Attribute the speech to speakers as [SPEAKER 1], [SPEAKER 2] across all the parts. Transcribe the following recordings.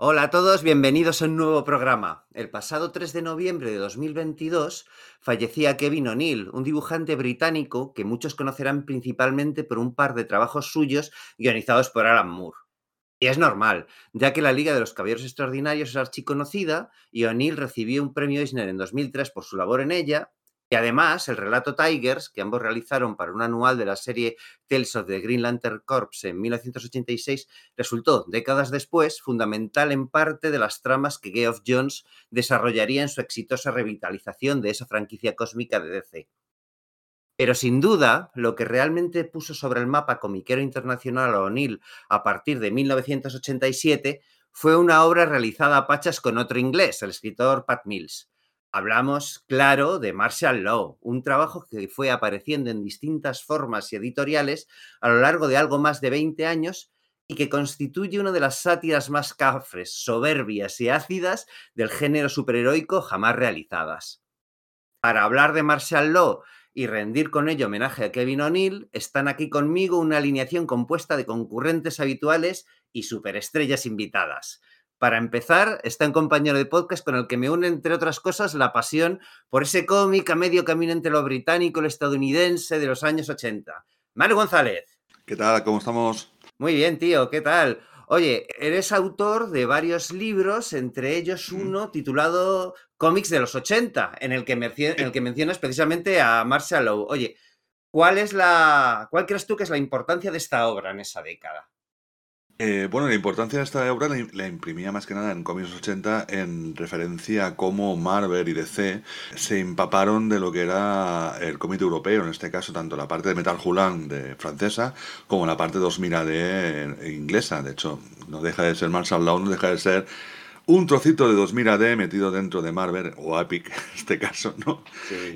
[SPEAKER 1] Hola a todos, bienvenidos a un nuevo programa. El pasado 3 de noviembre de 2022 fallecía Kevin O'Neill, un dibujante británico que muchos conocerán principalmente por un par de trabajos suyos guionizados por Alan Moore. Y es normal, ya que la Liga de los Caballeros Extraordinarios es archiconocida y O'Neill recibió un premio Eisner en 2003 por su labor en ella y además, el relato Tigers, que ambos realizaron para un anual de la serie Tales of the Green Lantern Corps en 1986, resultó, décadas después, fundamental en parte de las tramas que Geoff Jones desarrollaría en su exitosa revitalización de esa franquicia cósmica de DC. Pero sin duda, lo que realmente puso sobre el mapa comiquero internacional a O'Neill a partir de 1987 fue una obra realizada a pachas con otro inglés, el escritor Pat Mills. Hablamos, claro, de Marshall Law, un trabajo que fue apareciendo en distintas formas y editoriales a lo largo de algo más de 20 años y que constituye una de las sátiras más cafres, soberbias y ácidas del género superheroico jamás realizadas. Para hablar de Marshall Law y rendir con ello homenaje a Kevin O'Neill, están aquí conmigo una alineación compuesta de concurrentes habituales y superestrellas invitadas. Para empezar, está un compañero de podcast con el que me une, entre otras cosas, la pasión por ese cómic a medio camino entre lo británico y lo estadounidense de los años 80. Mario González.
[SPEAKER 2] ¿Qué tal? ¿Cómo estamos?
[SPEAKER 1] Muy bien, tío. ¿Qué tal? Oye, eres autor de varios libros, entre ellos uno titulado Cómics de los 80, en el que, en el que mencionas precisamente a Marshall Lowe. Oye, ¿cuál es la, cuál crees tú que es la importancia de esta obra en esa década?
[SPEAKER 2] Eh, bueno, la importancia de esta obra la, imprimía más que nada en cómics 80 en referencia a cómo Marvel y DC se empaparon de lo que era el cómic europeo, en este caso tanto la parte de Metal Hulan de francesa como la parte 2000 AD inglesa. De hecho, no deja de ser Marshall Law, no deja de ser un trocito de 2000 AD metido dentro de Marvel, o Epic en este caso, ¿no?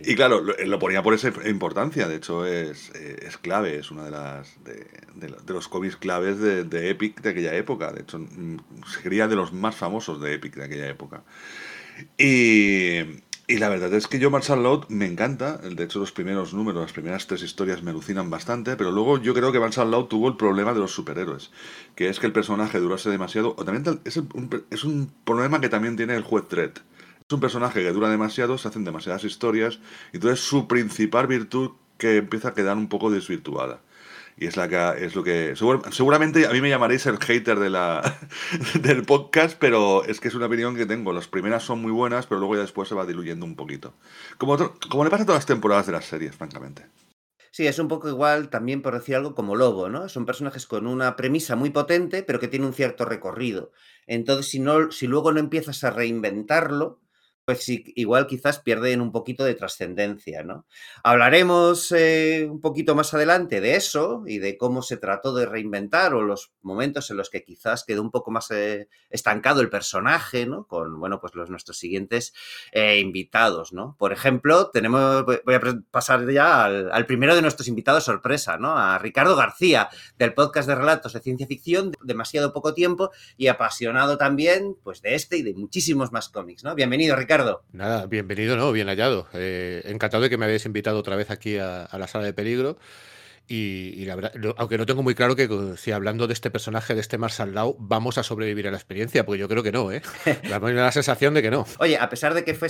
[SPEAKER 2] Y claro, lo, ponía por esa importancia, de hecho es, es clave, es una de las de, los cómics claves de, Epic de aquella época, de hecho mm, sería de los más famosos de Epic de aquella época. Y, y la verdad es que yo Marshall Law me encanta, de hecho los primeros números, las primeras tres historias me alucinan bastante, pero luego yo creo que Marshall Law tuvo el problema de los superhéroes, que es que el personaje durase demasiado, o también es un, es un problema que también tiene el juez Dredd. Es un personaje que dura demasiado, se hacen demasiadas historias, y entonces su principal virtud que empieza a quedar un poco desvirtuada y es la que es lo que seguramente a mí me llamaréis el hater de la del podcast pero es que es una opinión que tengo las primeras son muy buenas pero luego ya después se va diluyendo un poquito como como le pasa a todas las temporadas de las series francamente
[SPEAKER 1] Sí, es un poco igual también por decir algo como Lobo, ¿no? Son personajes con una premisa muy potente, pero que tiene un cierto recorrido. Entonces, si, no, si luego no empiezas a reinventarlo, pues igual quizás pierden un poquito de trascendencia, ¿no? Hablaremos eh, un poquito más adelante de eso y de cómo se trató de reinventar o los momentos en los que quizás quedó un poco más eh, estancado el personaje, ¿no? Con, bueno, pues los nuestros siguientes eh, invitados, ¿no? Por ejemplo, tenemos, voy a pasar ya al, primero de nuestros invitados sorpresa, ¿no? A Ricardo García, del podcast de relatos de ciencia ficción, demasiado poco tiempo y apasionado también, pues de este y de muchísimos más cómics, ¿no? Bienvenido, Ricardo.
[SPEAKER 3] Nada, bienvenido, ¿no? Bien hallado. Eh, encantado de que me hayáis invitado otra vez aquí a, la sala de peligro. Y, la verdad, aunque no tengo muy claro que si hablando de este personaje, de este Marshall Law, vamos a sobrevivir a la experiencia, porque yo creo que no, ¿eh? Da la sensación de que no.
[SPEAKER 1] Oye, a pesar de que, fue,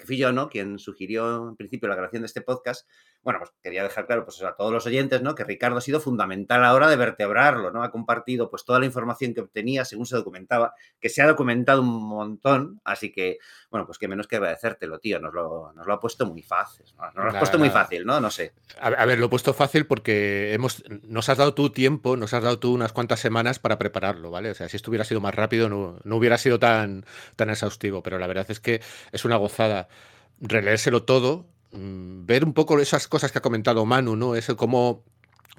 [SPEAKER 1] que fui yo, ¿no? Quien sugirió en principio la grabación de este podcast, bueno, pues quería dejar claro pues, a todos los oyentes, ¿no? Que Ricardo ha sido fundamental a la hora de vertebrarlo, ¿no? Ha compartido pues toda la información que obtenía según se documentaba, que se ha documentado un montón, así que, bueno, pues que menos que agradecértelo, tío, nos lo, nos lo ha puesto muy fácil, Nos lo ha puesto muy fácil, ¿no? No sé.
[SPEAKER 3] A, ver, lo he puesto fácil porque hemos, nos has dado tu tiempo, nos has dado tú unas cuantas semanas para prepararlo, ¿vale? O sea, si esto hubiera sido más rápido no, no hubiera sido tan, tan exhaustivo, pero la verdad es que es una gozada releérselo todo Mm, ver un poco esas cosas que ha comentado Manu, ¿no? Es cómo,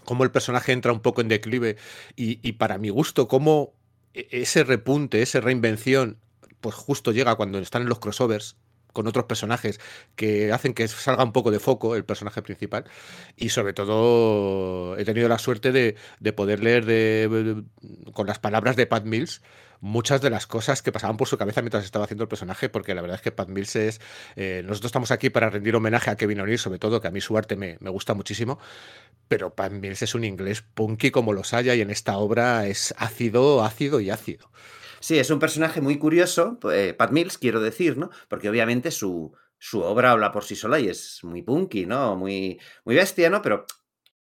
[SPEAKER 3] cómo el personaje entra un poco en declive y, para mi gusto, cómo e, ese repunte, esa reinvención, pues justo llega cuando están en los crossovers con otros personajes que hacen que salga un poco de foco el personaje principal y sobre todo he tenido la suerte de, poder leer con las palabras de Pat Mills muchas de las cosas que pasaban por su cabeza mientras estaba haciendo el personaje, porque la verdad es que Pat Mills es... Eh, nosotros estamos aquí para rendir homenaje a Kevin O'Neill, sobre todo, que a mí su arte me, gusta muchísimo, pero Pat Mills es un inglés punky como los haya y en esta obra es ácido, ácido y ácido.
[SPEAKER 1] Sí, es un personaje muy curioso, eh, Pat Mills, quiero decir, ¿no? Porque obviamente su, su obra habla por sí sola y es muy punky, ¿no? Muy, muy bestia, ¿no? Pero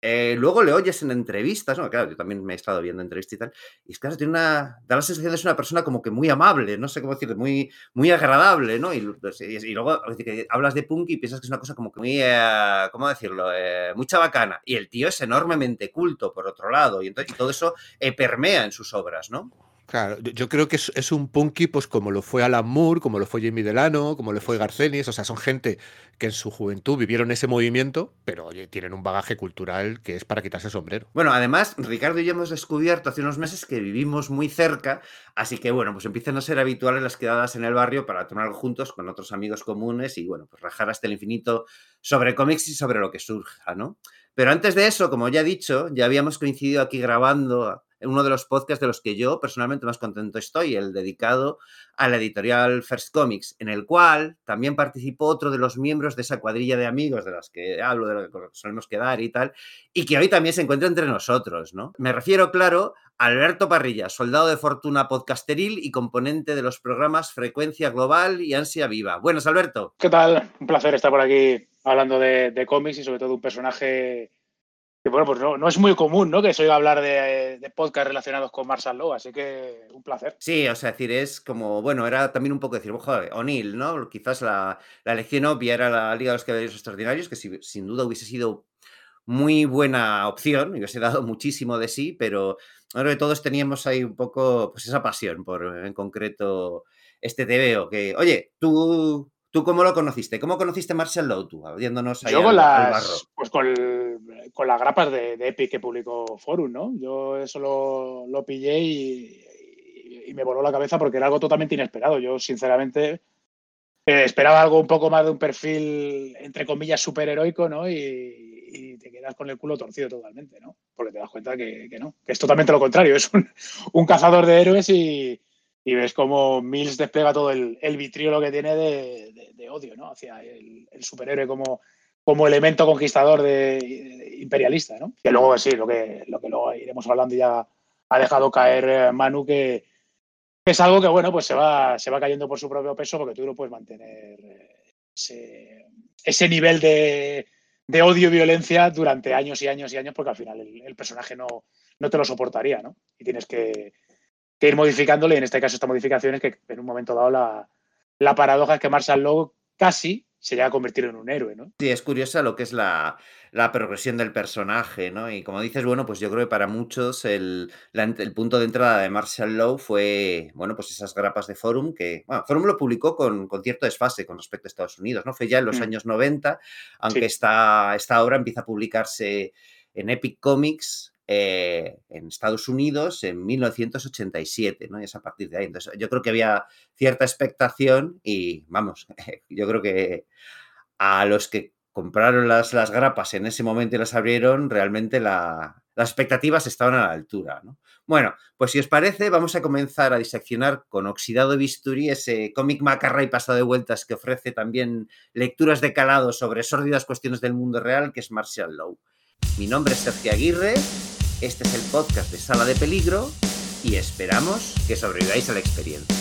[SPEAKER 1] eh, luego le oyes en entrevistas, ¿no? Claro, yo también me he estado viendo entrevistas y tal. Y es que tiene una. Da la sensación de ser una persona como que muy amable, no sé cómo decirlo, muy, muy agradable, ¿no? Y, pues, luego hablas de punk y piensas que es una cosa como que muy. Eh, ¿Cómo decirlo? Eh, muy chabacana. Y el tío es enormemente culto, por otro lado. Y, entonces, y todo eso permea en sus obras, ¿no?
[SPEAKER 3] Claro, yo creo que es, un punky, pues como lo fue Alan Moore, como lo fue Jimmy Delano, como lo fue Garcenis, o sea, son gente que en su juventud vivieron ese movimiento, pero oye, tienen un bagaje cultural que es para quitarse el sombrero.
[SPEAKER 1] Bueno, además, Ricardo y yo hemos descubierto hace unos meses que vivimos muy cerca, así que bueno, pues empiezan a ser habituales las quedadas en el barrio para tomar juntos con otros amigos comunes y bueno, pues rajar hasta el infinito sobre cómics y sobre lo que surja, ¿no? Pero antes de eso, como ya he dicho, ya habíamos coincidido aquí grabando uno de los podcasts de los que yo personalmente más contento estoy, el dedicado a la editorial First Comics, en el cual también participó otro de los miembros de esa cuadrilla de amigos de los que hablo, de lo que solemos quedar y tal, y que hoy también se encuentra entre nosotros, ¿no? Me refiero, claro, a Alberto Parrilla, soldado de fortuna podcasteril y componente de los programas Frecuencia Global y Ansia Viva. Buenos, Alberto.
[SPEAKER 4] ¿Qué tal? Un placer estar por aquí hablando de, de cómics y sobre todo un personaje bueno, pues no, es muy común, ¿no? Que se oiga hablar de, de podcasts relacionados con Marshall Law, así que un placer.
[SPEAKER 1] Sí, o sea, decir, es como, bueno, era también un poco decir, joder, O'Neill, ¿no? Quizás la, la elección obvia era la Liga de los Caballeros Extraordinarios, que sin duda hubiese sido muy buena opción, y hubiese dado muchísimo de sí, pero que todos teníamos ahí un poco, pues esa pasión por, en concreto, este TVO, que, oye, tú ¿Tú cómo lo conociste? ¿Cómo conociste Marshall Lowe tú? Viéndonos ahí
[SPEAKER 4] Yo con las, Pues con, con, las grapas de, Epic que publicó Forum, ¿no? Yo eso lo, pillé y, me voló la cabeza porque era algo totalmente inesperado. Yo, sinceramente, eh, esperaba algo un poco más de un perfil, entre comillas, superheroico, ¿no? Y, te quedas con el culo torcido totalmente, ¿no? Porque te das cuenta que, no, que es totalmente lo contrario. Es un cazador de héroes y, ves cómo Mills despliega todo el, el vitriolo que tiene de, odio ¿no? hacia el, superhéroe como, como elemento conquistador de, imperialista. ¿no? Que luego, sí, lo que, lo que luego iremos hablando ya ha dejado caer eh, Manu, que, es algo que bueno, pues se va, se va cayendo por su propio peso porque tú no puedes mantener eh, ese, nivel de, de odio y violencia durante años y años y años porque al final el, personaje no, no te lo soportaría, ¿no? Y tienes que, que ir modificándole. Y en este caso, esta modificación es que en un momento dado la, la paradoja es que Marshall Law casi se llega a convertir en un héroe, ¿no?
[SPEAKER 1] Sí, es curiosa lo que es la, la, progresión del personaje, ¿no? Y como dices, bueno, pues yo creo que para muchos el, el punto de entrada de Marshall Law fue, bueno, pues esas grapas de Forum que, bueno, Forum lo publicó con, con cierto desfase con respecto a Estados Unidos, ¿no? Fue ya en los mm. años 90, aunque esta, esta obra empieza a publicarse en Epic Comics eh, en Estados Unidos en 1987, ¿no? Y es a partir de ahí. Entonces, yo creo que había cierta expectación y, vamos, yo creo que a los que compraron las, las grapas en ese momento y las abrieron, realmente las expectativas estaban a la altura, ¿no? Bueno, pues si os parece, vamos a comenzar a diseccionar con Oxidado Bisturí ese cómic macarra y pasado de vueltas que ofrece también lecturas de calado sobre sórdidas cuestiones del mundo real, que es Martial Law. Mi nombre es Sergio Aguirre este es el podcast de Sala de Peligro y esperamos que sobreviváis a la experiencia.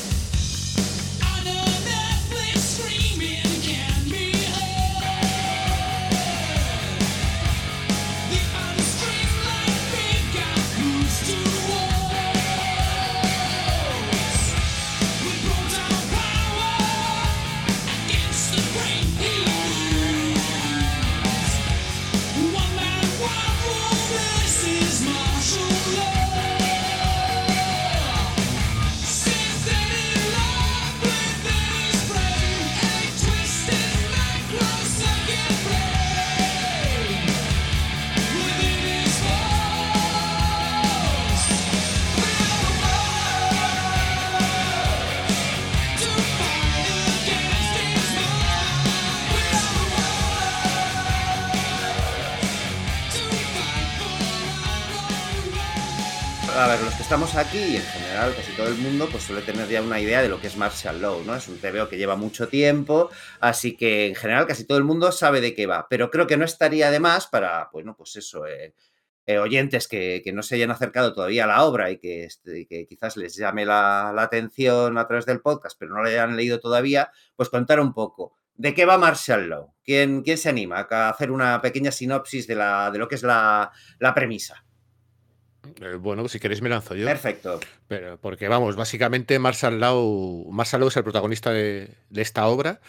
[SPEAKER 1] Aquí y en general casi todo el mundo pues suele tener ya una idea de lo que es Martial Law, ¿no? Es un TVO que lleva mucho tiempo, así que en general casi todo el mundo sabe de qué va, pero creo que no estaría de más para, bueno, pues eso, eh, eh, oyentes que, no se hayan acercado todavía a la obra y que, este, quizás les llame la, atención a través del podcast, pero no lo hayan leído todavía, pues contar un poco. ¿De qué va Marshall Law? ¿Quién, quién se anima a hacer una pequeña sinopsis de, la, de lo que es la, premisa?
[SPEAKER 3] Eh, bueno, si queréis me lanzo yo.
[SPEAKER 1] Perfecto.
[SPEAKER 3] Pero, porque vamos, básicamente Marshall Law, Marshall Law es el protagonista de, de esta obra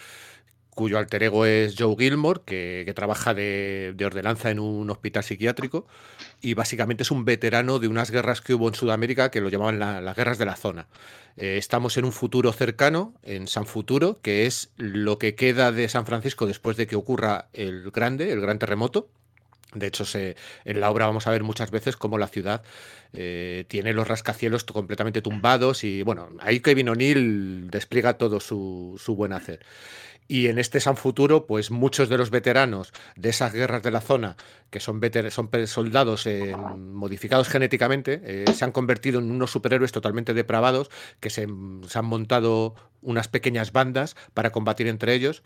[SPEAKER 3] cuyo alter ego es Joe Gilmore, que, trabaja de, ordenanza en un hospital psiquiátrico y básicamente es un veterano de unas guerras que hubo en Sudamérica que lo llamaban las guerras de la zona. Eh, estamos en un futuro cercano, en San Futuro, que es lo que queda de San Francisco después de que ocurra el grande, el gran terremoto. De hecho, en la obra vamos a ver muchas veces cómo la ciudad eh, tiene los rascacielos completamente tumbados y bueno, ahí Kevin O'Neill despliega todo su, buen hacer. Y en este San Futuro, pues muchos de los veteranos de esas guerras de la zona, que son, son soldados eh, modificados genéticamente, eh, se han convertido en unos superhéroes totalmente depravados, que se han montado unas pequeñas bandas para combatir entre ellos.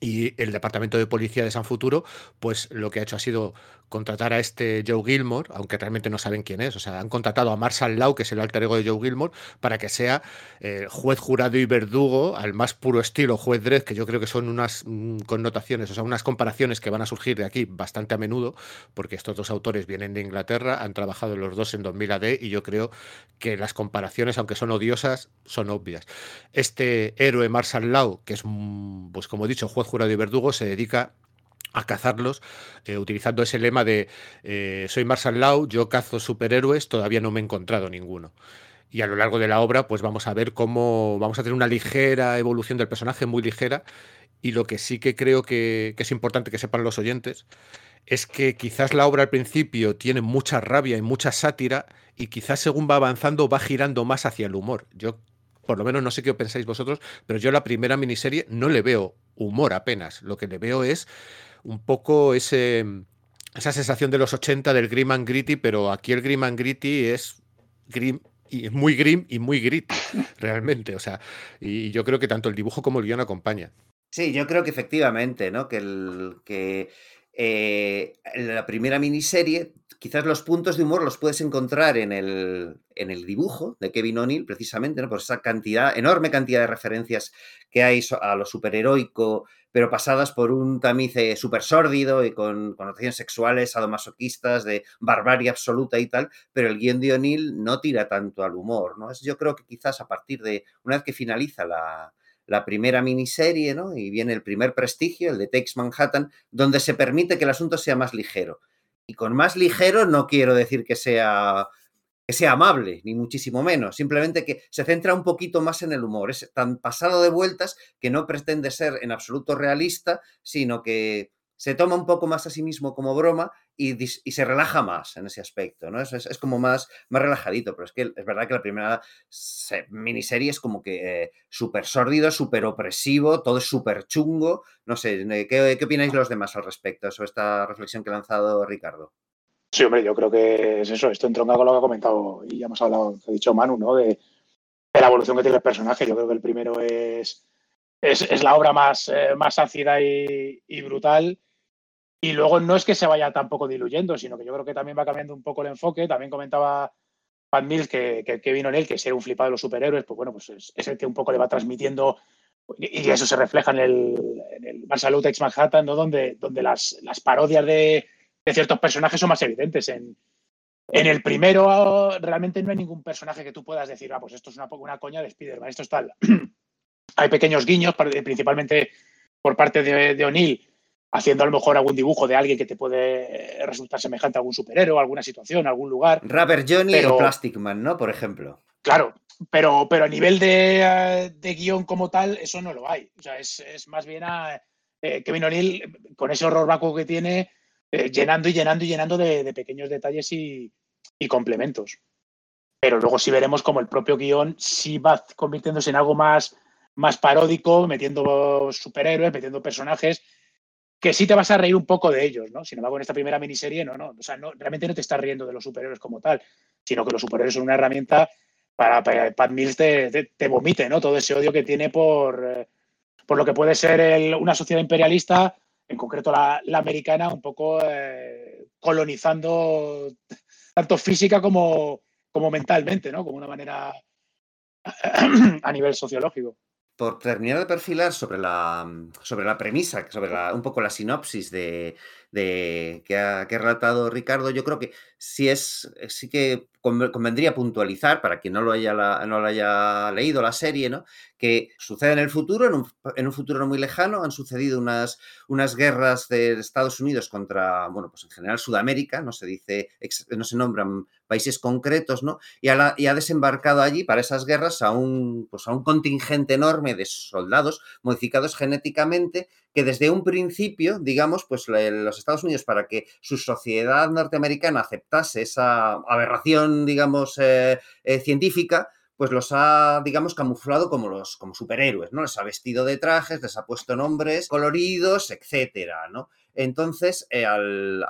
[SPEAKER 3] Y el Departamento de Policía de San Futuro, pues lo que ha hecho ha sido contratar a este Joe Gilmore, aunque realmente no saben quién es. O sea, han contratado a Marshall Law, que es el alter ego de Joe Gilmore, para que sea eh, juez, jurado y verdugo al más puro estilo juez Dredd, que yo creo que son unas mm, connotaciones, o sea, unas comparaciones que van a surgir de aquí bastante a menudo, porque estos dos autores vienen de Inglaterra, han trabajado los dos en 2000 AD y yo creo que las comparaciones, aunque son odiosas, son obvias. Este héroe Marshall Law, que es, mm, pues como he dicho, juez, jurado y verdugo, se dedica a cazarlos, eh, utilizando ese lema de eh, soy Marshall Law, yo cazo superhéroes, todavía no me he encontrado ninguno. Y a lo largo de la obra, pues vamos a ver cómo vamos a tener una ligera evolución del personaje, muy ligera. Y lo que sí que creo que, que es importante que sepan los oyentes es que quizás la obra al principio tiene mucha rabia y mucha sátira, y quizás según va avanzando va girando más hacia el humor. Yo por lo menos no sé qué pensáis vosotros, pero yo la primera miniserie no le veo humor apenas. Lo que le veo es un poco ese, esa sensación de los 80 del grim and gritty, pero aquí el grim and gritty es grim y es muy grim y muy gritty, realmente. O sea, y yo creo que tanto el dibujo como el guion acompaña.
[SPEAKER 1] Sí, yo creo que efectivamente, ¿no? Que, el, que eh, la primera miniserie, quizás los puntos de humor los puedes encontrar en el, en el dibujo de Kevin O'Neill, precisamente, ¿no? por esa cantidad, enorme cantidad de referencias que hay a lo superheroico, pero pasadas por un tamiz eh, súper sórdido y con connotaciones sexuales, sadomasoquistas, de barbarie absoluta y tal, pero el guion de O'Neill no tira tanto al humor, ¿no? Es, yo creo que quizás a partir de, una vez que finaliza la, la primera miniserie, ¿no? Y viene el primer prestigio, el de Takes Manhattan, donde se permite que el asunto sea más ligero. Y con más ligero no quiero decir que sea que sea amable, ni muchísimo menos, simplemente que se centra un poquito más en el humor, es tan pasado de vueltas que no pretende ser en absoluto realista, sino que se toma un poco más a sí mismo como broma y, se relaja más en ese aspecto, ¿no? Es, es, como más, más relajadito, pero es que es verdad que la primera miniserie es como que eh, súper sórdido, súper opresivo, todo es súper chungo, no sé, ¿qué, ¿qué opináis los demás al respecto sobre esta reflexión que ha lanzado Ricardo?
[SPEAKER 4] Sí, hombre, yo creo que es eso, esto entronca con lo que ha comentado y ya hemos hablado, que ha dicho Manu, ¿no? De, la evolución que tiene el personaje. Yo creo que el primero es, es, la obra más, eh, más ácida y brutal y luego no es que se vaya tampoco diluyendo, sino que yo creo que también va cambiando un poco el enfoque. También comentaba Pat Mills que, que Kevin O'Neill, que ser un flipado de los superhéroes, pues bueno, pues es, el que un poco le va transmitiendo, y eso se refleja en el, en el Marshall Ex Manhattan, ¿no? donde, donde las, las parodias de, de, ciertos personajes son más evidentes. En, en el primero realmente no hay ningún personaje que tú puedas decir, ah, pues esto es una, una coña de Spider-Man, esto es tal. hay pequeños guiños, principalmente por parte de, de O'Neill, haciendo a lo mejor algún dibujo de alguien que te puede resultar semejante a algún superhéroe, alguna situación, algún lugar.
[SPEAKER 1] Rubber Johnny o Plastic Man, ¿no? Por ejemplo.
[SPEAKER 4] Claro, pero, pero a nivel de, guion como tal, eso no lo hay. O sea, es, más bien a eh, Kevin O'Neill, con ese horror vacuo que tiene, eh, llenando y llenando y llenando de, pequeños detalles y, y, complementos. Pero luego sí veremos como el propio guion sí va convirtiéndose en algo más, más paródico, metiendo superhéroes, metiendo personajes que sí te vas a reír un poco de ellos, ¿no? Sin embargo, en esta primera miniserie, no, no. O sea, no, realmente no te estás riendo de los superhéroes como tal, sino que los superhéroes son una herramienta para, que Pat Mills te, vomite, ¿no? Todo ese odio que tiene por, eh, por lo que puede ser una sociedad imperialista en concreto la, americana, un poco eh, colonizando tanto física como, como mentalmente, ¿no? Como una manera a nivel sociológico
[SPEAKER 1] por terminar de perfilar sobre la, sobre la premisa, sobre un poco la sinopsis de, que, ha, que, ha, relatado Ricardo, yo creo que sí, es, sí que convendría puntualizar, para quien no lo haya, no lo haya leído la serie, ¿no? que sucede en el futuro, en un, en un, futuro no muy lejano, han sucedido unas, unas guerras de Estados Unidos contra, bueno, pues en general Sudamérica, no se dice, no se nombran países concretos, ¿no? Y, y ha desembarcado allí para esas guerras a un, pues a un contingente enorme de soldados modificados genéticamente que desde un principio, digamos, pues los Estados Unidos, para que su sociedad norteamericana aceptase esa aberración, digamos, eh, eh, científica, pues los ha, digamos, camuflado como los como superhéroes, ¿no? Les ha vestido de trajes, les ha puesto nombres coloridos, etcétera, ¿no? Entonces, eh, al,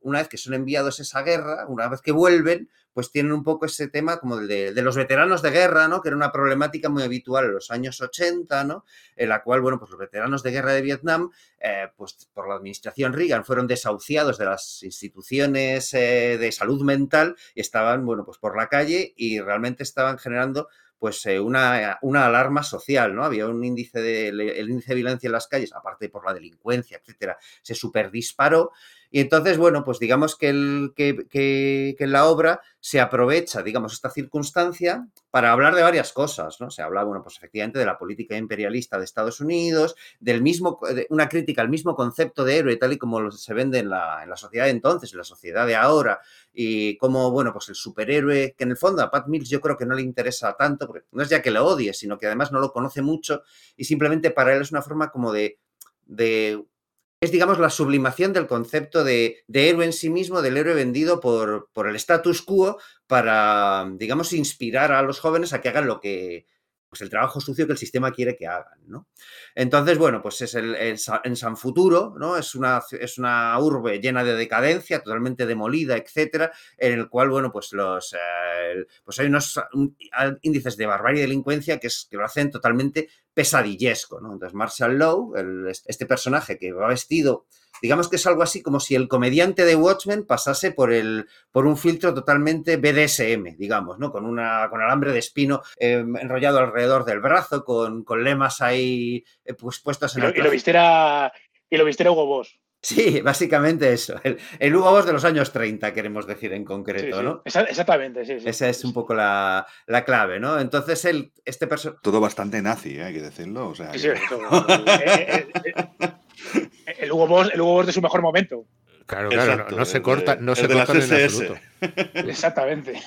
[SPEAKER 1] una vez que son enviados esa guerra, una vez que vuelven, pues tienen un poco ese tema como de, de, los veteranos de guerra, ¿no? Que era una problemática muy habitual en los años 80, ¿no? En la cual, bueno, pues los veteranos de guerra de Vietnam, eh, pues por la administración Reagan fueron desahuciados de las instituciones eh, de salud mental y estaban, bueno, pues por la calle y realmente estaban generando pues eh, una, una, alarma social, ¿no? Había un índice de, el índice de violencia en las calles, aparte por la delincuencia, etcétera, se superdisparó y entonces, bueno, pues digamos que, el, que, que, que, la obra se aprovecha, digamos, esta circunstancia para hablar de varias cosas, ¿no? Se habla, bueno, pues efectivamente de la política imperialista de Estados Unidos, del mismo, una crítica al mismo concepto de héroe tal y como se vende en la, en la sociedad de entonces, en la sociedad de ahora, y como, bueno, pues el superhéroe, que en el fondo a Pat Mills yo creo que no le interesa tanto, porque no es ya que lo odie, sino que además no lo conoce mucho y simplemente para él es una forma como de, de es, digamos, la sublimación del concepto de, héroe en sí mismo, del héroe vendido por, por el status quo para, digamos, inspirar a los jóvenes a que hagan lo que, pues el trabajo sucio que el sistema quiere que hagan, ¿no? Entonces, bueno, pues es el, en San Futuro, ¿no? Es una, es una urbe llena de decadencia, totalmente demolida, etcétera, en el cual, bueno, pues los, eh, pues hay unos índices de barbarie y delincuencia que, es, que lo hacen totalmente pesadillesco, ¿no? Entonces, Marshall Lowe, el, este personaje que va vestido digamos que es algo así como si el comediante de Watchmen pasase por, el, por un filtro totalmente BDSM, digamos, ¿no? Con, una, con alambre de espino eh, enrollado alrededor del brazo, con, con lemas ahí eh, pues, puestos en
[SPEAKER 4] y lo, el... Y lo vistiera, y lo vistiera Hugo Boss.
[SPEAKER 1] Sí, básicamente eso. El, el Hugo Boss de los años 30, queremos decir en concreto,
[SPEAKER 4] sí, sí.
[SPEAKER 1] ¿no?
[SPEAKER 4] Exactamente, sí, sí.
[SPEAKER 1] Esa es un poco la, la clave, ¿no? Entonces, el, este personaje...
[SPEAKER 2] Todo bastante nazi, ¿eh? hay que decirlo. O sea,
[SPEAKER 4] sí, que... el, Hugo Boss, el Hugo Boss de su mejor momento.
[SPEAKER 3] Claro, claro, Exacto, no, no, se corta, no se corta en absoluto.
[SPEAKER 4] Exactamente.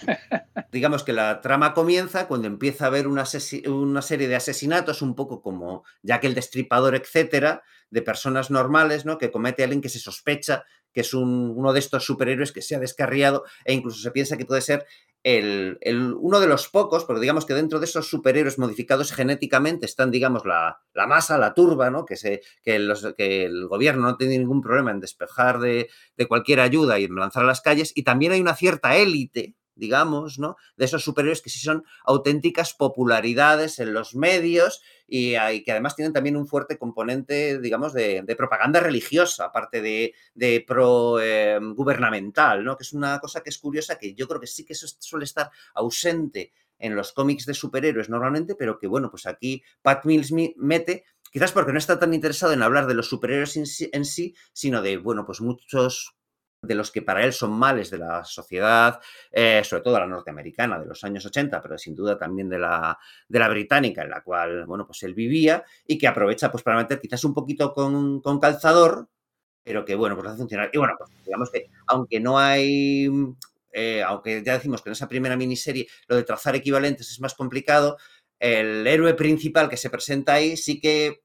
[SPEAKER 1] Digamos que la trama comienza cuando empieza a haber una, una, serie de asesinatos, un poco como Jack el Destripador, etcétera, de personas normales, ¿no? Que comete alguien que se sospecha que es un, uno de estos superhéroes que se ha descarriado e incluso se piensa que puede ser el, el, uno de los pocos, pero digamos que dentro de esos superhéroes modificados genéticamente están, digamos, la, la masa, la turba, ¿no? Que, se, que, los, que, el gobierno no tiene ningún problema en despejar de, de cualquier ayuda y lanzar a las calles. Y también hay una cierta élite, digamos, ¿no? De esos superiores que sí son auténticas popularidades en los medios y, y que además tienen también un fuerte componente, digamos, de, propaganda religiosa, aparte de, de pro eh, ¿no? Que es una cosa que es curiosa, que yo creo que sí que eso suele estar ausente en los cómics de superhéroes normalmente, pero que bueno, pues aquí Pat Mills mete, quizás porque no está tan interesado en hablar de los superhéroes en sí, en sí sino de, bueno, pues muchos de los que para él son males de la sociedad, eh, sobre todo la norteamericana de los años 80, pero sin duda también de la, de la británica, en la cual, bueno, pues él vivía y que aprovecha pues para meter quizás un poquito con, con calzador, pero que, bueno, pues hace funcionar. Y bueno, pues digamos que aunque no hay, eh, aunque ya decimos que en esa primera miniserie lo de trazar equivalentes es más complicado, el héroe principal que se presenta ahí sí que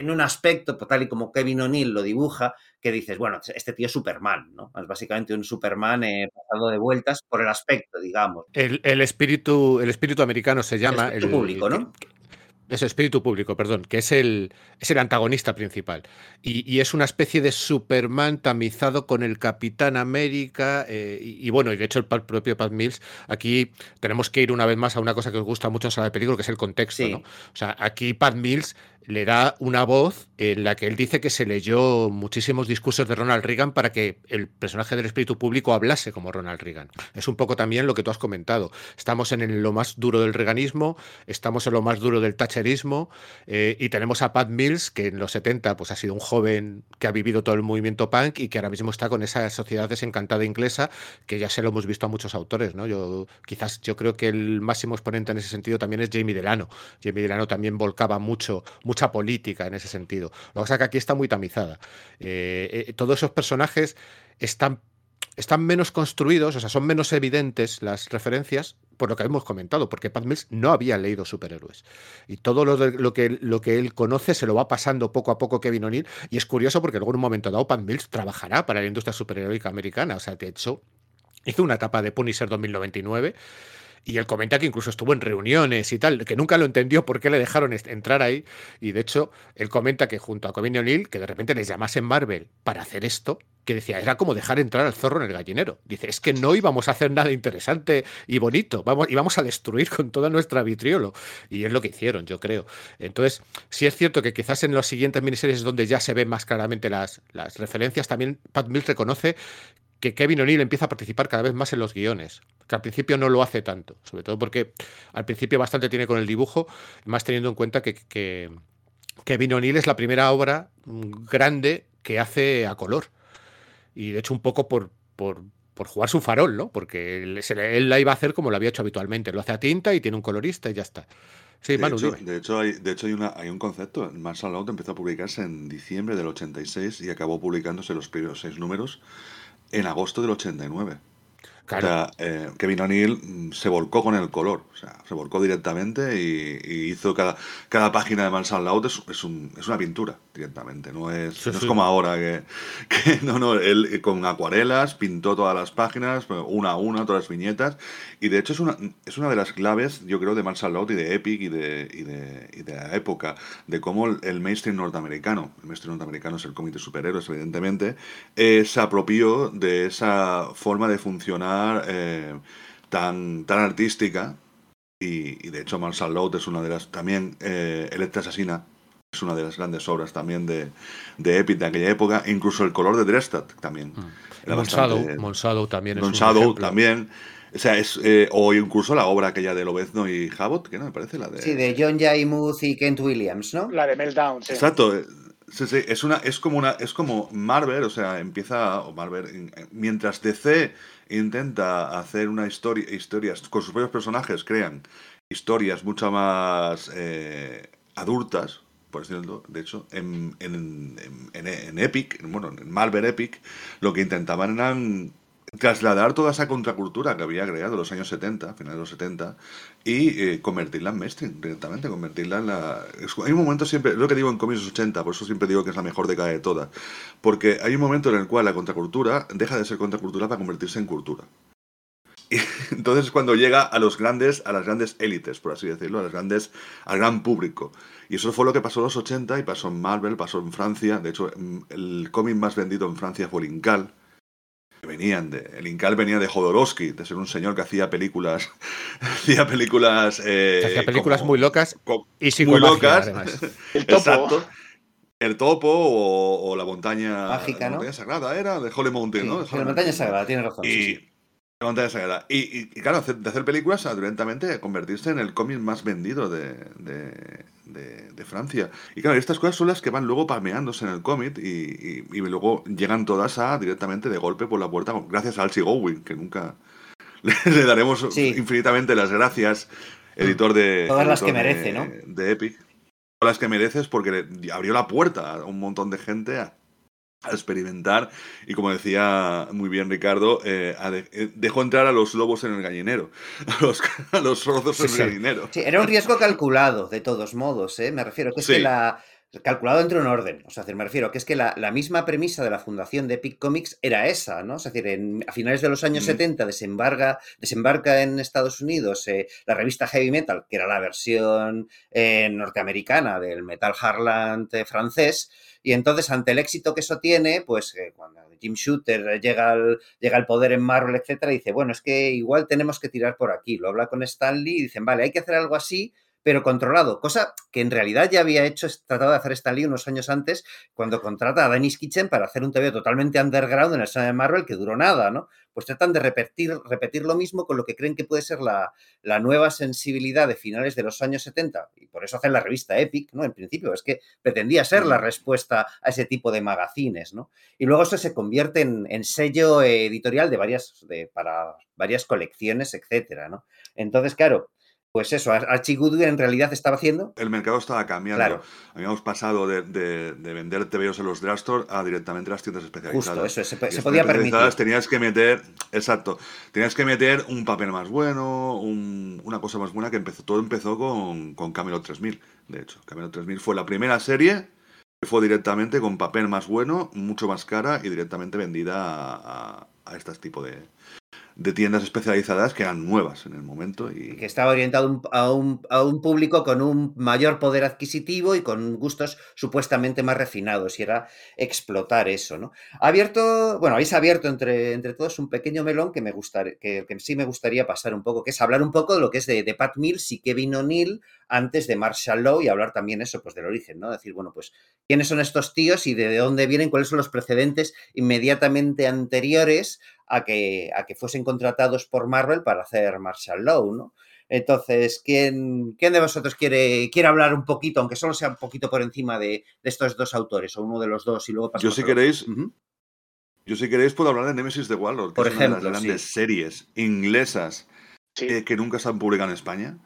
[SPEAKER 1] en un aspecto, pues, tal y como Kevin O'Neill lo dibuja, que dices, bueno, este tío es Superman, ¿no? Es básicamente un Superman eh, pasado de vueltas por el aspecto, digamos.
[SPEAKER 3] El, el, espíritu, el espíritu americano se llama.
[SPEAKER 1] El, el público, ¿no?
[SPEAKER 3] Es espíritu público, perdón, que es el, es el antagonista principal. Y, y, es una especie de Superman tamizado con el Capitán América. Eh, y, y, bueno, y de hecho el propio Pat Mills, aquí tenemos que ir una vez más a una cosa que os gusta mucho a la película, que es el contexto.
[SPEAKER 1] Sí.
[SPEAKER 3] ¿no? O sea, aquí Pat Mills le da una voz en la que él dice que se leyó muchísimos discursos de Ronald Reagan para que el personaje del espíritu público hablase como Ronald Reagan. Es un poco también lo que tú has comentado. Estamos en lo más duro del reganismo, estamos en lo más duro del thatcherismo eh, y tenemos a Pat Mills, que en los 70 pues, ha sido un joven que ha vivido todo el movimiento punk y que ahora mismo está con esa sociedad desencantada inglesa que ya se lo hemos visto a muchos autores. ¿no? Yo, quizás yo creo que el máximo exponente en ese sentido también es Jamie Delano. Jamie Delano también volcaba mucho mucha política en ese sentido. Lo que pasa es que aquí está muy tamizada. Eh, eh, todos esos personajes están, están menos construidos, o sea, son menos evidentes las referencias por lo que hemos comentado, porque Pat Mills no había leído superhéroes. Y todo lo, lo, que, lo que él conoce se lo va pasando poco a poco Kevin O'Neill. Y es curioso porque luego en un momento dado Pat Mills trabajará para la industria superheroica americana. O sea, de hecho, hizo una etapa de Punisher 2099 y él comenta que incluso estuvo en reuniones y tal, que nunca lo entendió por qué le dejaron entrar ahí. Y de hecho, él comenta que junto a Kevin O'Neill, que de repente les llamasen Marvel para hacer esto, que decía, era como dejar entrar al zorro en el gallinero. Dice, es que no íbamos a hacer nada interesante y bonito, vamos, íbamos a destruir con toda nuestra vitriolo. Y es lo que hicieron, yo creo. Entonces, sí es cierto que quizás en las siguientes miniseries donde ya se ven más claramente las, las referencias, también Pat Mills reconoce que Kevin O'Neill empieza a participar cada vez más en los guiones, que al principio no lo hace tanto, sobre todo porque al principio bastante tiene con el dibujo, más teniendo en cuenta que, Kevin O'Neill es la primera obra grande que hace a color. Y de hecho un poco por, por, jugar su farol, ¿no? Porque él, la iba a hacer como lo había hecho habitualmente. Lo hace a tinta y tiene un colorista y ya está.
[SPEAKER 2] Sí, de, hecho, de hecho, hay, de hecho hay, una, hay un concepto. Marshall empezó a publicarse en diciembre del 86 y acabó publicándose los primeros seis números en agosto del 89. O sea, eh, Kevin O'Neill mm, se volcó con el color, o sea, se volcó directamente y, hizo cada, cada página de Mansan Loud es, es, una pintura directamente, no es, no es como ahora que, no, no, él con acuarelas pintó todas las páginas, una a una, todas las viñetas, y de hecho es una, es una de las claves, yo creo, de Mansan Loud y de Epic y de, y de, y de la época, de cómo el, mainstream norteamericano, el mainstream norteamericano es el de superhéroes, evidentemente, eh, se apropió de esa forma de funcionar eh, tan, tan artística. Y, de hecho, Marshall Loud es una de las. También eh, Electra Asesina es una de las grandes obras también de, de Epic de aquella época. Incluso el color de Dresden también.
[SPEAKER 3] Mm. Monsado, también es
[SPEAKER 2] Monsado también. O sea, es, eh, o incluso la obra aquella de Lobezno y Jabot, que no me parece la de.
[SPEAKER 1] Sí, de John Jaimuth y Kent Williams, ¿no?
[SPEAKER 4] La de Meltdown, sí.
[SPEAKER 2] Exacto. Sí, sí, es una, es como una, es como Marvel, o sea, empieza, o Marvel, mientras DC intenta hacer una historia, historias con sus propios personajes, crean historias mucho más eh, adultas, por decirlo, de hecho, en, en, en, en, Epic, bueno, en Marvel Epic, lo que intentaban eran trasladar toda esa contracultura que había creado en los años 70, finales de los 70, y eh, convertirla en mainstream directamente, convertirla en la... Hay un momento siempre, lo que digo en cómics 80, por eso siempre digo que es la mejor década de todas, porque hay un momento en el cual la contracultura deja de ser contracultura para convertirse en cultura. Y entonces cuando llega a los grandes, a las grandes élites, por así decirlo, a las grandes, al gran público. Y eso fue lo que pasó en los 80 y pasó en Marvel, pasó en Francia. De hecho, el cómic más vendido en Francia fue el Incal, venían de. El Incal venía de Jodorowsky, de ser un señor que hacía películas. hacía películas. Eh,
[SPEAKER 3] hacía películas muy locas y sin
[SPEAKER 2] Muy locas. El topo. Exacto. El topo o, la montaña.
[SPEAKER 1] Mágica,
[SPEAKER 2] la montaña sagrada era, de Holy Mountain, ¿no?
[SPEAKER 1] la montaña sagrada, tiene razón.
[SPEAKER 2] Y, La montaña sagrada. Y, claro, de hacer películas, directamente convertirse en el cómic más vendido de, de, Francia. Y claro, estas cosas son las que van luego palmeándose en el cómic y, y, luego llegan todas a directamente de golpe por la puerta, gracias a Alcy Gowen, que nunca le, daremos infinitamente las gracias, editor de...
[SPEAKER 1] Todas las que merece, ¿no?
[SPEAKER 2] De Epic. Todas las que mereces porque abrió la puerta a un montón de gente a, a experimentar y como decía muy bien Ricardo, eh, eh, dejó entrar a los lobos en el gallinero, a los, a los en el gallinero.
[SPEAKER 1] Sí, era un riesgo calculado, de todos modos, ¿eh? me refiero que es que la... Calculado entre un orden, o sea, me refiero que es que la, misma premisa de la fundación de Epic Comics era esa, ¿no? Es decir, en, a finales de los años 70 desembarca, desembarca en Estados Unidos la revista Heavy Metal, que era la versión norteamericana del Metal Harland francés, y entonces, ante el éxito que eso tiene, pues eh, cuando Jim Shooter llega al, llega al poder en Marvel, etcétera, dice, bueno, es que igual tenemos que tirar por aquí. Lo habla con Stanley y dicen, vale, hay que hacer algo así, pero controlado, cosa que en realidad ya había hecho, tratado de hacer Stan Lee unos años antes, cuando contrata a Dennis Kitchen para hacer un TV totalmente underground en el cine de Marvel que duró nada, ¿no? Pues tratan de repetir, repetir lo mismo con lo que creen que puede ser la, la nueva sensibilidad de finales de los años 70, y por eso hacen la revista Epic, ¿no? En principio, es que pretendía ser la respuesta a ese tipo de magazines, ¿no? Y luego eso se convierte en, en sello editorial de varias, de, para varias colecciones, etcétera, ¿no? Entonces, claro, pues eso, Archie Goodwin en realidad estaba haciendo.
[SPEAKER 2] El mercado estaba cambiando.
[SPEAKER 1] Claro.
[SPEAKER 2] Habíamos pasado de, de, de vender TVOs en los drugstores a directamente las tiendas especializadas.
[SPEAKER 1] Justo, eso, se,
[SPEAKER 2] Y
[SPEAKER 1] se
[SPEAKER 2] las
[SPEAKER 1] podía permitir.
[SPEAKER 2] Tenías que meter, exacto, tenías que meter un papel más bueno, un- una cosa más buena que empezó, todo empezó con, con Camelot 3000, de hecho. Camelot 3000 fue la primera serie que fue directamente con papel más bueno, mucho más cara y directamente vendida a, a, a este tipo de, de tiendas especializadas que eran nuevas en el momento. Y,
[SPEAKER 1] que estaba orientado a un, a un público con un mayor poder adquisitivo y con gustos supuestamente más refinados, y era explotar eso, ¿no? Ha abierto, bueno, habéis abierto entre, entre todos un pequeño melón que me gustaría, que, que sí me gustaría pasar un poco, que es hablar un poco de lo que es de, de Pat Mills y Kevin O'Neill antes de Marshall Law y hablar también eso, pues del origen, ¿no? Decir, bueno, pues, ¿quiénes son estos tíos y de dónde vienen? ¿Cuáles son los precedentes inmediatamente anteriores a que, a que fuesen contratados por Marvel para hacer Marshall Law, ¿no? Entonces, ¿quién, quién de vosotros quiere, quiere hablar un poquito, aunque solo sea un poquito por encima de, de estos dos autores, o uno de los dos, y luego
[SPEAKER 2] Yo
[SPEAKER 1] pasamos
[SPEAKER 2] si
[SPEAKER 1] a los-
[SPEAKER 2] queréis,
[SPEAKER 1] Ujú.
[SPEAKER 2] yo si queréis puedo hablar de Nemesis de Warlord, que
[SPEAKER 1] Por
[SPEAKER 2] es una de las grandes
[SPEAKER 1] sí.
[SPEAKER 2] series inglesas
[SPEAKER 4] Sí.
[SPEAKER 2] que, que nunca se han publicado en España.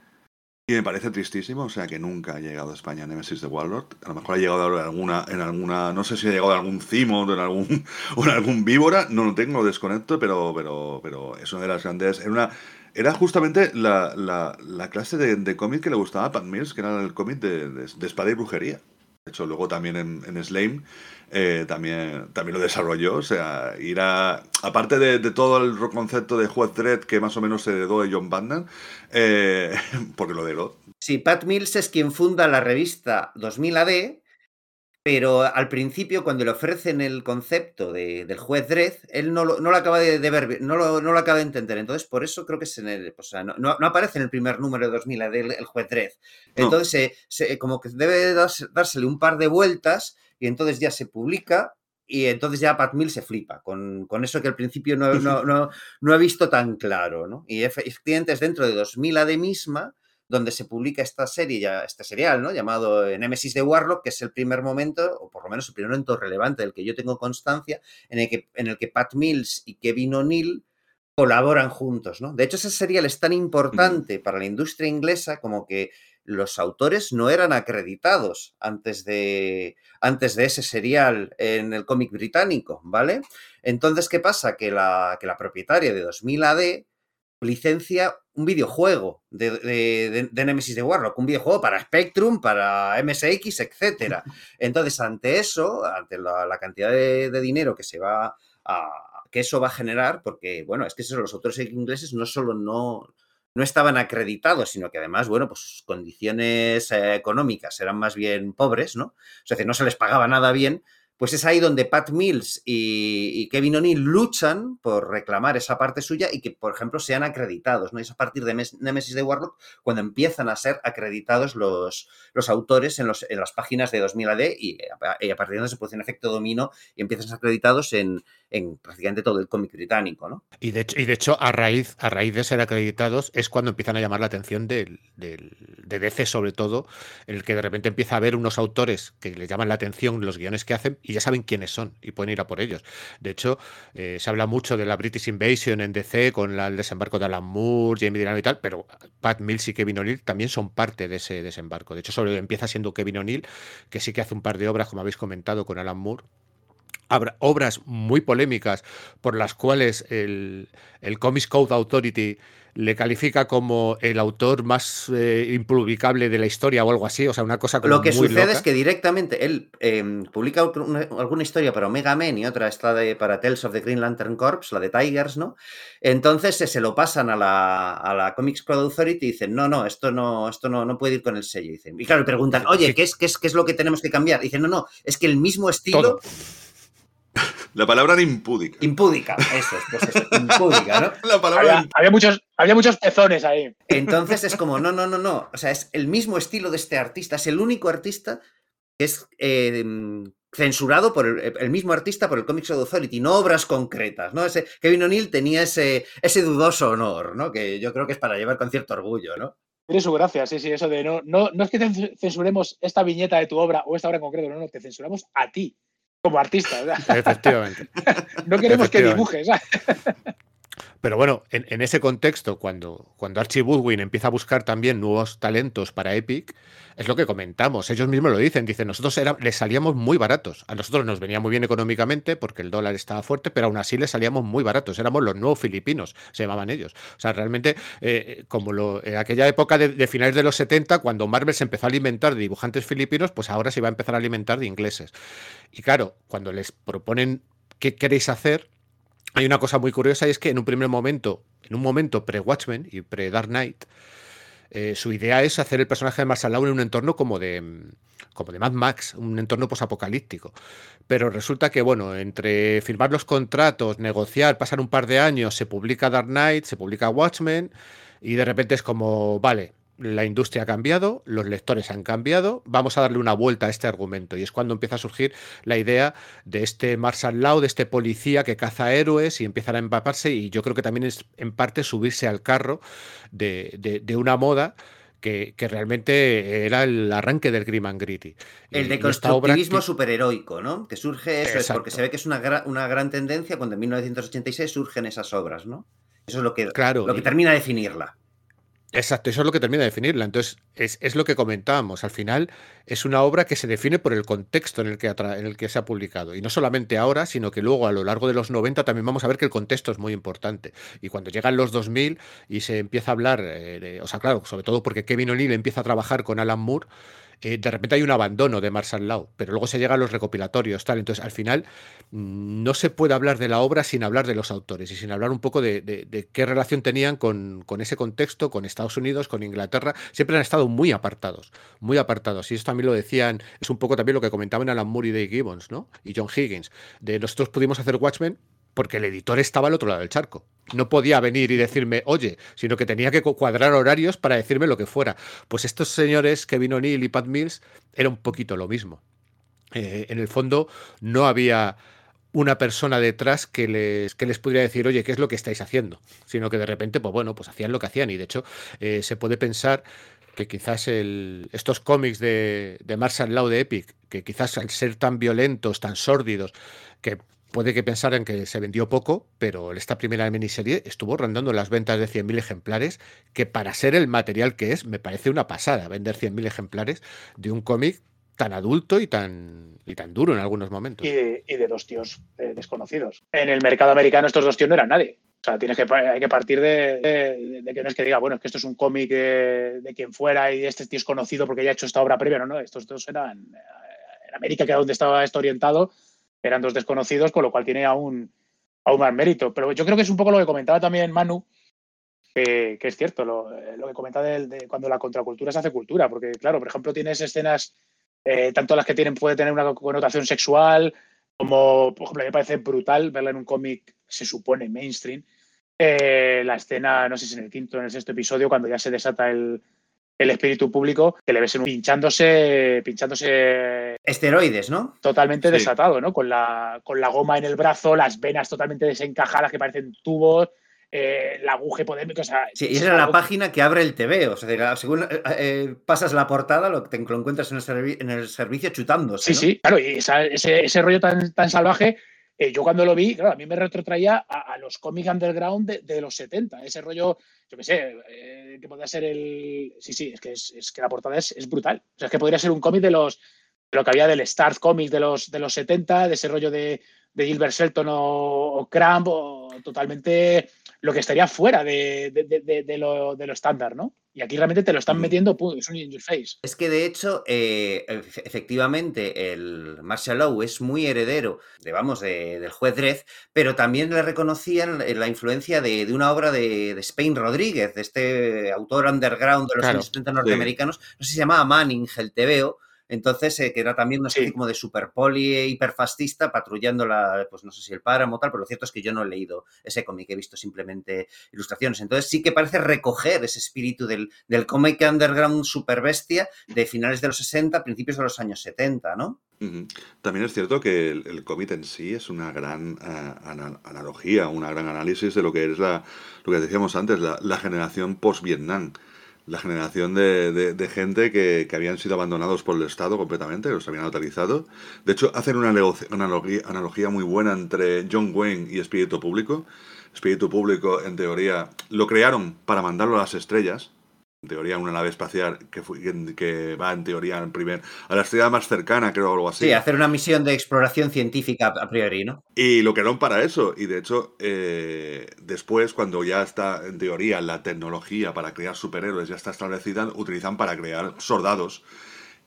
[SPEAKER 2] Y me parece tristísimo, o sea, que nunca ha llegado a España Nemesis de Warlord. A lo mejor ha llegado en alguna, en alguna no sé si ha llegado en algún cimo o en algún, o en algún víbora, no lo tengo, desconecto, pero, pero, pero es una de las grandes... Era, una, era justamente la, la, la clase de, cómic que le gustaba a Pat Mills, que era el cómic de espada y brujería. De hecho, luego también en, en Slame eh, también, también lo desarrolló. O sea, ir a, aparte de, todo el concepto de Juez Dredd que más o menos se heredó de John Bandner, eh, porque lo heredó.
[SPEAKER 1] Sí, Pat Mills es quien funda la revista 2000 AD, pero al principio, cuando le ofrecen el concepto de- del juez Dredd, él no lo, no lo acaba de, de ver, no lo, no lo acaba de entender. Entonces, por eso creo que es en el, o sea, no, no- aparece en el primer número de 2000 AD el, el juez Dredd. Entonces, se- se- como que debe darse- dársele un par de vueltas y entonces ya se publica. Y entonces ya Pat Mills se flipa con, con eso que al principio no, no, no, no he visto tan claro. ¿no? Y efe- efectivamente es dentro de 2000 AD misma donde se publica esta serie, ya, este serial, ¿no? Llamado eh, Nemesis de Warlock, que es el primer momento, o por lo menos el primer momento relevante del que yo tengo constancia, en el que, en el que Pat Mills y Kevin O'Neill colaboran juntos, ¿no? De hecho, ese serial es tan importante para la industria inglesa como que los autores no eran acreditados antes de, antes de ese serial en el cómic británico, ¿vale? Entonces, ¿qué pasa? Que la, que la propietaria de 2000 AD licencia un videojuego de, de, de- Nemesis de Warlock, un videojuego para Spectrum, para MSX, etcétera. Entonces, ante eso, ante la, la cantidad de, de dinero que se va a que eso va a generar, porque, bueno, es que eso, los autores ingleses no solo no, no estaban acreditados, sino que además, bueno, pues sus condiciones eh, económicas eran más bien pobres, ¿no? O sea, que no se les pagaba nada bien, pues es ahí donde Pat Mills y, Kevin O'Neill luchan por reclamar esa parte suya y que, por ejemplo, sean acreditados, ¿no? Es a partir de Mes- Nemesis de Warlock cuando empiezan a ser acreditados los, los autores en, las páginas de 2000 AD y a, y a partir de donde se produce un efecto domino y empiezan a ser acreditados en, en prácticamente todo el cómic británico, ¿no?
[SPEAKER 3] Y de hecho, y de hecho a, raíz, a raíz de ser acreditados es cuando empiezan a llamar la atención del, de DC sobre todo, en el que de repente empieza a haber unos autores que le llaman la atención los guiones que hacen y ya saben quiénes son y pueden ir a por ellos. De hecho, eh, se habla mucho de la British Invasion en DC con el desembarco de Alan Moore, Jamie Dirano y tal, pero Pat Mills y Kevin O'Neill también son parte de ese desembarco. De hecho, solo empieza siendo Kevin O'Neill, que sí que hace un par de obras, como habéis comentado, con Alan Moore, obras muy polémicas por las cuales el, el Comics Code Authority le califica como el autor más eh, impublicable de la historia o algo así, o sea, una cosa como
[SPEAKER 1] Lo que
[SPEAKER 3] muy
[SPEAKER 1] sucede
[SPEAKER 3] loca.
[SPEAKER 1] es que directamente él eh, publica una- alguna historia para Omega Men y otra está de, para Tales of the Green Lantern Corps, la de Tigers, ¿no? Entonces eh, se lo pasan a la, a la Comics Code Authority y dicen, no, no, esto no, esto no, no puede ir con el sello. Dicen, y claro, preguntan, oye. ¿qué es, qué, es, ¿qué es lo que tenemos que cambiar? Dicen, no, no, es que el mismo estilo
[SPEAKER 3] Todo.
[SPEAKER 2] La palabra era impúdica.
[SPEAKER 1] Impúdica, eso, pues eso, impúdica, ¿no?
[SPEAKER 2] La palabra
[SPEAKER 4] Había, había muchos, había muchos pezones ahí.
[SPEAKER 1] Entonces es como, no, no, no, no. O sea, es el mismo estilo de este artista, es el único artista que es eh, censurado por el, el mismo artista por el Comics of Authority, no obras concretas, ¿no? Ese, Kevin O'Neill tenía ese, ese dudoso honor, ¿no? Que yo creo que es para llevar con cierto orgullo, ¿no?
[SPEAKER 4] Tiene su gracia, sí, sí, eso de no, no, no es que cen- censuremos esta viñeta de tu obra o esta obra en concreto, no, no, te censuramos a ti como artista, ¿verdad?
[SPEAKER 3] Efectivamente.
[SPEAKER 4] No queremos que dibujes.
[SPEAKER 3] Pero bueno, en, ese contexto, cuando, cuando Archie Woodwin empieza a buscar también nuevos talentos para Epic, es lo que comentamos. Ellos mismos lo dicen. Dicen, nosotros les salíamos muy baratos. A nosotros nos venía muy bien económicamente porque el dólar estaba fuerte, pero aún así les salíamos muy baratos. Éramos los nuevos filipinos, se llamaban ellos. O sea, realmente, eh, como lo, en aquella época de, de finales de los 70, cuando Marvel se empezó a alimentar de dibujantes filipinos, pues ahora se va a empezar a alimentar de ingleses. Y claro, cuando les proponen qué queréis hacer, hay una cosa muy curiosa y es que en un primer momento, en un momento pre-Watchmen y pre-Dark Knight, eh, su idea es hacer el personaje de Marshall Law en un entorno como de, mm, como de Mad Max, un entorno posapocalíptico. Pero resulta que, bueno, entre firmar los contratos, negociar, pasar un par de años, se publica Dark Knight, se publica Watchmen, y de repente es como, vale, la industria ha cambiado, los lectores han cambiado, vamos a darle una vuelta a este argumento. Y es cuando empieza a surgir la idea de este Marshall Law, de este policía que caza héroes y empiezan a empaparse, y yo creo que también es en parte subirse al carro de, de- de una moda que, que realmente era el arranque del Grim and Gritty.
[SPEAKER 1] El de constructivismo superheroico, ¿no? Que surge eso, es porque se ve que es una, gra- una gran tendencia cuando en 1986 surgen esas obras, ¿no? Eso es lo que,
[SPEAKER 3] Claro,
[SPEAKER 1] lo que termina de definirla.
[SPEAKER 3] Exacto, eso es lo que termina de definirla. Entonces, es, es lo que comentábamos. Al final, es una obra que se define por el contexto en el, que en el que se ha publicado. Y no solamente ahora, sino que luego a lo largo de los 90 también vamos a ver que el contexto es muy importante. Y cuando llegan los 2000 y se empieza a hablar, eh, de- o sea, claro, sobre todo porque Kevin O'Neill empieza a trabajar con Alan Moore, de repente hay un abandono de Marshall Law, pero luego se llegan los recopilatorios, tal. Entonces, al final, mm, no se puede hablar de la obra sin hablar de los autores y sin hablar un poco de, de- de qué relación tenían con, con ese contexto, con Estados Unidos, con Inglaterra. Siempre han estado muy apartados, muy apartados. Y eso también lo decían, es un poco también lo que comentaban Alan Moore y Dave Gibbons, ¿no? Y John Higgins. De nosotros pudimos hacer Watchmen porque el editor estaba al otro lado del charco. No podía venir y decirme, oye, sino que tenía que cu- cuadrar horarios para decirme lo que fuera. Pues estos señores, Kevin O'Neill y Pat Mills, era un poquito lo mismo. Eh, en el fondo, no había una persona detrás que les, que les pudiera decir, oye, ¿qué es lo que estáis haciendo? Sino que de repente, pues bueno, pues hacían lo que hacían. Y de hecho, eh, se puede pensar que quizás estos cómics de, de Marshall Law de Epic, que quizás al ser tan violentos, tan sórdidos, que puede que pensaran que se vendió poco, pero esta primera miniserie estuvo rondando las ventas de 100.000 ejemplares, que para ser el material que es, me parece una pasada vender 100.000 ejemplares de un cómic tan adulto y tan, y tan duro en algunos momentos.
[SPEAKER 4] y de, dos tíos eh, desconocidos. En el mercado americano estos dos tíos no eran nadie. O sea, tienes que, hay que partir de que no es que diga, bueno, es que esto es un cómic de, de quien fuera y este tío es conocido porque ya ha hecho esta obra previa. No, no, estos dos eran eh, en América, que era donde estaba esto orientado, eran dos desconocidos, con lo cual tiene aún, aún más mérito. Pero yo creo que es un poco lo que comentaba también Manu, que, es cierto, lo, eh, que comenta del- de, cuando la contracultura se hace cultura, porque claro, por ejemplo, tienes escenas, eh, tanto las que tienen, puede tener una connotación sexual, como, por ejemplo, me parece brutal verla en un cómic, se supone mainstream, eh, la escena, no sé si en el quinto o en el sexto episodio, cuando ya se desata el, el espíritu público, que le ves en un- pinchándose, pinchándose
[SPEAKER 1] Esteroides, ¿no?
[SPEAKER 4] totalmente
[SPEAKER 2] Sí.
[SPEAKER 4] desatado, ¿no? Con la, con la goma en el brazo, las venas totalmente desencajadas que parecen tubos, eh, la aguja hipodémica, o sea...
[SPEAKER 1] Sí, y
[SPEAKER 4] es
[SPEAKER 1] esa es la
[SPEAKER 4] algo-
[SPEAKER 1] página que abre el TV. O sea, según eh, eh, pasas la portada, lo, te lo encuentras en el, servi- en el servicio chutándose.
[SPEAKER 4] Sí,
[SPEAKER 1] ¿no?
[SPEAKER 4] sí, claro, y esa- ese, ese rollo tan, tan salvaje, eh, yo cuando lo vi, claro, a mí me retrotraía a, los cómics underground de, de los 70, ese rollo, yo qué sé, eh, que podría ser el... Sí, sí, es que, es, que la portada es, es brutal. O sea, es que podría ser un cómic de los de lo que había del Start Comics de los, de los 70, de ese rollo de, de Gilbert Shelton o, Cramp, o totalmente lo que estaría fuera de, de- de- de lo estándar, ¿no? Y aquí realmente te lo están metiendo, pum, es un in your face.
[SPEAKER 1] Es que de hecho, eh, efe- efectivamente, el Marshall Law es muy heredero de, vamos, de- del juez Dredd, pero también le reconocían la influencia de, de una obra de, de Spain Rodríguez, de este autor underground de los
[SPEAKER 3] Claro,
[SPEAKER 1] años 70 norteamericanos, no sé si se llamaba Manning, el TVO, Entonces, eh, que era también una especie como de super poli hiperfascista patrullando la, pues no sé si el páramo o tal, pero lo cierto es que yo no he leído ese cómic, he visto simplemente ilustraciones. Entonces sí que parece recoger ese espíritu del, del cómic underground super bestia de finales de los 60, principios de los años 70, ¿no?
[SPEAKER 2] También es cierto que el, cómic en sí es una gran eh, analogía, una gran análisis de lo que es la, lo que decíamos antes, la, la generación post-Vietnam la generación de, gente que, habían sido abandonados por el Estado completamente, los habían autorizado. De hecho, hacen una analogía, analogía, muy buena entre John Wayne y Espíritu Público. Espíritu Público, en teoría, lo crearon para mandarlo a las estrellas, en teoría una nave espacial que, que va en teoría en primer, a la estrella más cercana, creo, o algo así.
[SPEAKER 1] Sí, hacer una misión de exploración científica a priori, ¿no?
[SPEAKER 2] Y lo crearon para eso. Y de hecho, eh, después, cuando ya está, en teoría, la tecnología para crear superhéroes ya está establecida, utilizan para crear soldados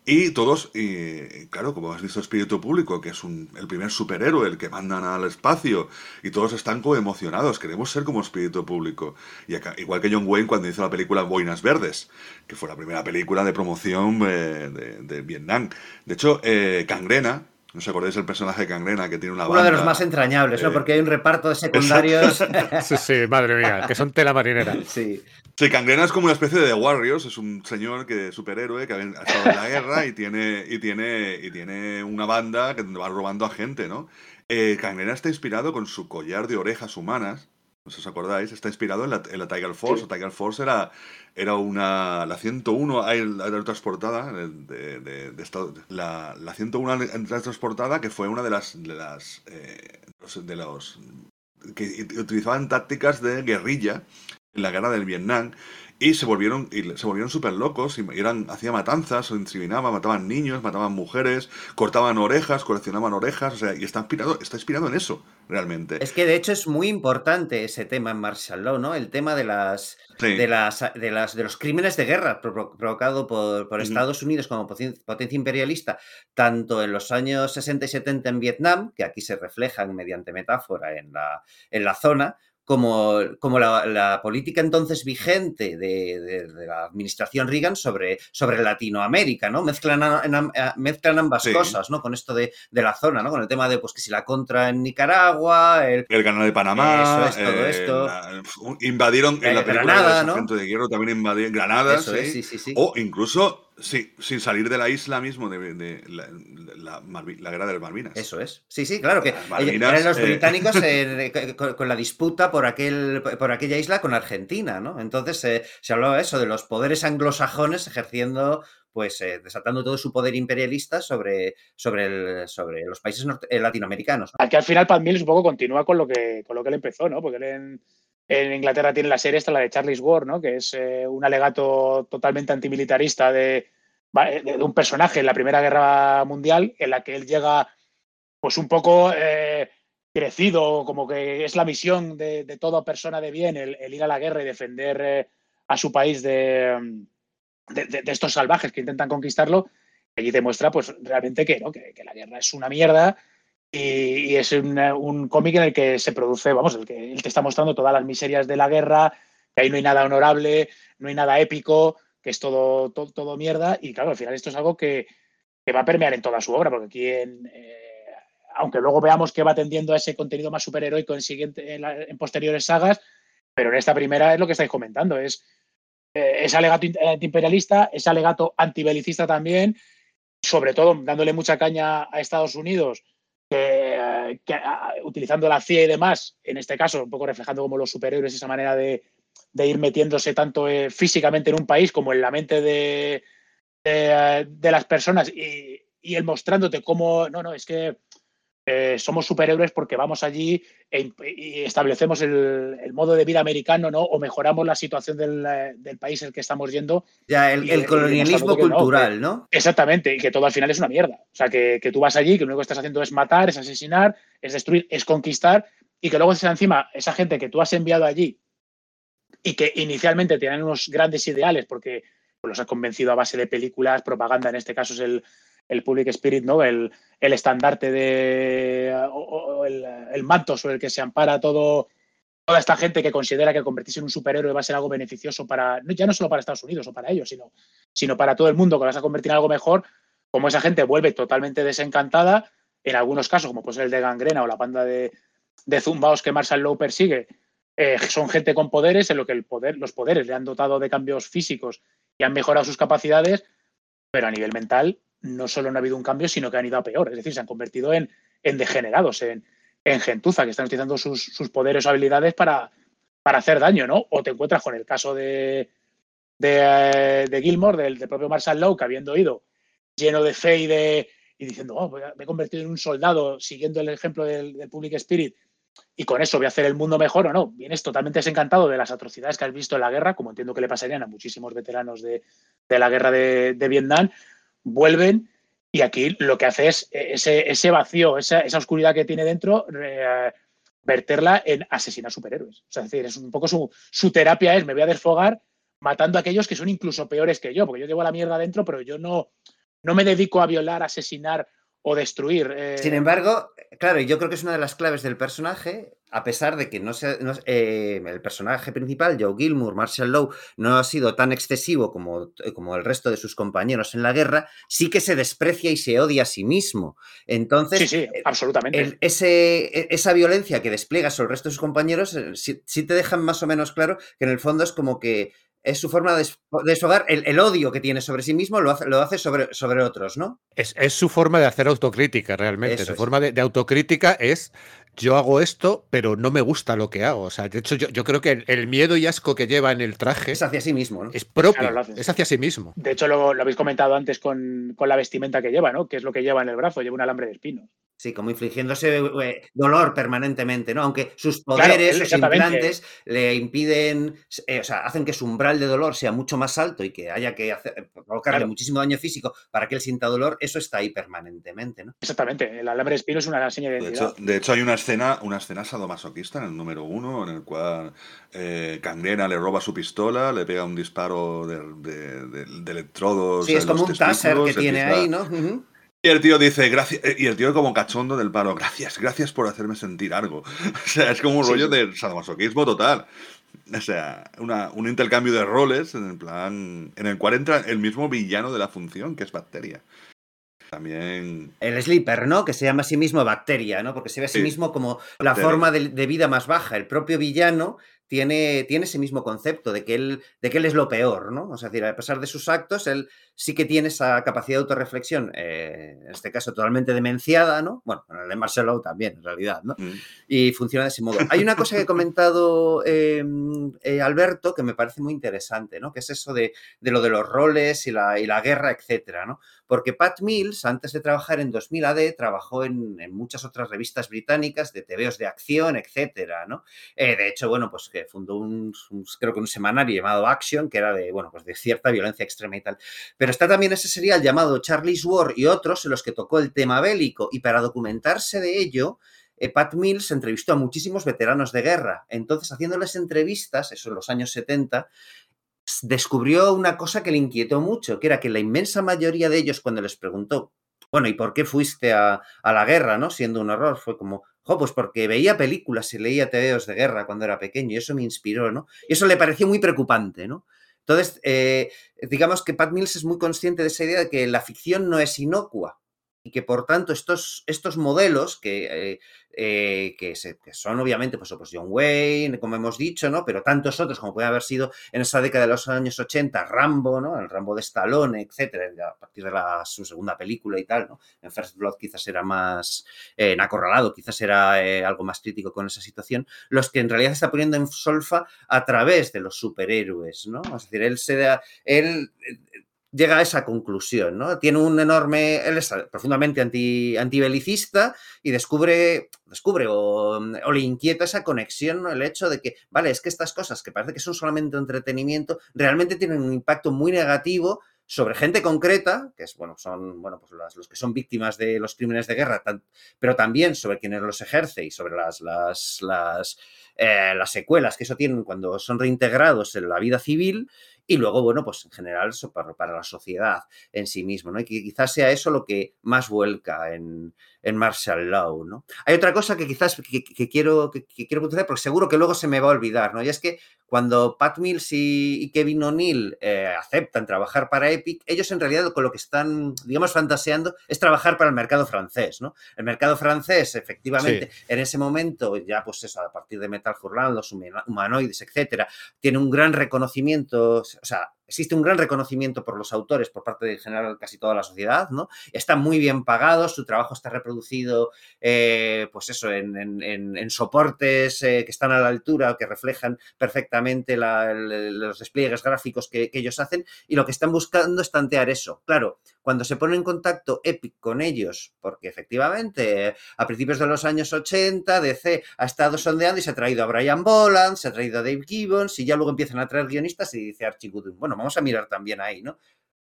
[SPEAKER 2] y todos, y claro, como has visto Espíritu Público, que es un, el primer superhéroe, el que mandan al espacio, y todos están como emocionados, queremos ser como Espíritu Público. Y igual que John Wayne cuando hizo la película Boinas Verdes, que fue la primera película de promoción eh, de, Vietnam. De hecho, eh, Cangrena, ¿No os acordáis del personaje de Cangrena que tiene una
[SPEAKER 1] Uno de los más entrañables, ¿no? Eh, Porque hay un reparto de secundarios.
[SPEAKER 3] sí, sí, madre mía, que son tela marinera.
[SPEAKER 1] Sí.
[SPEAKER 2] Sí, Cangrena es como una especie de Warriors, es un señor que superhéroe que ha estado en la guerra y tiene, y tiene, y tiene una banda que va robando a gente, ¿no? Eh, Cangrena está inspirado con su collar de orejas humanas, no sé si os acordáis, está inspirado en la, Tiger Force. La Tiger Force era, era una. La 101 transportada de, de, de, la, la 101 transportada que fue una de las. de las. Eh, de los. que utilizaban tácticas de guerrilla en la guerra del Vietnam y se volvieron y se volvieron súper locos y eran hacía matanzas, inseminaban, mataban niños, mataban mujeres, cortaban orejas, coleccionaban orejas, o sea, y está inspirado, está inspirado en eso, realmente.
[SPEAKER 1] Es que de hecho es muy importante ese tema en Martial Law, ¿no? El tema de las de las de las de los crímenes de guerra provocado por, por Estados Unidos como potencia imperialista, tanto en los años 60 y 70 en Vietnam, que aquí se reflejan mediante metáfora en la, en la zona, como, como la, política entonces vigente de, la administración Reagan sobre, sobre Latinoamérica, ¿no? Mezclan, mezclan ambas cosas, ¿no? Con esto de, la zona, ¿no? Con el tema de, pues, que si la contra en Nicaragua... El,
[SPEAKER 2] el canal de Panamá...
[SPEAKER 1] Eso es, todo eh, esto.
[SPEAKER 2] invadieron en la película Granada, ¿no? de Hierro también invadieron Granada,
[SPEAKER 1] sí, sí, sí.
[SPEAKER 2] O incluso Sí, sin salir de la isla mismo, de, la, guerra de las Malvinas.
[SPEAKER 1] Eso es. Sí, sí, claro que eran los eh, británicos eh, con, la disputa por, aquel, por aquella isla con Argentina, ¿no? Entonces eh, se hablaba eso, de los poderes anglosajones ejerciendo, pues desatando todo su poder imperialista sobre, sobre, sobre los países latinoamericanos.
[SPEAKER 4] Aquí al final Pat Mills un poco continúa con lo que, con lo que él empezó, ¿no? Porque él en en Inglaterra tiene la serie esta, la de Charles Ward, ¿no? que es eh, un alegato totalmente antimilitarista de, de, un personaje en la Primera Guerra Mundial, en la que él llega pues un poco eh, crecido, como que es la misión de, toda persona de bien, el, ir a la guerra y defender eh, a su país de, estos salvajes que intentan conquistarlo. Allí demuestra pues realmente que, ¿no? que la guerra es una mierda y, es un, cómic en el que se produce, vamos, el que él te está mostrando todas las miserias de la guerra, que ahí no hay nada honorable, no hay nada épico, que es todo, todo, mierda. Y claro, al final esto es algo que, va a permear en toda su obra, porque aquí en, eh, aunque luego veamos que va tendiendo a ese contenido más superheroico en, siguiente, en, posteriores sagas, pero en esta primera es lo que estáis comentando, es eh, ese alegato antiimperialista, ese alegato antibelicista también, sobre todo dándole mucha caña a Estados Unidos que, ah, utilizando la CIA y demás, en este caso, un poco reflejando como los superhéroes, esa manera de, ir metiéndose tanto eh, físicamente en un país como en la mente de, de, las personas y, y, el mostrándote cómo, no, no, es que eh, somos superhéroes porque vamos allí e y establecemos el, modo de vida americano, ¿no? O mejoramos la situación del, del país en el que estamos yendo.
[SPEAKER 1] Ya, el, colonialismo cultural, no,
[SPEAKER 4] Exactamente, y que todo al final es una mierda. O sea, que, tú vas allí, que lo único que estás haciendo es matar, es asesinar, es destruir, es conquistar, y que luego encima esa gente que tú has enviado allí y que inicialmente tienen unos grandes ideales porque los has convencido a base de películas, propaganda, en este caso es el, el Public Spirit, ¿no? El, el estandarte de o, el, manto sobre el que se ampara todo, toda esta gente que considera que convertirse en un superhéroe va a ser algo beneficioso para, ya no solo para Estados Unidos o para ellos, sino, sino para todo el mundo, que vas a convertir en algo mejor, como esa gente vuelve totalmente desencantada, en algunos casos, como puede ser el de Gangrena o la banda de, de zumbaos que Marshall Lowe persigue, eh, son gente con poderes en lo que el poder, los poderes le han dotado de cambios físicos y han mejorado sus capacidades, pero a nivel mental no solo no ha habido un cambio, sino que han ido a peor. Es decir, se han convertido en, en degenerados, en, en, gentuza, que están utilizando sus, sus poderes o habilidades para, para, hacer daño, ¿no? O te encuentras con el caso de, de, eh, de Gilmore, del, propio Marshall Lowe, que habiendo ido lleno de fe y de y diciendo, oh, me he convertido en un soldado, siguiendo el ejemplo del, del Public Spirit, y con eso voy a hacer el mundo mejor o no. Vienes totalmente desencantado de las atrocidades que has visto en la guerra, como entiendo que le pasarían a muchísimos veteranos de, de la guerra de, de, Vietnam, vuelven y aquí lo que hace es ese, ese vacío, esa, esa, oscuridad que tiene dentro, eh, verterla en asesinar superhéroes. Es decir, es un poco su, su terapia es, me voy a desfogar matando a aquellos que son incluso peores que yo, porque yo llevo la mierda dentro, pero yo no, no me dedico a violar, asesinar o destruir. Eh...
[SPEAKER 1] Sin embargo, claro, yo creo que es una de las claves del personaje, a pesar de que no sea, no, eh, el personaje principal, Joe Gilmour, Marshall Lowe, no ha sido tan excesivo como, como, el resto de sus compañeros en la guerra, sí que se desprecia y se odia a sí mismo. Entonces,
[SPEAKER 4] sí, sí, absolutamente.
[SPEAKER 1] El, ese, esa violencia que despliega sobre el resto de sus compañeros, eh, sí, sí te dejan más o menos claro que en el fondo es como que es su forma de desfogar el, el, odio que tiene sobre sí mismo, lo hace, lo hace sobre, sobre, otros, ¿no?
[SPEAKER 3] Es, es, su forma de hacer autocrítica, realmente. Eso su es. forma de, de, autocrítica es yo hago esto, pero no me gusta lo que hago. O sea, de hecho, yo, yo creo que el, el, miedo y asco que lleva en el traje
[SPEAKER 1] es hacia sí mismo, ¿no?
[SPEAKER 3] Es propio, claro, es hacia sí mismo.
[SPEAKER 4] De hecho, lo, lo habéis comentado antes con, con, la vestimenta que lleva, ¿no? Que es lo que lleva en el brazo, lleva un alambre de espinos.
[SPEAKER 1] Sí, como infligiéndose eh, dolor permanentemente, ¿no? Aunque sus poderes, claro, sus implantes, le impiden, eh, o sea, hacen que su umbral de dolor sea mucho más alto y que haya que hacer, provocarle claro. muchísimo daño físico para que él sienta dolor, eso está ahí permanentemente, ¿no?
[SPEAKER 4] Exactamente, el alambre de espino es una señal de identidad.
[SPEAKER 2] De hecho, de hecho hay una escena, una escena sadomasoquista en el número uno, en el cual eh, Cangrena le roba su pistola, le pega un disparo de, de, de, de electrodos.
[SPEAKER 1] Sí, es como un taser que tiene ahí, ¿no? Uh -huh.
[SPEAKER 2] Y el tío dice, gracias, y el tío como cachondo del palo, gracias, gracias por hacerme sentir algo. O sea, es como un sí. rollo de sadomasoquismo total. O sea, una, un intercambio de roles en el plan, en el cual entra el mismo villano de la función, que es Bacteria. También.
[SPEAKER 1] El Sleeper, ¿no? Que se llama a sí mismo Bacteria, ¿no? Porque se ve a sí, sí. mismo como la forma de, de, vida más baja. El propio villano tiene, tiene ese mismo concepto de que, él, de que él es lo peor, ¿no? O sea, decir, a pesar de sus actos, él sí que tiene esa capacidad de autorreflexión, eh, en este caso totalmente demenciada, ¿no? Bueno, en el de Marcelo también, en realidad, ¿no? Mm. Y funciona de ese modo. Hay una cosa que ha comentado eh, eh, Alberto que me parece muy interesante, ¿no? Que es eso de, lo de los roles y la, guerra, etcétera, ¿no? Porque Pat Mills, antes de trabajar en 2000 AD, trabajó en, muchas otras revistas británicas de TVOs de acción, etcétera, ¿no? Eh, de hecho, bueno, pues que fundó un, un, creo que un semanario llamado Action, que era de, bueno, pues de cierta violencia extrema y tal. Pero está también ese serial llamado Charlie's War y otros en los que tocó el tema bélico y para documentarse de ello, eh, Pat Mills entrevistó a muchísimos veteranos de guerra. Entonces, haciéndoles entrevistas, eso en los años 70, descubrió una cosa que le inquietó mucho, que era que la inmensa mayoría de ellos, cuando les preguntó, bueno, ¿y por qué fuiste a, la guerra, no? Siendo un horror, fue como, jo, pues porque veía películas y leía tebeos de guerra cuando era pequeño y eso me inspiró, ¿no? Y eso le pareció muy preocupante, ¿no? Entonces, eh, digamos que Pat Mills es muy consciente de esa idea de que la ficción no es inocua y que por tanto estos, estos modelos que, eh, eh, que, son obviamente pues, pues, John Wayne, como hemos dicho, ¿no? pero tantos otros como puede haber sido en esa década de los años 80, Rambo, ¿no? el Rambo de Stallone, etcétera, a partir de su segunda película y tal, ¿no? en First Blood quizás era más eh, en Acorralado, quizás era algo más crítico con esa situación, los que en realidad está poniendo en solfa a través de los superhéroes, ¿no? Es decir, él se da, él llega a esa conclusión, ¿no? Tiene un enorme, él es profundamente anti, antibelicista y descubre, descubre o, o, le inquieta esa conexión, ¿no? el hecho de que, vale, es que estas cosas que parece que son solamente entretenimiento, realmente tienen un impacto muy negativo sobre gente concreta, que es, bueno, son, bueno, pues las, los que son víctimas de los crímenes de guerra, pero también sobre quienes los ejerce y sobre las, las, las, eh, las secuelas que eso tienen cuando son reintegrados en la vida civil y luego, bueno, pues en general para, para la sociedad en sí mismo, ¿no? Y que quizás sea eso lo que más vuelca en, en Martial Law, ¿no? Hay otra cosa que quizás que, quiero, que, quiero puntualizar, porque seguro que luego se me va a olvidar, ¿no? Y es que cuando Pat Mills y, Kevin O'Neill eh, aceptan trabajar para Epic, ellos en realidad con lo que están, digamos, fantaseando es trabajar para el mercado francés, ¿no? El mercado francés, efectivamente, en ese momento, ya pues eso, a partir de Metal Hurlant, los humanoides, etcétera, tiene un gran reconocimiento, o sea, existe un gran reconocimiento por los autores por parte de general casi toda la sociedad, ¿no? Están muy bien pagados, su trabajo está reproducido, eh, pues eso, en, soportes eh, que están a la altura que reflejan perfectamente los despliegues gráficos que, ellos hacen y lo que están buscando es tantear eso. Claro, cuando se pone en contacto Epic con ellos, porque efectivamente a principios de los años 80 DC ha estado sondeando y se ha traído a Brian Boland, se ha traído a Dave Gibbons y ya luego empiezan a traer guionistas y dice Archie Goodwin, bueno, vamos a mirar también ahí, ¿no?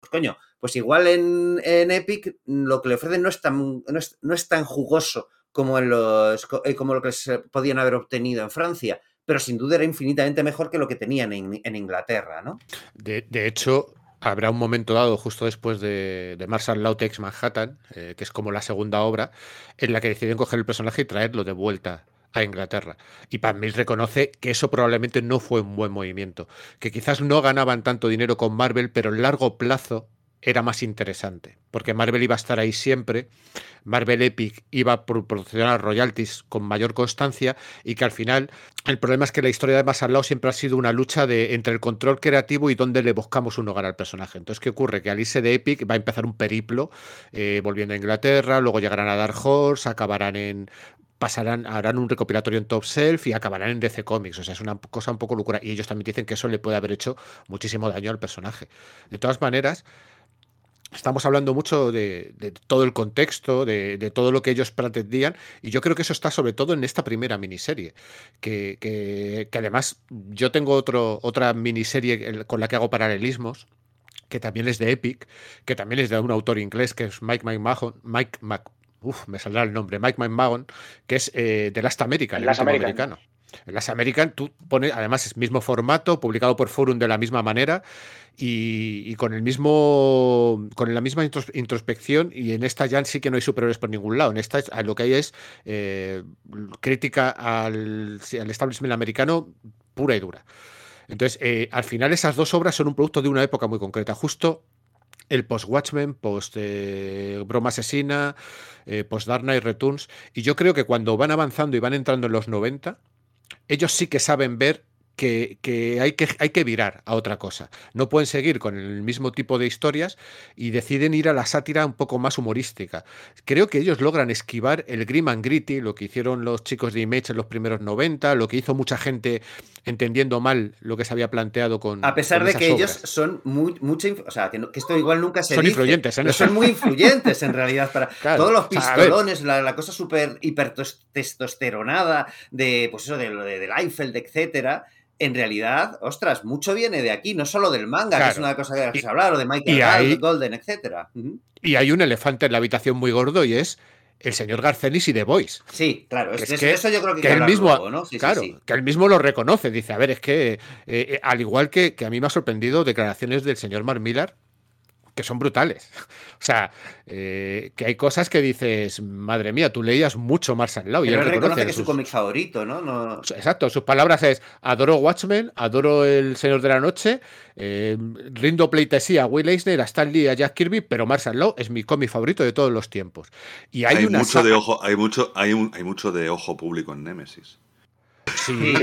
[SPEAKER 1] Pues coño, pues igual en, Epic lo que le ofrecen no es tan, no es, tan jugoso como, en los, eh, como lo que se podían haber obtenido en Francia, pero sin duda era infinitamente mejor que lo que tenían en, Inglaterra, ¿no?
[SPEAKER 3] De, hecho, habrá un momento dado, justo después de, de Marshall Lautex Manhattan, eh, que es como la segunda obra, en la que deciden coger el personaje y traerlo de vuelta a Inglaterra. Y Pat Mills reconoce que eso probablemente no fue un buen movimiento, que quizás no ganaban tanto dinero con Marvel, pero en largo plazo era más interesante, porque Marvel iba a estar ahí siempre, Marvel Epic iba a proporcionar royalties con mayor constancia y que al final el problema es que la historia de más al siempre ha sido una lucha de, entre el control creativo y dónde le buscamos un hogar al personaje. Entonces, ¿qué ocurre? Que Alice de Epic va a empezar un periplo eh, volviendo a Inglaterra, luego llegarán a Dark Horse, acabarán en pasarán, harán un recopilatorio en Top Self y acabarán en DC Comics. O sea, es una cosa un poco locura. Y ellos también dicen que eso le puede haber hecho muchísimo daño al personaje. De todas maneras, estamos hablando mucho de, todo el contexto, de, todo lo que ellos pretendían, y yo creo que eso está sobre todo en esta primera miniserie, que, además yo tengo otro, otra miniserie con la que hago paralelismos, que también es de Epic, que también es de un autor inglés, que es Mike Mike Mac, Uf, me saldrá el nombre, Mike McMahon, que es eh, de Last American, el, americano. En Last American tú pones, además es mismo formato, publicado por Forum de la misma manera y, con el mismo con la misma introspección y en esta ya sí que no hay superiores por ningún lado. En esta lo que hay es eh, crítica al, al, establishment americano pura y dura. Entonces, eh, al final esas dos obras son un producto de una época muy concreta. Justo el post-Watchmen, post-Broma Asesina, eh, post-Dark Knight Returns. Y yo creo que cuando van avanzando y van entrando en los 90, ellos sí que saben ver que, hay que hay que virar a otra cosa. No pueden seguir con el mismo tipo de historias y deciden ir a la sátira un poco más humorística. Creo que ellos logran esquivar el grim and gritty, lo que hicieron los chicos de Image en los primeros 90, lo que hizo mucha gente entendiendo mal lo que se había planteado con.
[SPEAKER 1] A pesar de que ellos son muy, mucho. O sea, que, esto igual nunca se.
[SPEAKER 3] Son influyentes,
[SPEAKER 1] ¿eh? Son muy influyentes en realidad para todos los pistolones, la, cosa súper hipertestosteronada de, pues eso, de, de, del Eiffel, etcétera en realidad, ostras, mucho viene de aquí, no solo del manga, que es una cosa que has hablar, o de Michael Golden, etcétera.
[SPEAKER 3] Y hay un elefante en la habitación muy gordo y es el señor Garcenis y The Voice.
[SPEAKER 1] Sí, claro, es, que, eso yo creo que,
[SPEAKER 3] que él mismo, ¿no? claro, que él mismo lo reconoce, dice, a ver, es que eh, eh, al igual que, que, a mí me ha sorprendido declaraciones del señor Mark Millar, que son brutales. O sea, eh, que hay cosas que dices, madre mía, tú leías mucho Marshall Law.
[SPEAKER 1] y él reconoce que es su cómic favorito, ¿no?
[SPEAKER 3] Exacto, sus palabras es, adoro Watchmen, adoro El Señor de la Noche, eh, rindo pleitesía a Will Eisner, a Stan Lee, a Jack Kirby, pero Marshall Law es mi cómic favorito de todos los tiempos. Y hay,
[SPEAKER 2] mucho de ojo, hay mucho, hay, un, hay mucho de ojo público en Nemesis.
[SPEAKER 3] Sí,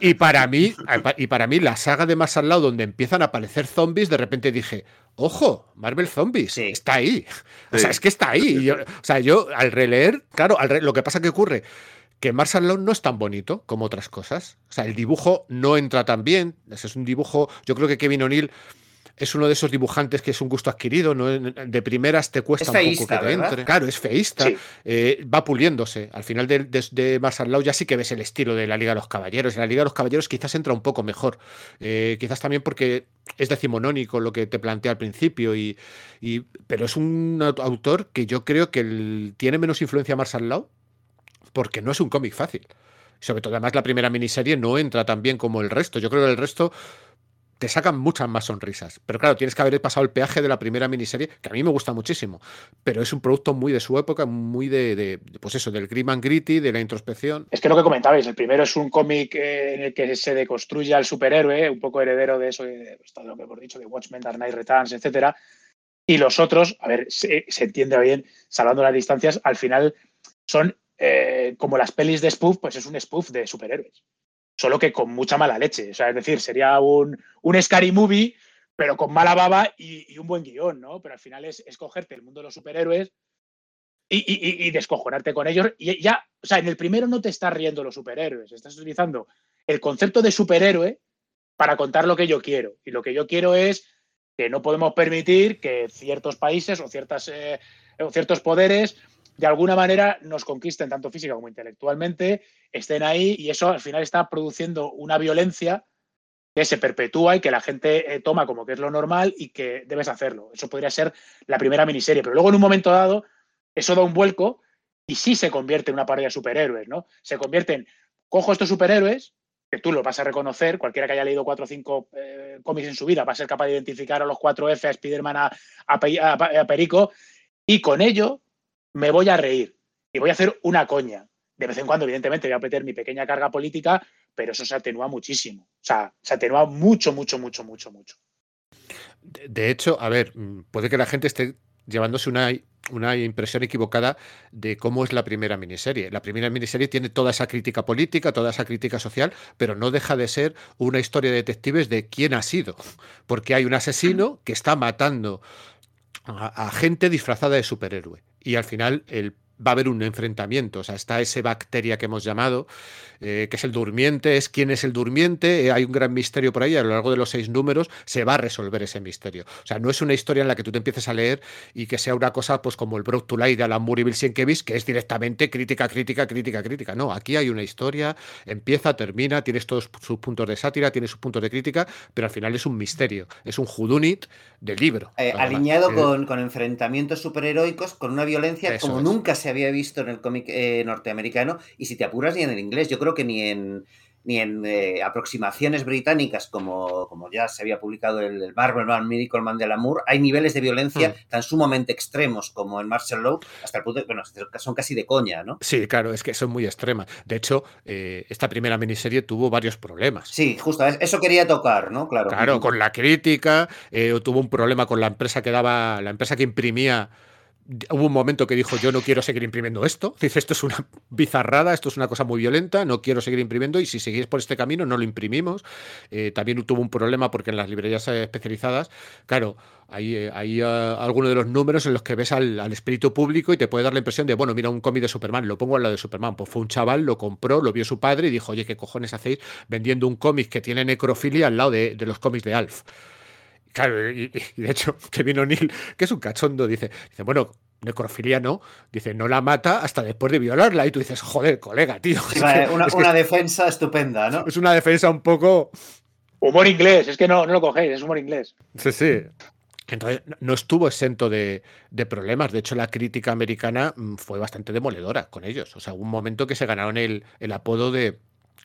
[SPEAKER 3] y, para, mí, y para mí, la saga de más al lado, donde empiezan a aparecer zombies, de repente dije, ojo, Marvel Zombies, está ahí. O sea, es que está ahí. o sea, yo al releer, claro, lo que pasa que ocurre que Marshall Law no es tan bonito como otras cosas. O sea, el dibujo no entra tan bien. Ese es un dibujo, yo creo que Kevin O'Neill es uno de esos dibujantes que es un gusto adquirido, ¿no? de primeras te cuesta un poco que te entre. Claro, es feísta, eh, va puliéndose. Al final de, de, de ya sí que ves el estilo de la Liga de los Caballeros. En la Liga de los Caballeros quizás entra un poco mejor. Eh, quizás también porque es decimonónico lo que te plantea al principio, y, pero es un autor que yo creo que tiene menos influencia Marshall Law porque no es un cómic fácil. Sobre todo, además, la primera miniserie no entra tan bien como el resto. Yo creo que el resto te sacan muchas más sonrisas. Pero claro, tienes que haber pasado el peaje de la primera miniserie, que a mí me gusta muchísimo, pero es un producto muy de su época, muy de, pues eso, del grim and gritty, de la introspección.
[SPEAKER 4] Es que lo que comentabais, el primero es un cómic eh, en el que se deconstruye al superhéroe, un poco heredero de eso, de, lo que hemos dicho, de Watchmen, Dark Knight Returns, etcétera. Y los otros, a ver, se, entiende bien, salvando las distancias, al final son eh, como las pelis de spoof, pues es un spoof de superhéroes solo que con mucha mala leche. O sea, es decir, sería un, un scary movie, pero con mala baba y, un buen guion, ¿no? Pero al final es escogerte el mundo de los superhéroes y, y, y, descojonarte con ellos. Y ya, o sea, en el primero no te estás riendo los superhéroes, estás utilizando el concepto de superhéroe para contar lo que yo quiero. Y lo que yo quiero es que no podemos permitir que ciertos países o, ciertas, eh, o ciertos poderes de alguna manera nos conquisten tanto física como intelectualmente, estén ahí y eso al final está produciendo una violencia que se perpetúa y que la gente eh, toma como que es lo normal y que debes hacerlo. Eso podría ser la primera miniserie, pero luego en un momento dado eso da un vuelco y sí se convierte en una parodia de superhéroes, ¿no? Se convierte en, cojo estos superhéroes, que tú los vas a reconocer, cualquiera que haya leído cuatro o cinco eh, cómics en su vida va a ser capaz de identificar a los cuatro F, a Spider-Man, a Perico, y con ello me voy a reír y voy a hacer una coña. De vez en cuando, evidentemente, voy a meter mi pequeña carga política, pero eso se atenúa muchísimo. O sea, se atenúa mucho, mucho, mucho, mucho, mucho.
[SPEAKER 3] De hecho, a ver, mm, puede que la gente esté llevándose una, una impresión equivocada de cómo es la primera miniserie. La primera miniserie tiene toda esa crítica política, toda esa crítica social, pero no deja de ser una historia de detectives de quién ha sido. Porque hay un asesino que está matando a, gente disfrazada de superhéroe. Y al final el va a haber un enfrentamiento. O sea, está ese bacteria que hemos llamado, eh, que es el durmiente, es quién es el durmiente, eh, hay un gran misterio por ahí, a lo largo de los seis números se va a resolver ese misterio. O sea, no es una historia en la que tú te empieces a leer y que sea una cosa pues como el Broke to Light de Alan Moore y Bill Sienkiewicz, que es directamente crítica, crítica, crítica, crítica. No, aquí hay una historia, empieza, termina, tienes todos sus puntos de sátira, tienes sus puntos de crítica, pero al final es un misterio, es un judunit del libro.
[SPEAKER 1] Eh, alineado con, con, enfrentamientos superheroicos, con una violencia como nunca se había visto en el cómic eh, norteamericano y si te apuras ni en el inglés. Yo creo que ni en, ni en eh, aproximaciones británicas como, como ya se había publicado el, el Marvel Man, Miracle Man de Lamour, hay niveles de violencia hmm. tan sumamente extremos como en Marshall Law, hasta el punto de, bueno, son casi de coña, ¿no?
[SPEAKER 3] Sí, claro, es que son muy extremas. De hecho, eh, esta primera miniserie tuvo varios problemas.
[SPEAKER 1] Sí, justo, eso quería tocar, ¿no? Claro.
[SPEAKER 3] Claro, con la crítica, tuvo un problema con la empresa que daba, la empresa que imprimía hubo un momento que dijo yo no quiero seguir imprimiendo esto. Dice esto es una bizarrada, esto es una cosa muy violenta, no quiero seguir imprimiendo y si seguís por este camino no lo imprimimos. Eh, también tuvo un problema porque en las librerías especializadas, claro, hay, eh, hay uh, algunos de los números en los que ves al, espíritu público y te puede dar la impresión de, bueno, mira un cómic de Superman, lo pongo al lado de Superman. Pues fue un chaval, lo compró, lo vio su padre y dijo, oye, ¿qué cojones hacéis vendiendo un cómic que tiene necrofilia al lado de, de los cómics de Alf? Claro, y, de hecho, Kevin O'Neill, que es un cachondo, dice, dice, bueno, necrofilia no, dice, no la mata hasta después de violarla. Y tú dices, joder, colega, tío.
[SPEAKER 1] una, defensa estupenda, ¿no?
[SPEAKER 3] Es una defensa un poco.
[SPEAKER 4] Humor inglés, es que no, no lo cogéis, es humor inglés.
[SPEAKER 3] Sí, sí. Entonces, no estuvo exento de, de, problemas. De hecho, la crítica americana mm, fue bastante demoledora con ellos. O sea, hubo un momento que se ganaron el, el apodo de,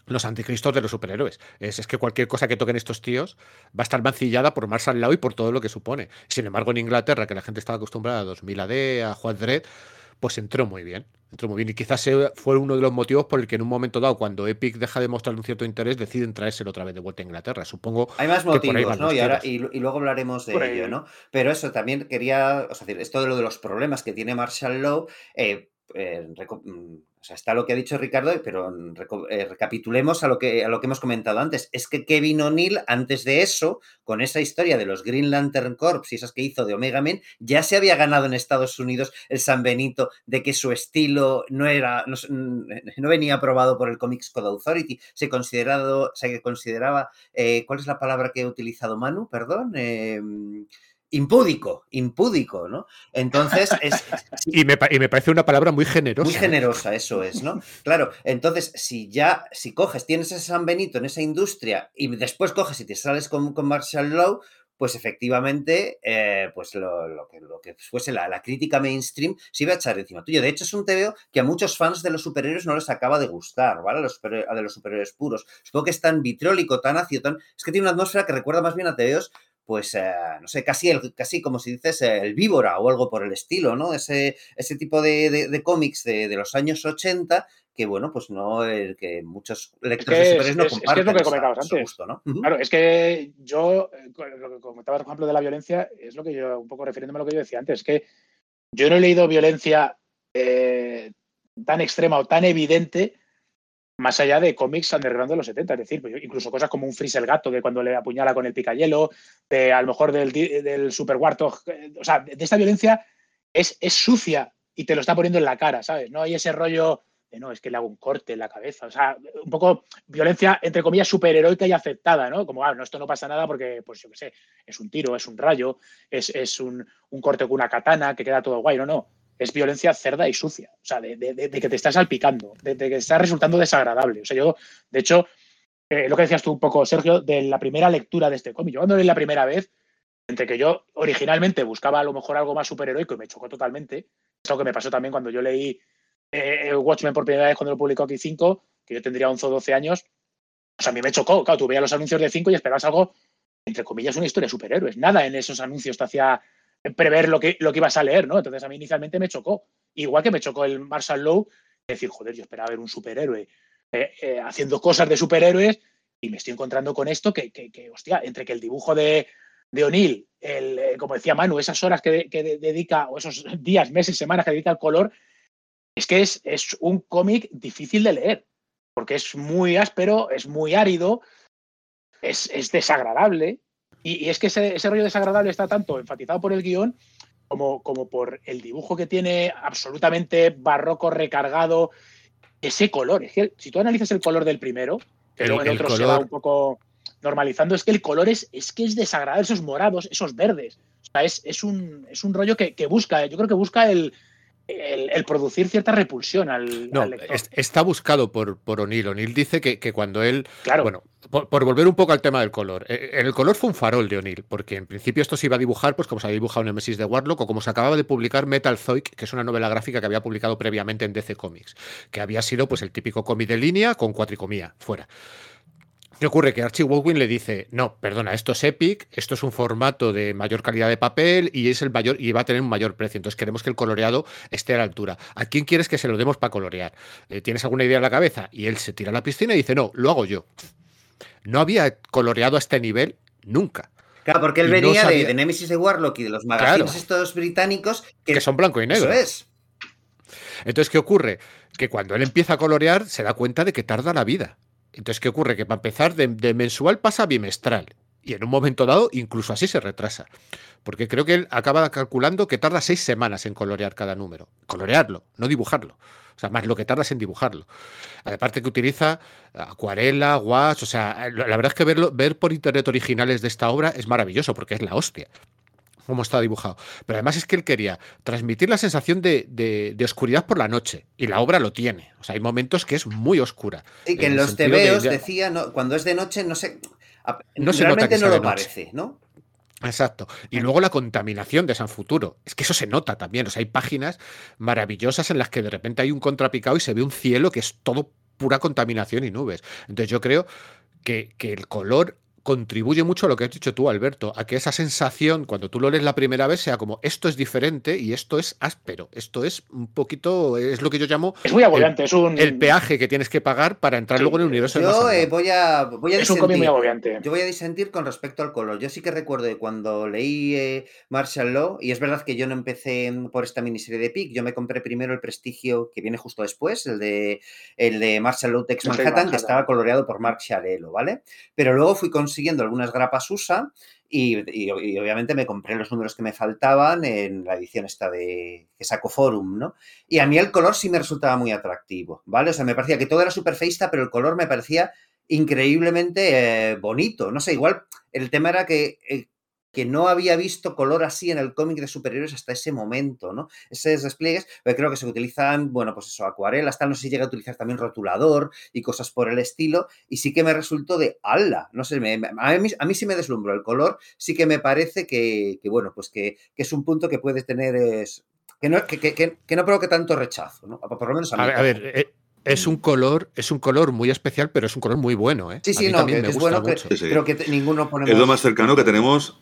[SPEAKER 3] los anticristos de los superhéroes. Es, es, que cualquier cosa que toquen estos tíos va a estar mancillada por Marshall Law y por todo lo que supone. Sin embargo, en Inglaterra, que la gente estaba acostumbrada a 2000 AD, a Juan Dredd, pues entró muy bien. Entró muy bien. Y quizás fue uno de los motivos por el que en un momento dado, cuando Epic deja de mostrar un cierto interés, deciden traérselo otra vez de vuelta a Inglaterra. Supongo.
[SPEAKER 1] Hay más motivos, ¿no? Y, ahora, y, luego hablaremos de ello, ¿no? Pero eso también quería. O sea, esto de lo de los problemas que tiene Marshall Law. Eh, eh, mm, o sea, está lo que ha dicho Ricardo, pero eh, recapitulemos a lo, que, a lo que hemos comentado antes. Es que Kevin O'Neill, antes de eso, con esa historia de los Green Lantern Corps y esas que hizo de Omega Men, ya se había ganado en Estados Unidos el San Benito de que su estilo no era, no, no venía aprobado por el Comics Code Authority. Se, considerado, se consideraba, eh, ¿cuál es la palabra que he utilizado Manu? Perdón. Eh, impúdico, impúdico, ¿no? Entonces es...
[SPEAKER 3] y, me, parece una palabra muy generosa.
[SPEAKER 1] Muy generosa, eso es, ¿no? Claro, entonces si ya, si coges, tienes ese San Benito en esa industria y después coges y te sales con, con Marshall Law, pues efectivamente, eh, pues lo, que, lo, que, fuese la, crítica mainstream se iba a echar encima tuyo. De hecho, es un TVO que a muchos fans de los superhéroes no les acaba de gustar, ¿vale? Los de los superhéroes puros. Supongo que es tan vitriólico, tan ácido, tan... Es que tiene una atmósfera que recuerda más bien a TVOs pues, eh, no sé, casi, el, casi como si dices el víbora o algo por el estilo, ¿no? Ese, ese tipo de, de, cómics de, de, los años 80 que, bueno, pues no, el que muchos lectores de superhéroes no comparten.
[SPEAKER 4] Es, que es lo que comentabas antes. ¿no? Claro, es que yo, eh, lo que comentabas, por ejemplo, de la violencia, es lo que yo, un poco refiriéndome a lo que yo decía antes, es que yo no he leído violencia eh, tan extrema o tan evidente más allá de cómics underground de los 70, es decir, pues, incluso cosas como un Freeze el gato, de cuando le apuñala con el picayelo, de a lo mejor del, del Super Warthog, eh, o sea, de, esta violencia es, es, sucia y te lo está poniendo en la cara, ¿sabes? No hay ese rollo de no, es que le hago un corte en la cabeza, o sea, un poco violencia, entre comillas, superheroica y aceptada, ¿no? Como, ah, no, esto no pasa nada porque, pues yo qué sé, es un tiro, es un rayo, es, es un, un corte con una katana que queda todo guay, no, no es violencia cerda y sucia. O sea, de, que te estás salpicando, de, que está resultando desagradable. O sea, yo, de hecho, eh, lo que decías tú un poco, Sergio, de la primera lectura de este cómic. Yo cuando leí la primera vez, entre que yo originalmente buscaba a lo mejor algo más superheroico y me chocó totalmente, es lo que me pasó también cuando yo leí eh, Watchmen por primera vez cuando lo publicó aquí 5, que yo tendría 11 o 12 años. O sea, a mí me chocó. Claro, tú veías los anuncios de 5 y esperabas algo, entre comillas, una historia de superhéroes. Nada en esos anuncios te hacía prever lo que, lo que ibas a leer, ¿no? Entonces a mí inicialmente me chocó. Igual que me chocó el Marshall Lowe, decir, joder, yo esperaba ver un superhéroe eh, eh, haciendo cosas de superhéroes y me estoy encontrando con esto que, que, hostia, entre que el dibujo de, de O'Neill, eh, como decía Manu, esas horas que, dedica, o esos días, meses, semanas que dedica al color, es que es, es un cómic difícil de leer, porque es muy áspero, es muy árido, es, es desagradable, y, es que ese, rollo desagradable está tanto enfatizado por el guion como, como por el dibujo que tiene absolutamente barroco, recargado, ese color. Es que si tú analizas el color del primero, que luego en otro se va un poco normalizando, es que el color es, es que es desagradable, esos morados, esos verdes. O sea, es, es, un, es un rollo que, que busca, yo creo que busca el, el, producir cierta repulsión al,
[SPEAKER 3] no, está buscado por, por O'Neill. O'Neill dice que, cuando él. Claro. Bueno, por, volver un poco al tema del color. Eh, el color fue un farol de O'Neill, porque en principio esto se iba a dibujar, pues como se había dibujado en Nemesis de Warlock, o como se acababa de publicar Metal Zoic, que es una novela gráfica que había publicado previamente en DC Comics, que había sido pues el típico cómic de línea con cuatricomía fuera. ¿Qué ocurre? Que Archie Baldwin le dice, no, perdona, esto es Epic, esto es un formato de mayor calidad de papel y es el mayor y va a tener un mayor precio. Entonces queremos que el coloreado esté a la altura. ¿A quién quieres que se lo demos para colorear? Eh, ¿Tienes alguna idea en la cabeza? Y él se tira a la piscina y dice, no, lo hago yo. No había coloreado a este nivel nunca.
[SPEAKER 1] Claro, porque él venía de, Nemesis de Warlock y de los magazines estos británicos
[SPEAKER 3] que, son blanco y negro.
[SPEAKER 1] Eso es.
[SPEAKER 3] Entonces, ¿qué ocurre? Que cuando él empieza a colorear, se da cuenta de que tarda la vida. Entonces, ¿qué ocurre? Que para empezar, de, mensual pasa a bimestral. Y en un momento dado, incluso así se retrasa. Porque creo que él acaba calculando que tarda seis semanas en colorear cada número. Colorearlo, no dibujarlo. O sea, más lo que tardas en dibujarlo. Aparte que utiliza acuarela, gouache, o sea, la verdad es que verlo, ver por internet originales de esta obra es maravilloso porque es la hostia cómo está dibujado. Pero además es que él quería transmitir la sensación de, oscuridad por la noche. Y la obra lo tiene. O sea, hay momentos que es muy oscura.
[SPEAKER 1] Y que en, los tebeos decía, cuando es de noche, no sé. No realmente no lo parece, ¿no?
[SPEAKER 3] Exacto. Y luego la contaminación de San Futuro. Es que eso se nota también. O sea, hay páginas maravillosas en las que de repente hay un contrapicado y se ve un cielo que es todo pura contaminación y nubes. Entonces yo creo que, que el color contribuye mucho a lo que has dicho tú, Alberto, a que esa sensación, cuando tú lo lees la primera vez, sea como esto es diferente y esto es áspero. Esto es un poquito, es lo que yo llamo.
[SPEAKER 4] Es muy agobiante,
[SPEAKER 3] el,
[SPEAKER 4] es un.
[SPEAKER 3] El peaje que tienes que pagar para entrar luego en el universo
[SPEAKER 1] Yo eh, voy a. Voy a
[SPEAKER 4] es un muy agobiante.
[SPEAKER 1] Yo voy a disentir con respecto al color. Yo sí que recuerdo cuando leí eh, Marshall Law, y es verdad que yo no empecé por esta miniserie de PIC, yo me compré primero el prestigio que viene justo después, el de, el de Marshall Law Tex Manhattan, que estaba coloreado por Mark Sharello, ¿vale? Pero luego fui con consiguiendo algunas grapas USA y, obviamente me compré los números que me faltaban en la edición esta de que saco Forum, ¿no? Y a mí el color sí me resultaba muy atractivo, ¿vale? O sea, me parecía que todo era súper feista, pero el color me parecía increíblemente eh, bonito. No sé, igual el tema era que eh, que no había visto color así en el cómic de superhéroes hasta ese momento, ¿no? Esos despliegues, pues creo que se utilizan, bueno, pues eso, acuarelas, tal, no sé si llega a utilizar también rotulador y cosas por el estilo, y sí que me resultó de ala, no sé, a, mí, sí me deslumbró el color, sí que me parece que, bueno, pues que, es un punto que puedes tener, es, que, no, que, no provoque tanto rechazo, ¿no? Por lo menos
[SPEAKER 3] a mí. A ver, eh, es un color, es un color muy especial, pero es un color muy bueno, ¿eh?
[SPEAKER 1] Sí, sí, no, es bueno, creo que ninguno ponemos...
[SPEAKER 2] Es lo más cercano que tenemos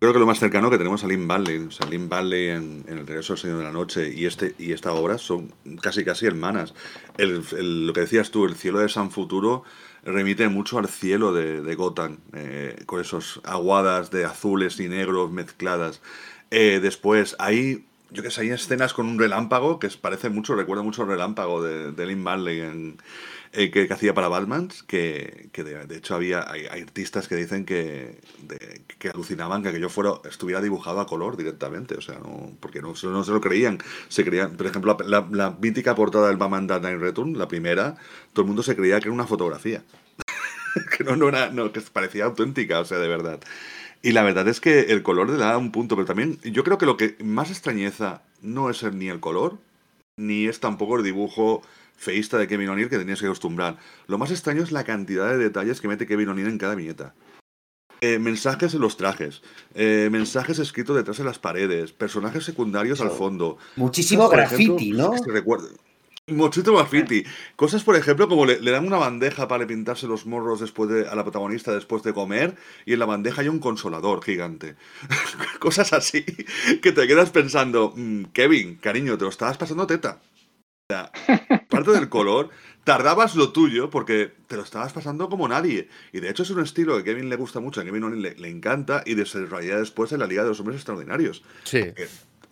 [SPEAKER 2] Creo que lo más cercano que tenemos a Lynn Valley, o sea, Lynn Valley en, El regreso del Señor de la Noche y, este, y esta obra son casi casi hermanas. El, lo que decías tú, el cielo de San Futuro remite mucho al cielo de, de Gotham, eh, con esos aguadas de azules y negros mezcladas. Eh, después, hay, yo que sé, hay escenas con un relámpago que parece mucho, recuerda mucho al relámpago de, de Lynn Valley en, eh, que, hacía para Batman, que, que de, hecho había hay, artistas que dicen que, que alucinaban que aquello fuera, estuviera dibujado a color directamente, o sea, no, porque no, no se lo creían. Se creían, por ejemplo, la, la, mítica portada del Batman Dark Knight Return, la primera, todo el mundo se creía que era una fotografía. que no, no era, no, que parecía auténtica, o sea, de verdad. Y la verdad es que el color le da un punto, pero también yo creo que lo que más extrañeza no es ni el color, ni es tampoco el dibujo feísta de Kevin O'Neill que tenías que acostumbrar. Lo más extraño es la cantidad de detalles que mete Kevin O'Neill en cada viñeta. Eh, mensajes en los trajes, eh, mensajes escritos detrás de las paredes, personajes secundarios al fondo.
[SPEAKER 1] Muchísimo graffiti, ¿no?
[SPEAKER 2] Muchísimo graffiti. Cosas, por ejemplo, como le, dan una bandeja para pintarse los morros después de, a la protagonista después de comer y en la bandeja hay un consolador gigante. Cosas así que te quedas pensando, mm, Kevin, cariño, te lo estabas pasando teta sea, parte del color, tardabas lo tuyo porque te lo estabas pasando como nadie. Y de hecho es un estilo que Kevin le gusta mucho, a Kevin le, le encanta y desarrolla después en la Liga de los Hombres Extraordinarios.
[SPEAKER 3] Sí.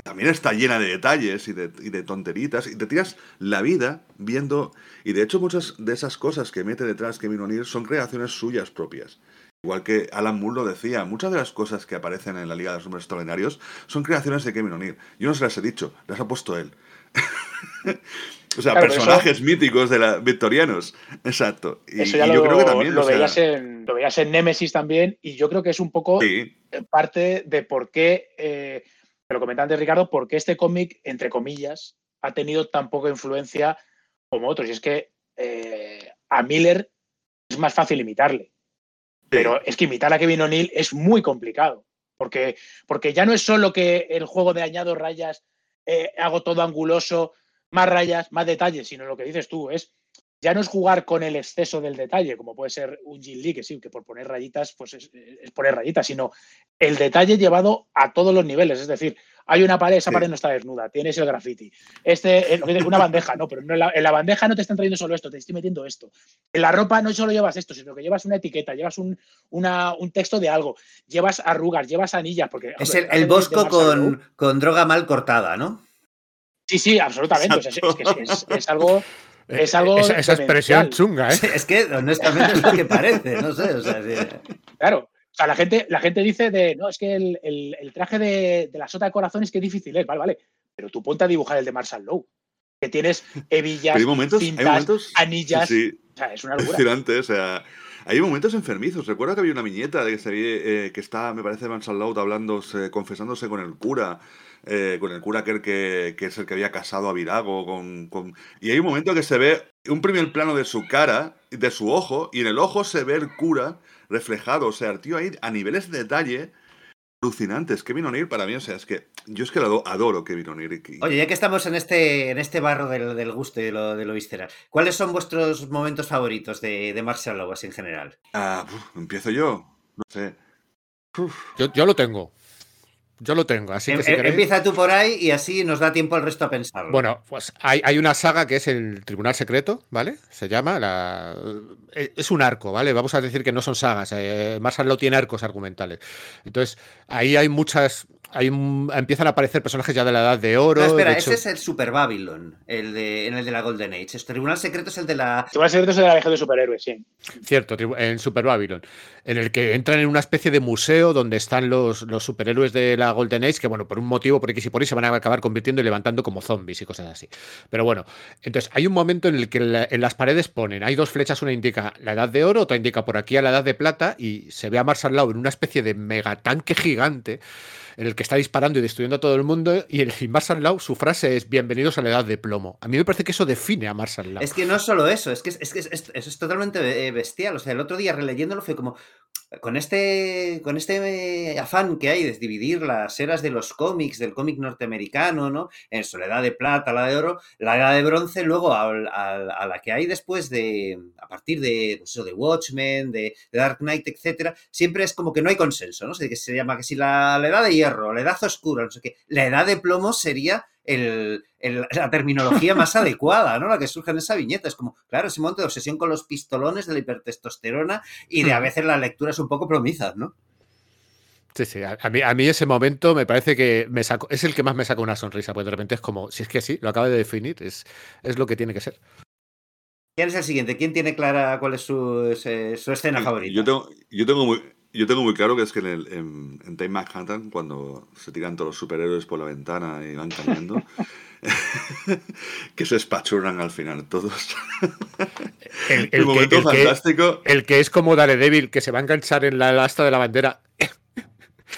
[SPEAKER 2] también está llena de detalles y de, y de, tonteritas y te tiras la vida viendo... Y de hecho muchas de esas cosas que mete detrás Kevin O'Neill son creaciones suyas propias. Igual que Alan Moore lo decía, muchas de las cosas que aparecen en la Liga de los Hombres Extraordinarios son creaciones de Kevin O'Neill. Yo no se las he dicho, las ha puesto él. o sea, personajes míticos de la victorianos. Exacto.
[SPEAKER 4] Y, eso ya lo, yo creo que también lo, veías en, lo veías en Nemesis también, y yo creo que es un poco parte de por qué, eh, te lo comentaba antes Ricardo, por qué este cómic, entre comillas, ha tenido tan poca influencia como otros. Y es que eh, a Miller es más fácil imitarle. Pero es que imitar a Kevin O'Neill es muy complicado. Porque, porque ya no es solo que el juego de añado rayas eh, hago todo anguloso, más rayas, más detalles, sino lo que dices tú es, ya no es jugar con el exceso del detalle, como puede ser un Jin Lee, que sí, que por poner rayitas, pues es, poner rayitas, sino el detalle llevado a todos los niveles, es decir, hay una pared, esa pared no está desnuda, tienes el graffiti. Este, una bandeja, no, pero en, la, bandeja no te están trayendo solo esto, te estoy metiendo esto. En la ropa no solo llevas esto, sino que llevas una etiqueta, llevas un, un texto de algo, llevas arrugas, llevas anillas. Porque,
[SPEAKER 1] es el, bosco con, con, droga mal cortada, ¿no?
[SPEAKER 4] Sí, sí, absolutamente. es, que es, algo. Es algo
[SPEAKER 3] esa, expresión chunga, ¿eh?
[SPEAKER 1] Es que honestamente es lo que parece, no sé. O sea,
[SPEAKER 4] Claro, o sea, la gente, la gente dice de, no, es que el, traje de, la sota de corazones que difícil es, vale, vale, pero tú ponte a dibujar el de Marshall Lowe, que tienes hebillas,
[SPEAKER 2] hay momentos,
[SPEAKER 4] cintas, anillas, o sea, es una locura.
[SPEAKER 2] o sea, hay momentos enfermizos. Recuerdo que había una viñeta de que, se, eh, que está, me parece, Marshall Lowe hablando, confesándose con el cura, eh, con el cura que, que, es el que había casado a Virago, con, con, y hay un momento que se ve un primer plano de su cara, de su ojo, y en el ojo se ve el cura reflejado. O sea, el tío ahí a niveles de detalle alucinantes. Kevin O'Neill para mí, o sea, es que yo es que lo adoro Kevin O'Neill.
[SPEAKER 1] Oye, ya que estamos en este, en este barro del, gusto y de lo, de lo visceral, ¿cuáles son vuestros momentos favoritos de, de Marshall Lowes en general?
[SPEAKER 2] Ah, empiezo yo. No sé.
[SPEAKER 3] Yo, yo, lo tengo. Yo lo tengo, así que
[SPEAKER 1] em, em, Empieza tú por ahí y así nos da tiempo al resto a pensarlo.
[SPEAKER 3] Bueno, pues hay, una saga que es el Tribunal Secreto, ¿vale? Se llama. La... Eh, es un arco, ¿vale? Vamos a decir que no son sagas. Eh, Marshall tiene arcos argumentales. Entonces, ahí hay muchas. Hay empiezan a aparecer personajes ya de la edad de oro.
[SPEAKER 1] No, espera, ese es el Super Babylon, el de, en el de la Golden Age. Este Tribunal Secreto es el de la.
[SPEAKER 4] Tribunal Secreto es el de la Legión de Superhéroes, sí.
[SPEAKER 3] Cierto, en Super Babylon, en el que entran en una especie de museo donde están los, los superhéroes de la Golden Age, que bueno, por un motivo, por X y por Y, se van a acabar convirtiendo y levantando como zombies y cosas así. Pero bueno, entonces hay un momento en el que en las paredes ponen, hay dos flechas, una indica la edad de oro, otra indica por aquí a la edad de plata, y se ve a Mars al lado en una especie de megatanque gigante en el que está disparando y destruyendo a todo el mundo, y el Marshall Law, su frase es bienvenidos a la edad de plomo. A mí me parece que eso define a Marshall Law.
[SPEAKER 1] Es que no es solo eso, es que, es, eso es totalmente eh, bestial. O sea, el otro día releyéndolo fue como, con este, con este afán que hay de dividir las eras de los cómics, del cómic norteamericano, ¿no? En Soledad de Plata, la de Oro, la edad de Bronce, luego a, la que hay después de, a partir de, pues de Watchmen, de, Dark Knight, etcétera, siempre es como que no hay consenso, ¿no? Que se llama que si la, edad de hierro, la edad oscura, no sé qué, la edad de plomo sería la terminología más adecuada, ¿no? La que surge en esa viñeta. Es como, claro, ese momento de obsesión con los pistolones de la hipertestosterona y de a veces las lecturas un poco promizas, ¿no?
[SPEAKER 3] Sí, sí, a, mí, a mí ese momento me parece que me saco, es el que más me saca una sonrisa, porque de repente es como, si es que sí, lo acaba de definir, es, es lo que tiene que ser.
[SPEAKER 1] ¿Quién es el siguiente? ¿Quién tiene clara cuál es su, escena favorita?
[SPEAKER 2] Yo tengo, yo tengo muy, yo tengo muy claro que es que en, el, en, Time Manhattan, cuando se tiran todos los superhéroes por la ventana y van cayendo, que se espachurran al final todos.
[SPEAKER 3] El, el, momento fantástico. Que, el que es como Daredevil, que se va a enganchar en la asta de la bandera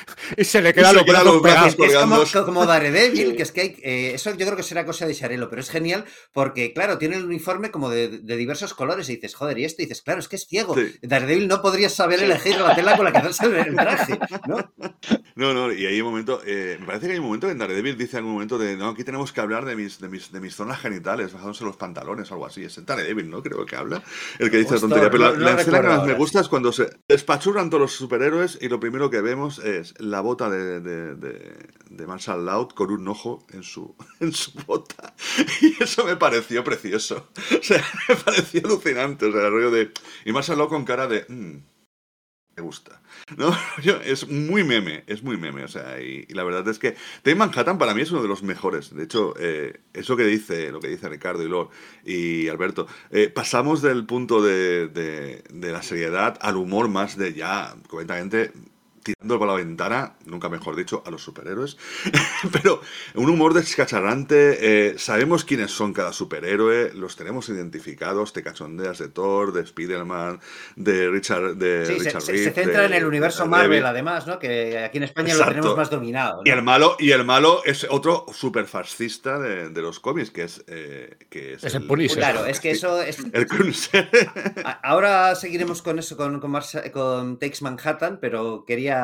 [SPEAKER 3] y se le quedan los, brazos,
[SPEAKER 1] Es como, como, Daredevil, que es que hay, eh, eso yo creo que será cosa de Sharelo, pero es genial porque, claro, tiene el uniforme como de, diversos colores y dices, joder, y esto, y dices, claro, es que es ciego. Daredevil no podría saber elegir la tela con la que hacerse el traje, ¿no?
[SPEAKER 2] No, no, y hay un momento, eh, me parece que hay un momento en Daredevil dice en algún momento de, no, aquí tenemos que hablar de mis, de mis, de mis zonas genitales, bajándose los pantalones o algo así. Es Daredevil, ¿no? Creo que habla. El que dice la tontería. Pero la, escena que más me gusta es cuando se despachurran todos los superhéroes y lo primero que vemos es la bota de, de, de, Marshall Loud con un ojo en su, en su bota. Y eso me pareció precioso. O sea, me pareció alucinante. O sea, el rollo de. Y Marshall Loud con cara de. Mm, me gusta. ¿No? es muy meme, es muy meme. O sea, y, la verdad es que Time Manhattan para mí es uno de los mejores. De hecho, eh, eso que dice, lo que dice Ricardo y Lord y Alberto, eh, pasamos del punto de, de, de, la seriedad al humor más de ya completamente tirando por la ventana, nunca mejor dicho, a los superhéroes. Pero un humor descacharrante. Eh, sabemos quiénes son cada superhéroe, los tenemos identificados. Te cachondeas de Thor, de Spider-Man, de Richard, de Richard
[SPEAKER 1] se, se, centra en el universo Marvel, además, ¿no? Que aquí en España lo tenemos más dominado.
[SPEAKER 2] Y, el malo, y el malo es otro super fascista de, de, los cómics, que es, eh, que es,
[SPEAKER 3] el,
[SPEAKER 1] Claro, es que eso es.
[SPEAKER 2] El
[SPEAKER 1] Ahora seguiremos con eso, con, con, con Takes Manhattan, pero quería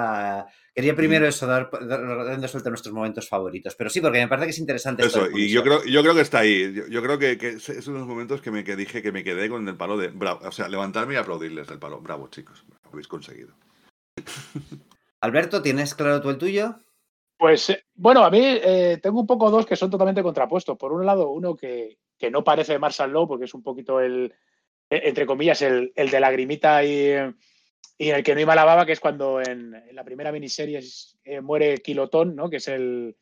[SPEAKER 1] quería, primero eso, dar, dando suelta nuestros momentos favoritos. Pero sí, porque me parece que es interesante.
[SPEAKER 2] Eso, y yo creo, yo creo que está ahí. Yo, creo que, es uno de los momentos que, me, dije que me quedé con el palo de bravo. O sea, levantarme y aplaudirles del palo. Bravo, chicos. Lo habéis conseguido.
[SPEAKER 1] Alberto, ¿tienes claro tú el tuyo?
[SPEAKER 4] Pues eh, bueno, a mí eh, tengo un poco dos que son totalmente contrapuestos. Por un lado, uno que, que no parece Marshall Law, porque es un poquito el, e, entre comillas, el, el de lagrimita y, y el que no iba la baba, que es cuando en, la primera miniserie eh, muere Kilotón, ¿no? Que es el,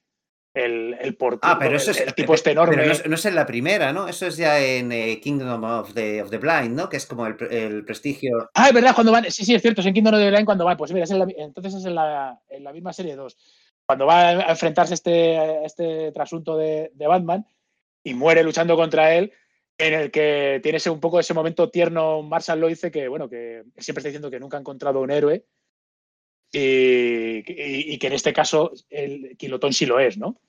[SPEAKER 4] el, el
[SPEAKER 1] Ah, pero eso es el tipo este enorme. Pero no es, en la primera, ¿no? Eso es ya en eh, Kingdom of the, of the, Blind, ¿no? Que es como el, el, prestigio.
[SPEAKER 4] Ah, es verdad, cuando van. Sí, sí, es cierto, es en Kingdom of the Blind cuando van. Pues mira, es entonces es en la, en la, misma serie 2. Cuando va a enfrentarse este, este trasunto de, de Batman y muere luchando contra él en el que tiene ese, un poco ese momento tierno, Marshall lo dice que, bueno, que siempre está diciendo que nunca ha encontrado un héroe y, que en este caso el Quilotón sí lo es, ¿no?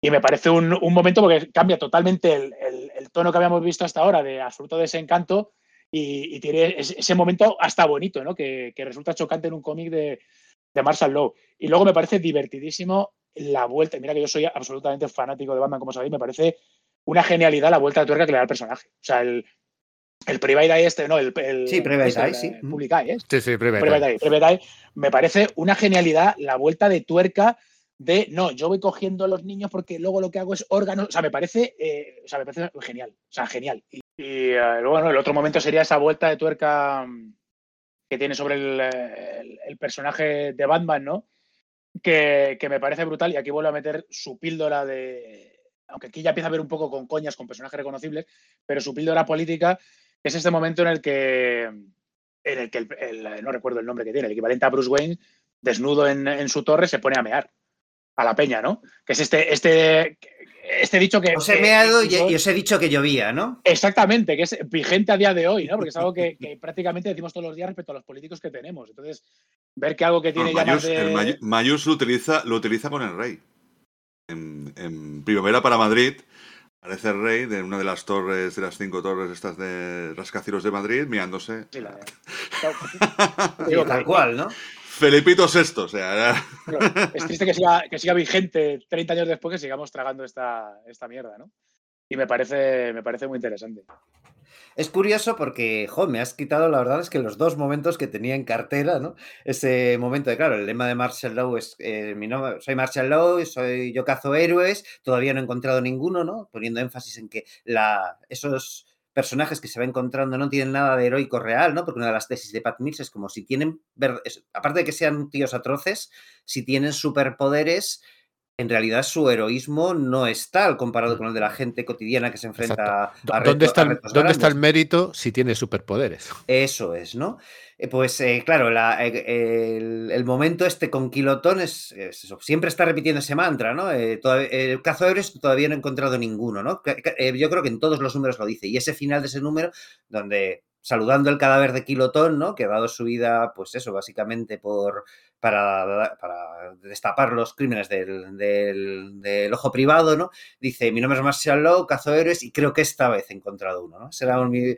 [SPEAKER 4] Y me parece un, momento porque cambia totalmente el, tono que habíamos visto hasta ahora de absoluto desencanto y, tiene ese momento hasta bonito, ¿no? Que, resulta chocante en un cómic de, de Marshall Lowe. Y luego me parece divertidísimo la vuelta. Mira que yo soy absolutamente fanático de Batman, como sabéis, me parece una genialidad la vuelta de tuerca que le da al personaje. O sea, el, el Private Eye este, no, el,
[SPEAKER 1] sí, Private este, Eye, sí.
[SPEAKER 4] Public Eye, ¿eh?
[SPEAKER 3] Sí, sí, Private, Eye.
[SPEAKER 4] Private Eye. Me parece una genialidad la vuelta de tuerca de, no, yo voy cogiendo a los niños porque luego lo que hago es órganos. O sea, me parece, eh, o sea, me parece genial. O sea, genial. Y, eh, luego, bueno, el otro momento sería esa vuelta de tuerca mm, que tiene sobre el, el personaje de Batman, ¿no? que, me parece brutal y aquí vuelvo a meter su píldora de, aunque aquí ya empieza a ver un poco con coñas, con personajes reconocibles, pero su píldora política es este momento en el que, en el que el, no recuerdo el nombre que tiene, el equivalente a Bruce Wayne, desnudo en, en, su torre, se pone a mear a la peña, ¿no? Que es este, este, este dicho que...
[SPEAKER 1] Os he meado y, os he dicho que llovía, ¿no?
[SPEAKER 4] Exactamente, que es vigente a día de hoy, ¿no? Porque es algo que, prácticamente decimos todos los días respecto a los políticos que tenemos. Entonces, ver que algo que tiene ya más
[SPEAKER 2] de... Mayus lo utiliza, lo utiliza con el rey. En, Primavera para Madrid aparece el rey de una de las torres, de las cinco torres estas de rascacielos de Madrid, mirándose. Sí, la...
[SPEAKER 1] tal cual, ¿no?
[SPEAKER 2] Felipito VI, o sea.
[SPEAKER 4] es triste que siga, que siga vigente 30 años después que sigamos tragando esta, esta mierda, ¿no? Y me parece, me parece muy interesante.
[SPEAKER 1] Es curioso porque, jo, me has quitado, la verdad es que los dos momentos que tenía en cartera, ¿no? Ese momento de, claro, el lema de Marshall Law es, eh, mi nombre, soy Marshall Law, soy, yo cazo héroes, todavía no he encontrado ninguno, ¿no? Poniendo énfasis en que la, esos personajes que se va encontrando no tienen nada de heroico real, ¿no? Porque una de las tesis de Pat Mills es como si tienen, aparte de que sean tíos atroces, si tienen superpoderes, en realidad su heroísmo no es tal comparado mm. con el de la gente cotidiana que se enfrenta a,
[SPEAKER 3] ¿Dónde, está, el, ¿Dónde está el mérito si tiene superpoderes?
[SPEAKER 1] Eso es, ¿no? Eh, pues eh, claro, eh, el, momento este con Kilotón es, eso, siempre está repitiendo ese mantra, ¿no? el cazo todavía no he encontrado ninguno, ¿no? yo creo que en todos los números lo dice. Y ese final de ese número, donde saludando el cadáver de Kilotón, ¿no? Que ha dado su vida, pues eso, básicamente por, para, destapar los crímenes del, ojo privado, ¿no? Dice, mi nombre es Marshall Law, cazo héroes, y creo que esta vez he encontrado uno, ¿no? Será mi,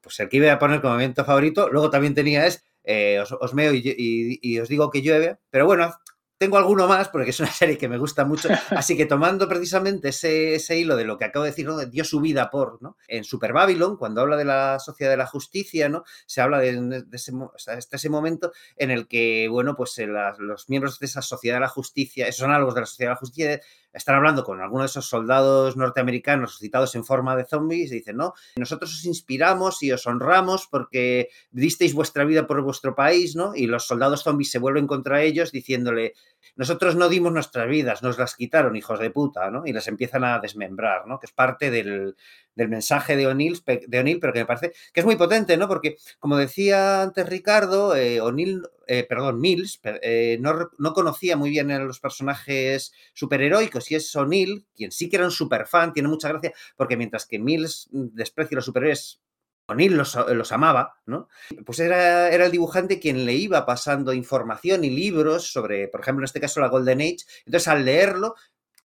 [SPEAKER 1] pues el que iba a poner como momento favorito. Luego también tenía es, eh, os, meo y, os digo que llueve, pero bueno, tengo alguno más porque es una serie que me gusta mucho. Así que tomando precisamente ese, hilo de lo que acabo de decir, ¿no? dio su vida por, ¿no? En Super Babylon, cuando habla de la sociedad de la justicia, ¿no? Se habla de, ese, ese, momento en el que, bueno, pues eh, los miembros de esa sociedad de la justicia, esos análogos de la sociedad de la justicia, están hablando con algunos de esos soldados norteamericanos citados en forma de zombies y dicen, no, nosotros os inspiramos y os honramos porque disteis vuestra vida por vuestro país, ¿no? Y los soldados zombies se vuelven contra ellos diciéndole, nosotros no dimos nuestras vidas, nos las quitaron, hijos de puta, ¿no? Y las empiezan a desmembrar, ¿no? Que es parte del, del mensaje de O'Neill, de pero que me parece que es muy potente, ¿no? Porque, como decía antes Ricardo, eh, O'Neill, eh, perdón, Mills, eh, no, no, conocía muy bien a los personajes superheroicos y es O'Neill, quien sí que era un superfan, tiene mucha gracia, porque mientras que Mills desprecia a los superhéroes O'Neill los, los, amaba, ¿no? Pues era, era, el dibujante quien le iba pasando información y libros sobre, por ejemplo, en este caso la Golden Age. Entonces, al leerlo,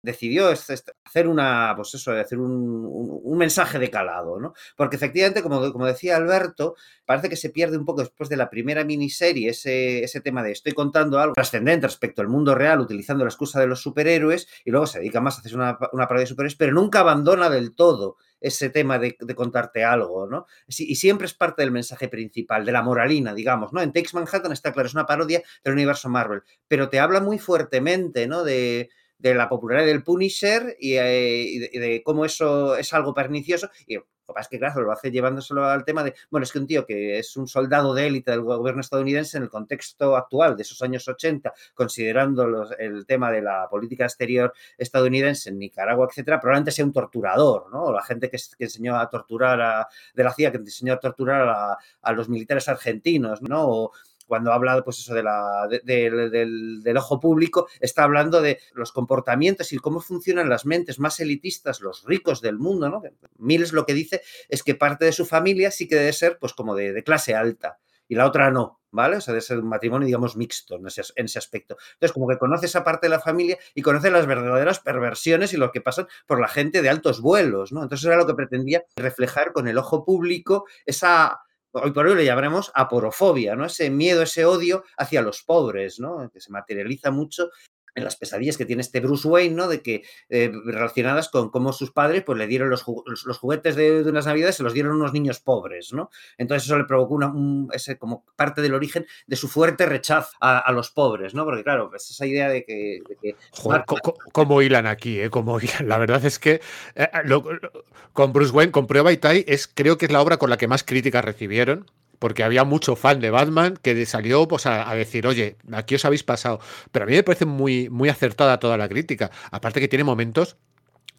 [SPEAKER 1] decidió hacer una, pues eso, hacer un, mensaje de calado, ¿no? Porque efectivamente, como, como, decía Alberto, parece que se pierde un poco después de la primera miniserie ese, ese tema de estoy contando algo trascendente respecto al mundo real utilizando la excusa de los superhéroes y luego se dedica más a hacer una, una parodia de superhéroes, pero nunca abandona del todo ese tema de, contarte algo, ¿no? Y siempre es parte del mensaje principal, de la moralina, digamos, ¿no? En Takes Manhattan está claro, es una parodia del universo Marvel, pero te habla muy fuertemente, ¿no? De, de la popularidad del Punisher eh, y, de, cómo eso es algo pernicioso. Y lo que pasa es que, claro, lo hace llevándoselo al tema de, bueno, es que un tío que es un soldado de élite del gobierno estadounidense en el contexto actual de esos años 80, considerando el tema de la política exterior estadounidense en Nicaragua, etcétera, probablemente sea un torturador, ¿no? La gente que, enseñó a torturar a, de la CIA, que enseñó a torturar a, a los militares argentinos, ¿no? O, cuando habla pues eso de la, del, ojo público, está hablando de los comportamientos y cómo funcionan las mentes más elitistas, los ricos del mundo, ¿no? Mills lo que dice es que parte de su familia sí que debe ser pues como de, clase alta y la otra no, ¿vale? O sea, debe ser un matrimonio, digamos, mixto en ese, en ese, aspecto. Entonces, como que conoce esa parte de la familia y conoce las verdaderas perversiones y lo que pasan por la gente de altos vuelos, ¿no? Entonces era lo que pretendía reflejar con el ojo público esa hoy por hoy le llamaremos aporofobia, ¿no? Ese miedo, ese odio hacia los pobres, ¿no? Que se materializa mucho en las pesadillas que tiene este Bruce Wayne, ¿no? De que eh, relacionadas con cómo sus padres pues le dieron los, los, juguetes de, unas navidades, se los dieron unos niños pobres, ¿no? Entonces eso le provocó una, ese, como parte del origen de su fuerte rechazo a, los pobres, ¿no? Porque claro, pues esa idea de que...
[SPEAKER 3] Joder, ¿cómo, hilan aquí, ¿eh? Como La verdad es que eh, con Bruce Wayne, con Prueba y Tai, es, creo que es la obra con la que más críticas recibieron porque había mucho fan de Batman que salió pues, a, decir, oye, aquí os habéis pasado. Pero a mí me parece muy, muy acertada toda la crítica. Aparte que tiene momentos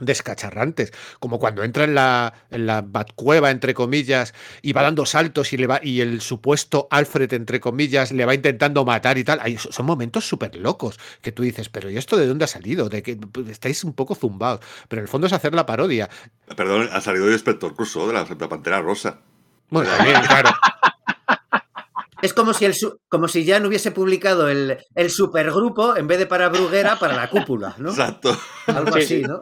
[SPEAKER 3] descacharrantes, como cuando entra en la, en la Batcueva, entre comillas, y va dando saltos y, le va, y el supuesto Alfred, entre comillas, le va intentando matar y tal. son momentos súper locos que tú dices, pero ¿y esto de dónde ha salido? De que pues, estáis un poco zumbados. Pero en el fondo es hacer la parodia.
[SPEAKER 2] Perdón, ha salido el Inspector Crusoe de la, Pantera Rosa.
[SPEAKER 3] Bueno, también, claro.
[SPEAKER 1] Es como si, el, como si ya no hubiese publicado el, el supergrupo en vez de para Bruguera, para la cúpula, ¿no?
[SPEAKER 2] Exacto.
[SPEAKER 1] Algo así, ¿no?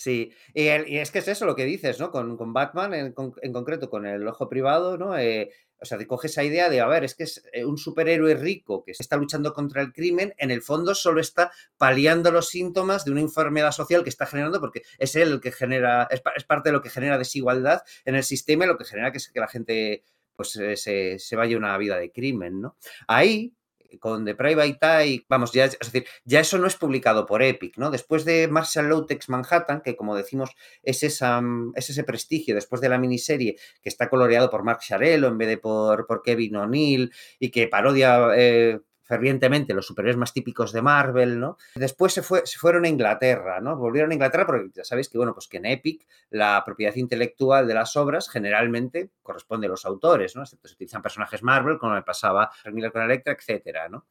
[SPEAKER 1] Sí, y, es que es eso lo que dices, ¿no? Con, con Batman en, concreto, con el ojo privado, ¿no? Eh, o sea, te coge esa idea de, a ver, es que es eh, un superhéroe rico que está luchando contra el crimen, en el fondo solo está paliando los síntomas de una enfermedad social que está generando, porque es él el que genera, es, parte de lo que genera desigualdad en el sistema y lo que genera que, que la gente pues eh, se, se vaya una vida de crimen, ¿no? Ahí con The Private Eye, vamos, ya, es decir, ya eso no es publicado por Epic, ¿no? Después de Marshall Lowtex Manhattan, que como decimos es, esa, es ese prestigio, después de la miniserie que está coloreado por Mark Sharello en vez de por, por Kevin O'Neill y que parodia eh, fervientemente los superhéroes más típicos de Marvel, ¿no? Después se, fue, se fueron a Inglaterra, ¿no? Volvieron a Inglaterra porque ya sabéis que, bueno, pues que en Epic la propiedad intelectual de las obras generalmente corresponde a los autores, ¿no? se utilizan personajes Marvel, como me pasaba Miller con Electra, etcétera, ¿no?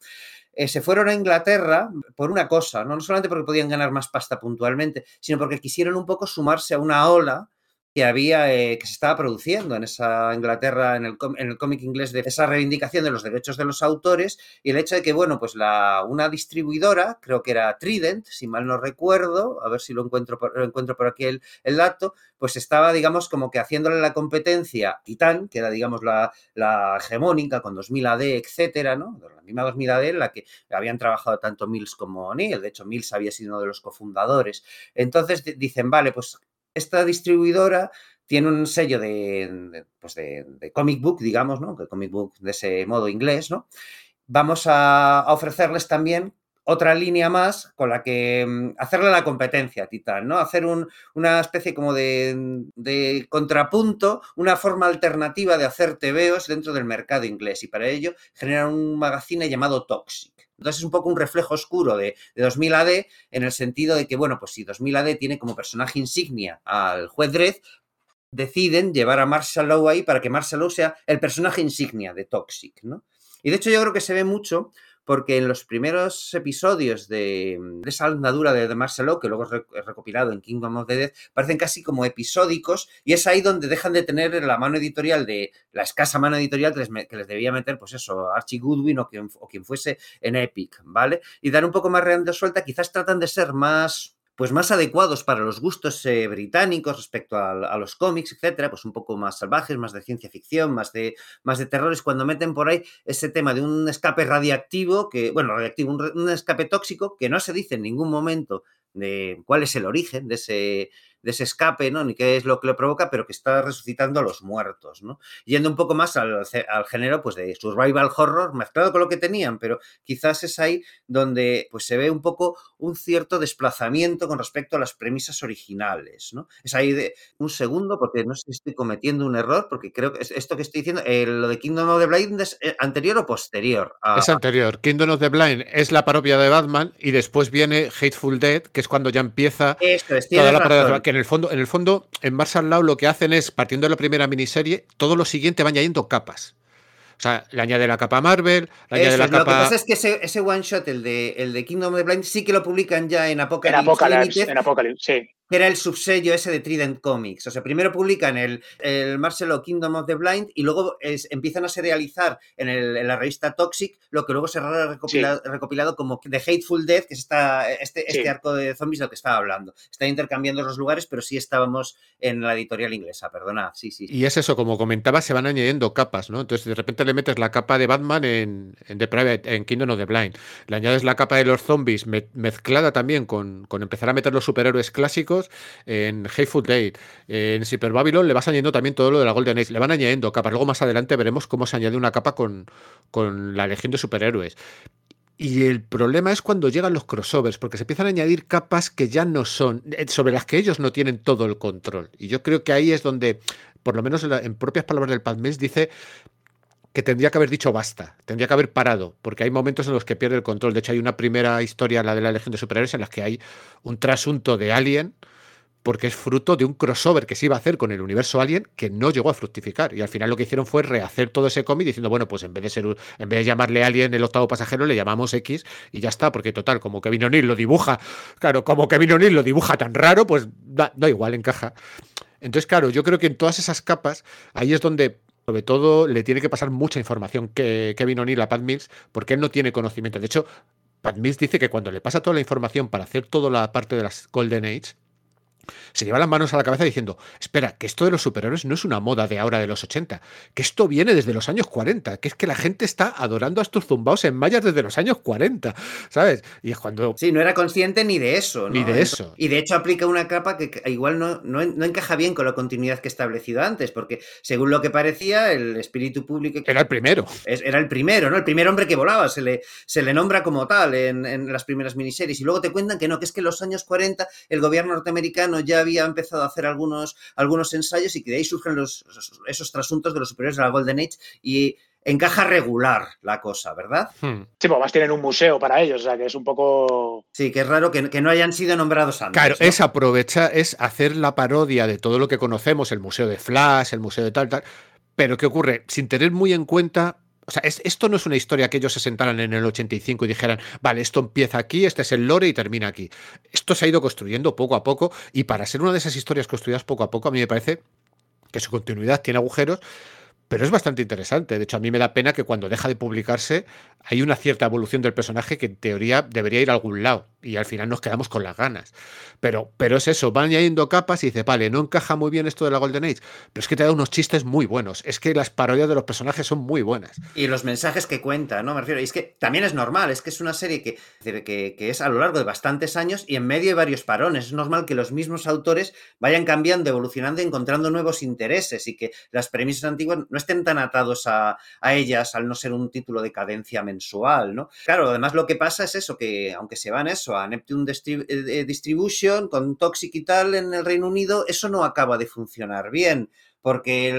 [SPEAKER 1] Eh, se fueron a Inglaterra por una cosa, ¿no? no solamente porque podían ganar más pasta puntualmente, sino porque quisieron un poco sumarse a una ola que había, eh, que se estaba produciendo en esa Inglaterra, en el, en el cómic inglés, de esa reivindicación de los derechos de los autores y el hecho de que, bueno, pues la, una distribuidora, creo que era Trident, si mal no recuerdo, a ver si lo encuentro por, lo encuentro por aquí el, el, dato, pues estaba, digamos, como que haciéndole la competencia a Titan, que era, digamos, la, la hegemónica con 2000 AD, etcétera, ¿no? La misma 2000 AD en la que habían trabajado tanto Mills como Neil, de hecho, Mills había sido uno de los cofundadores. Entonces dicen, vale, pues esta distribuidora tiene un sello de, pues de, comic book, digamos, ¿no? comic book de ese modo inglés, ¿no? Vamos a, ofrecerles también otra línea más con la que mm, hacerle la competencia a Titan, ¿no? Hacer una especie como de, contrapunto, una forma alternativa de hacer TVOs dentro del mercado inglés y para ello generar un magazine llamado Toxic. Entonces es un poco un reflejo oscuro de, 2000 AD en el sentido de que, bueno, pues si 2000 AD tiene como personaje insignia al juez Dredd, deciden llevar a Marshall Law ahí para que Marshall Law sea el personaje insignia de Toxic, ¿no? Y de hecho yo creo que se ve mucho porque en los primeros episodios de, esa andadura de The Marcelo, que luego es recopilado en Kingdom of the Dead, parecen casi como episódicos y es ahí donde dejan de tener la mano editorial de la escasa mano editorial que les, debía meter, pues eso, Archie Goodwin o quien, o quien fuese en Epic, ¿vale? Y dar un poco más de suelta, quizás tratan de ser más pues más adecuados para los gustos eh, británicos respecto a, los cómics, etcétera, pues un poco más salvajes, más de ciencia ficción, más de, más de terrores, cuando meten por ahí ese tema de un escape radiactivo, que, bueno, radiactivo, un escape tóxico, que no se dice en ningún momento de cuál es el origen de ese, de ese escape, ¿no? Ni qué es lo que lo provoca, pero que está resucitando a los muertos, ¿no? Yendo un poco más al, género, pues, de survival horror, mezclado con lo que tenían, pero quizás es ahí donde, pues, se ve un poco un cierto desplazamiento con respecto a las premisas originales, ¿no? Es ahí de un segundo, porque no sé si estoy cometiendo un error, porque creo que esto que estoy diciendo, eh, lo de Kingdom of the Blind es eh, anterior o posterior.
[SPEAKER 3] Es anterior. Kingdom of the Blind es la parodia de Batman y después viene Hateful Dead, que es cuando ya empieza
[SPEAKER 1] toda la parodia
[SPEAKER 3] en el fondo, en el fondo, en Marshall Law lo que hacen es, partiendo de la primera miniserie, todo lo siguiente van añadiendo capas. O sea, le añade la capa Marvel, le añade la capa. Lo
[SPEAKER 1] que pasa es que ese, one shot, el de, el de Kingdom of the Blind, sí que lo publican ya en Apocalypse.
[SPEAKER 4] En Apocalypse, en Apocalypse sí
[SPEAKER 1] que era el subsello ese de Trident Comics. O sea, primero publican el, el Marcelo Kingdom of the Blind y luego empiezan a serializar en, el, en, la revista Toxic lo que luego será recopilado, recopilado como The Hateful Death, que es esta, este, este arco de zombies del que estaba hablando. Está intercambiando los lugares, pero sí estábamos en la editorial inglesa, perdona. Sí, sí.
[SPEAKER 3] Y es eso, como comentaba, se van añadiendo capas, ¿no? Entonces, de repente le metes la capa de Batman en, en The Private, en Kingdom of the Blind. Le añades la capa de los zombies mezclada también con, con empezar a meter los superhéroes clásicos en Hateful Date, en Super Babylon le vas añadiendo también todo lo de la Golden Age, le van añadiendo capas. Luego más adelante veremos cómo se añade una capa con, con la Legión de Superhéroes. Y el problema es cuando llegan los crossovers, porque se empiezan a añadir capas que ya no son, eh, sobre las que ellos no tienen todo el control. Y yo creo que ahí es donde, por lo menos en, propias palabras del Padmés, dice tendría que haber dicho basta, tendría que haber parado, porque hay momentos en los que pierde el control. De hecho, hay una primera historia, la de la Legión de Superhéroes, en la que hay un trasunto de Alien porque es fruto de un crossover que se iba a hacer con el universo Alien que no llegó a fructificar. Y al final lo que hicieron fue rehacer todo ese cómic diciendo, bueno, pues en vez de ser en vez de llamarle Alien el octavo pasajero, le llamamos X y ya está, porque total, como Kevin O'Neill lo dibuja, claro, como Kevin O'Neill lo dibuja tan raro, pues da, igual, encaja. Entonces, claro, yo creo que en todas esas capas, ahí es donde sobre todo le tiene que pasar mucha información que Kevin O'Neill a Pat Mills, porque él no tiene conocimiento. De hecho, Pat Mills dice que cuando le pasa toda la información para hacer toda la parte de las Golden Age, se lleva las manos a la cabeza diciendo, espera, que esto de los superhéroes no es una moda de ahora de los 80, que esto viene desde los años 40, que es que la gente está adorando a estos zumbaos en mayas desde los años 40, ¿sabes? Y es cuando...
[SPEAKER 1] Sí, no era consciente ni de eso.
[SPEAKER 3] Ni de eso.
[SPEAKER 1] Y de hecho aplica una capa que igual no, no, encaja bien con la continuidad que he establecido antes, porque según lo que parecía, el espíritu público...
[SPEAKER 3] Era el primero.
[SPEAKER 1] era el primero, ¿no? El primer hombre que volaba, se le, se le nombra como tal en, en las primeras miniseries. Y luego te cuentan que no, que es que en los años 40 el gobierno norteamericano ya había empezado a hacer algunos, algunos ensayos y que de ahí surgen los, esos trasuntos de los superiores de la Golden Age y encaja regular la cosa, ¿verdad?
[SPEAKER 4] Hmm. Sí, pues más tienen un museo para ellos, o sea que es un poco...
[SPEAKER 1] Sí, que es raro que, no hayan sido nombrados antes.
[SPEAKER 3] Claro, es aprovechar, es hacer la parodia de todo lo que conocemos, el museo de Flash, el museo de tal, tal, pero ¿qué ocurre? Sin tener muy en cuenta o sea, esto no es una historia que ellos se sentaran en el 85 y dijeran, vale, esto empieza aquí, este es el lore y termina aquí. Esto se ha ido construyendo poco a poco y para ser una de esas historias construidas poco a poco, a mí me parece que su continuidad tiene agujeros, pero es bastante interesante. De hecho, a mí me da pena que cuando deja de publicarse hay una cierta evolución del personaje que en teoría debería ir a algún lado y al final nos quedamos con las ganas. Pero, pero es eso, van añadiendo capas y dice, vale, no encaja muy bien esto de la Golden Age, pero es que te da unos chistes muy buenos, es que las parodias de los personajes son muy buenas.
[SPEAKER 1] Y los mensajes que cuenta, ¿no? Me refiero, y es que también es normal, es que es una serie que, que, que es a lo largo de bastantes años y en medio de varios parones. Es normal que los mismos autores vayan cambiando, evolucionando, encontrando nuevos intereses y que las premisas antiguas no estén tan atados a, a ellas al no ser un título de cadencia mensual, ¿no? Claro, además lo que pasa es eso, que aunque se van eso a Neptune eh, eh, Distribution con Toxic y tal en el Reino Unido, eso no acaba de funcionar bien, porque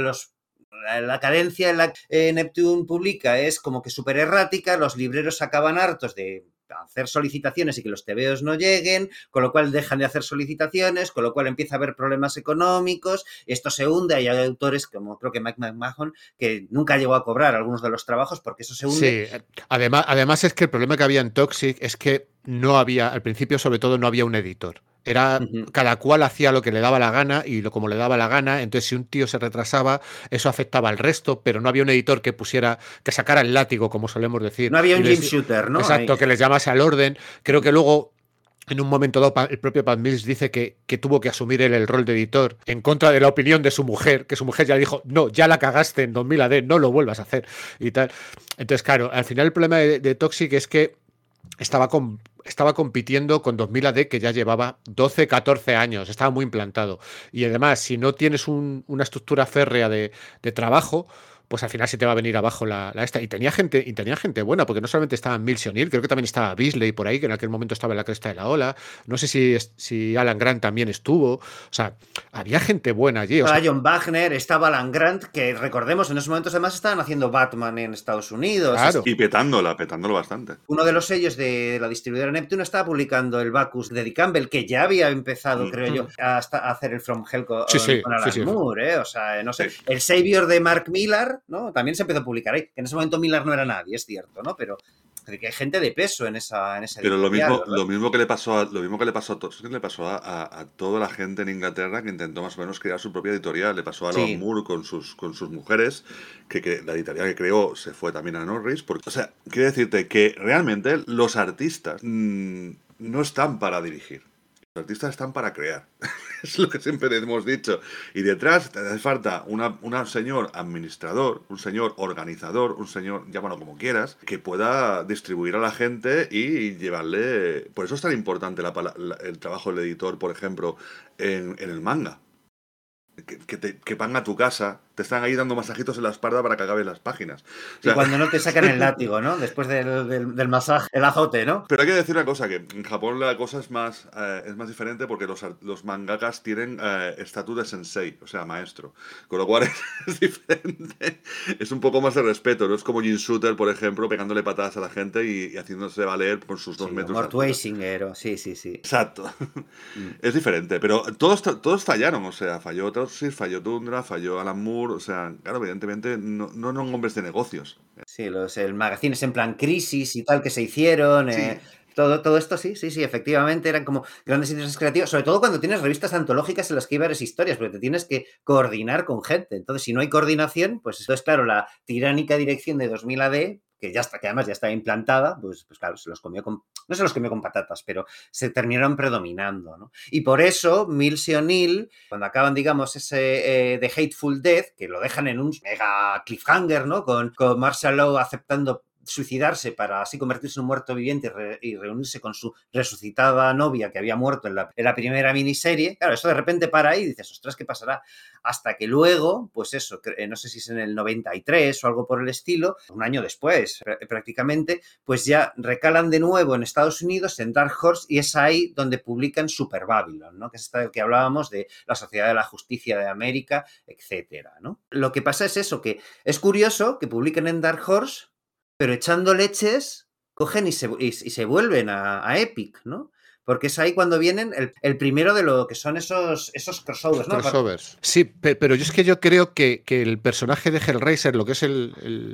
[SPEAKER 1] la cadencia en la que Neptune publica es como que súper errática, los libreros acaban hartos de hacer solicitaciones y que los tebeos no lleguen, con lo cual dejan de hacer solicitaciones, con lo cual empieza a haber problemas económicos, esto se hunde, hay autores como creo que Mike McMahon que nunca llegó a cobrar algunos de los trabajos porque eso se hunde.
[SPEAKER 3] Sí, además, además es que el problema que había en Toxic es que no había, al principio sobre todo no había un editor. Era cada cual hacía lo que le daba la gana y lo como le daba la gana. Entonces, si un tío se retrasaba, eso afectaba al resto, pero no había un editor que pusiera, que sacara el látigo, como solemos decir.
[SPEAKER 1] No había un game shooter, ¿no?
[SPEAKER 3] Exacto, que les llamase al orden. Creo que luego en un momento dado, el propio Pat Mills dice que, que, tuvo que asumir él el rol de editor en contra de la opinión de su mujer, que su mujer ya dijo, no, ya la cagaste en 2000 AD, no lo vuelvas a hacer y tal. Entonces, claro, al final el problema de, de Toxic es que estaba, con, estaba compitiendo con 2000 AD que ya llevaba 12, 14 años, estaba muy implantado. Y además, si no tienes una estructura férrea de trabajo, pues al final se te va a venir abajo la, esta. Y tenía gente, y tenía gente buena, porque no solamente estaba Mills O'Neill, creo que también estaba Beasley por ahí, que en aquel momento estaba en la cresta de la ola. No sé si, si Alan Grant también estuvo. O sea, había gente buena allí.
[SPEAKER 1] estaba John Wagner, estaba Alan Grant, que recordemos, en esos momentos además estaban haciendo Batman en Estados Unidos.
[SPEAKER 2] Y petándola, petándolo bastante.
[SPEAKER 1] Uno de los sellos de la distribuidora Neptune estaba publicando el Bacchus de Dick Campbell, que ya había empezado, mm. creo yo, a, hacer el From Hell con, Alan Moore, ¿eh? O sea, no sé. El Savior de Mark Millar ¿no? También se empezó a publicar ahí. Que en ese momento Millar no era nadie, es cierto, ¿no? Pero que hay gente de peso en esa en ese
[SPEAKER 2] Pero lo mismo, lo mismo que le pasó a, lo mismo que le pasó a le pasó a, toda la gente en Inglaterra que intentó más o menos crear su propia editorial. Le pasó a Alan Moore con sus, con sus mujeres, que, la editorial que creó se fue también a Norris. Porque, o sea, quiero decirte que realmente los artistas mm, no están para dirigir. Los artistas están para crear. es lo que siempre hemos dicho. Y detrás te hace falta un señor administrador, un señor organizador, un señor, llámalo como quieras, que pueda distribuir a la gente y llevarle... Por eso es tan importante el trabajo del editor, por ejemplo, en, el manga. Que, te, que van a tu casa, te están ahí dando masajitos en la espalda para que acaben las páginas.
[SPEAKER 1] y cuando no te sacan el látigo, ¿no? Después del, masaje, el azote, ¿no?
[SPEAKER 2] Pero hay que decir una cosa, que en Japón la cosa es más, eh, es más diferente porque los, los mangakas tienen eh, estatus de sensei, o sea, maestro. Con lo cual es, diferente. Es un poco más de respeto, no es como Jin Shooter, por ejemplo, pegándole patadas a la gente y, haciéndose valer por sus dos metros.
[SPEAKER 1] Mort Weisinger, sí, sí, sí.
[SPEAKER 2] Exacto. Mm. Es diferente, pero todos, todos fallaron, o sea, falló Trotsy, falló Tundra, falló Alan Moore, o sea, claro, evidentemente no, no son hombres de negocios.
[SPEAKER 1] Sí, los el magazines en plan crisis y tal que se hicieron. Eh, todo, todo esto sí, sí, sí, efectivamente eran como grandes intereses creativos, sobre todo cuando tienes revistas antológicas en las que hay varias historias, porque te tienes que coordinar con gente. Entonces, si no hay coordinación, pues esto es claro, la tiránica dirección de 2000 AD que ya está, que además ya está implantada, pues, pues claro, se los comió con, no se los comió con patatas, pero se terminaron predominando, ¿no? Y por eso Mills y O'Neill, cuando acaban, digamos, ese eh, Hateful Death, que lo dejan en un mega cliffhanger, ¿no? Con, con Marshall Law aceptando suicidarse para así convertirse en un muerto viviente y, reunirse con su resucitada novia que había muerto en la, primera miniserie, claro, eso de repente para ahí y dices, ostras, ¿qué pasará? Hasta que luego, pues eso, eh, no sé si es en el 93 o algo por el estilo, un año después prácticamente, pues ya recalan de nuevo en Estados Unidos, en Dark Horse, y es ahí donde publican Super Babylon, ¿no? Que es esta que hablábamos de la Sociedad de la Justicia de América, etcétera, ¿no? Lo que pasa es eso, que es curioso que publiquen en Dark Horse pero echando leches, cogen y se, y, se vuelven a, Epic, ¿no? Porque es ahí cuando vienen el, primero de lo que son esos, esos crossovers, ¿no?
[SPEAKER 3] Crossovers. Sí, pero yo es que yo creo que, el personaje de Hellraiser, lo que es el,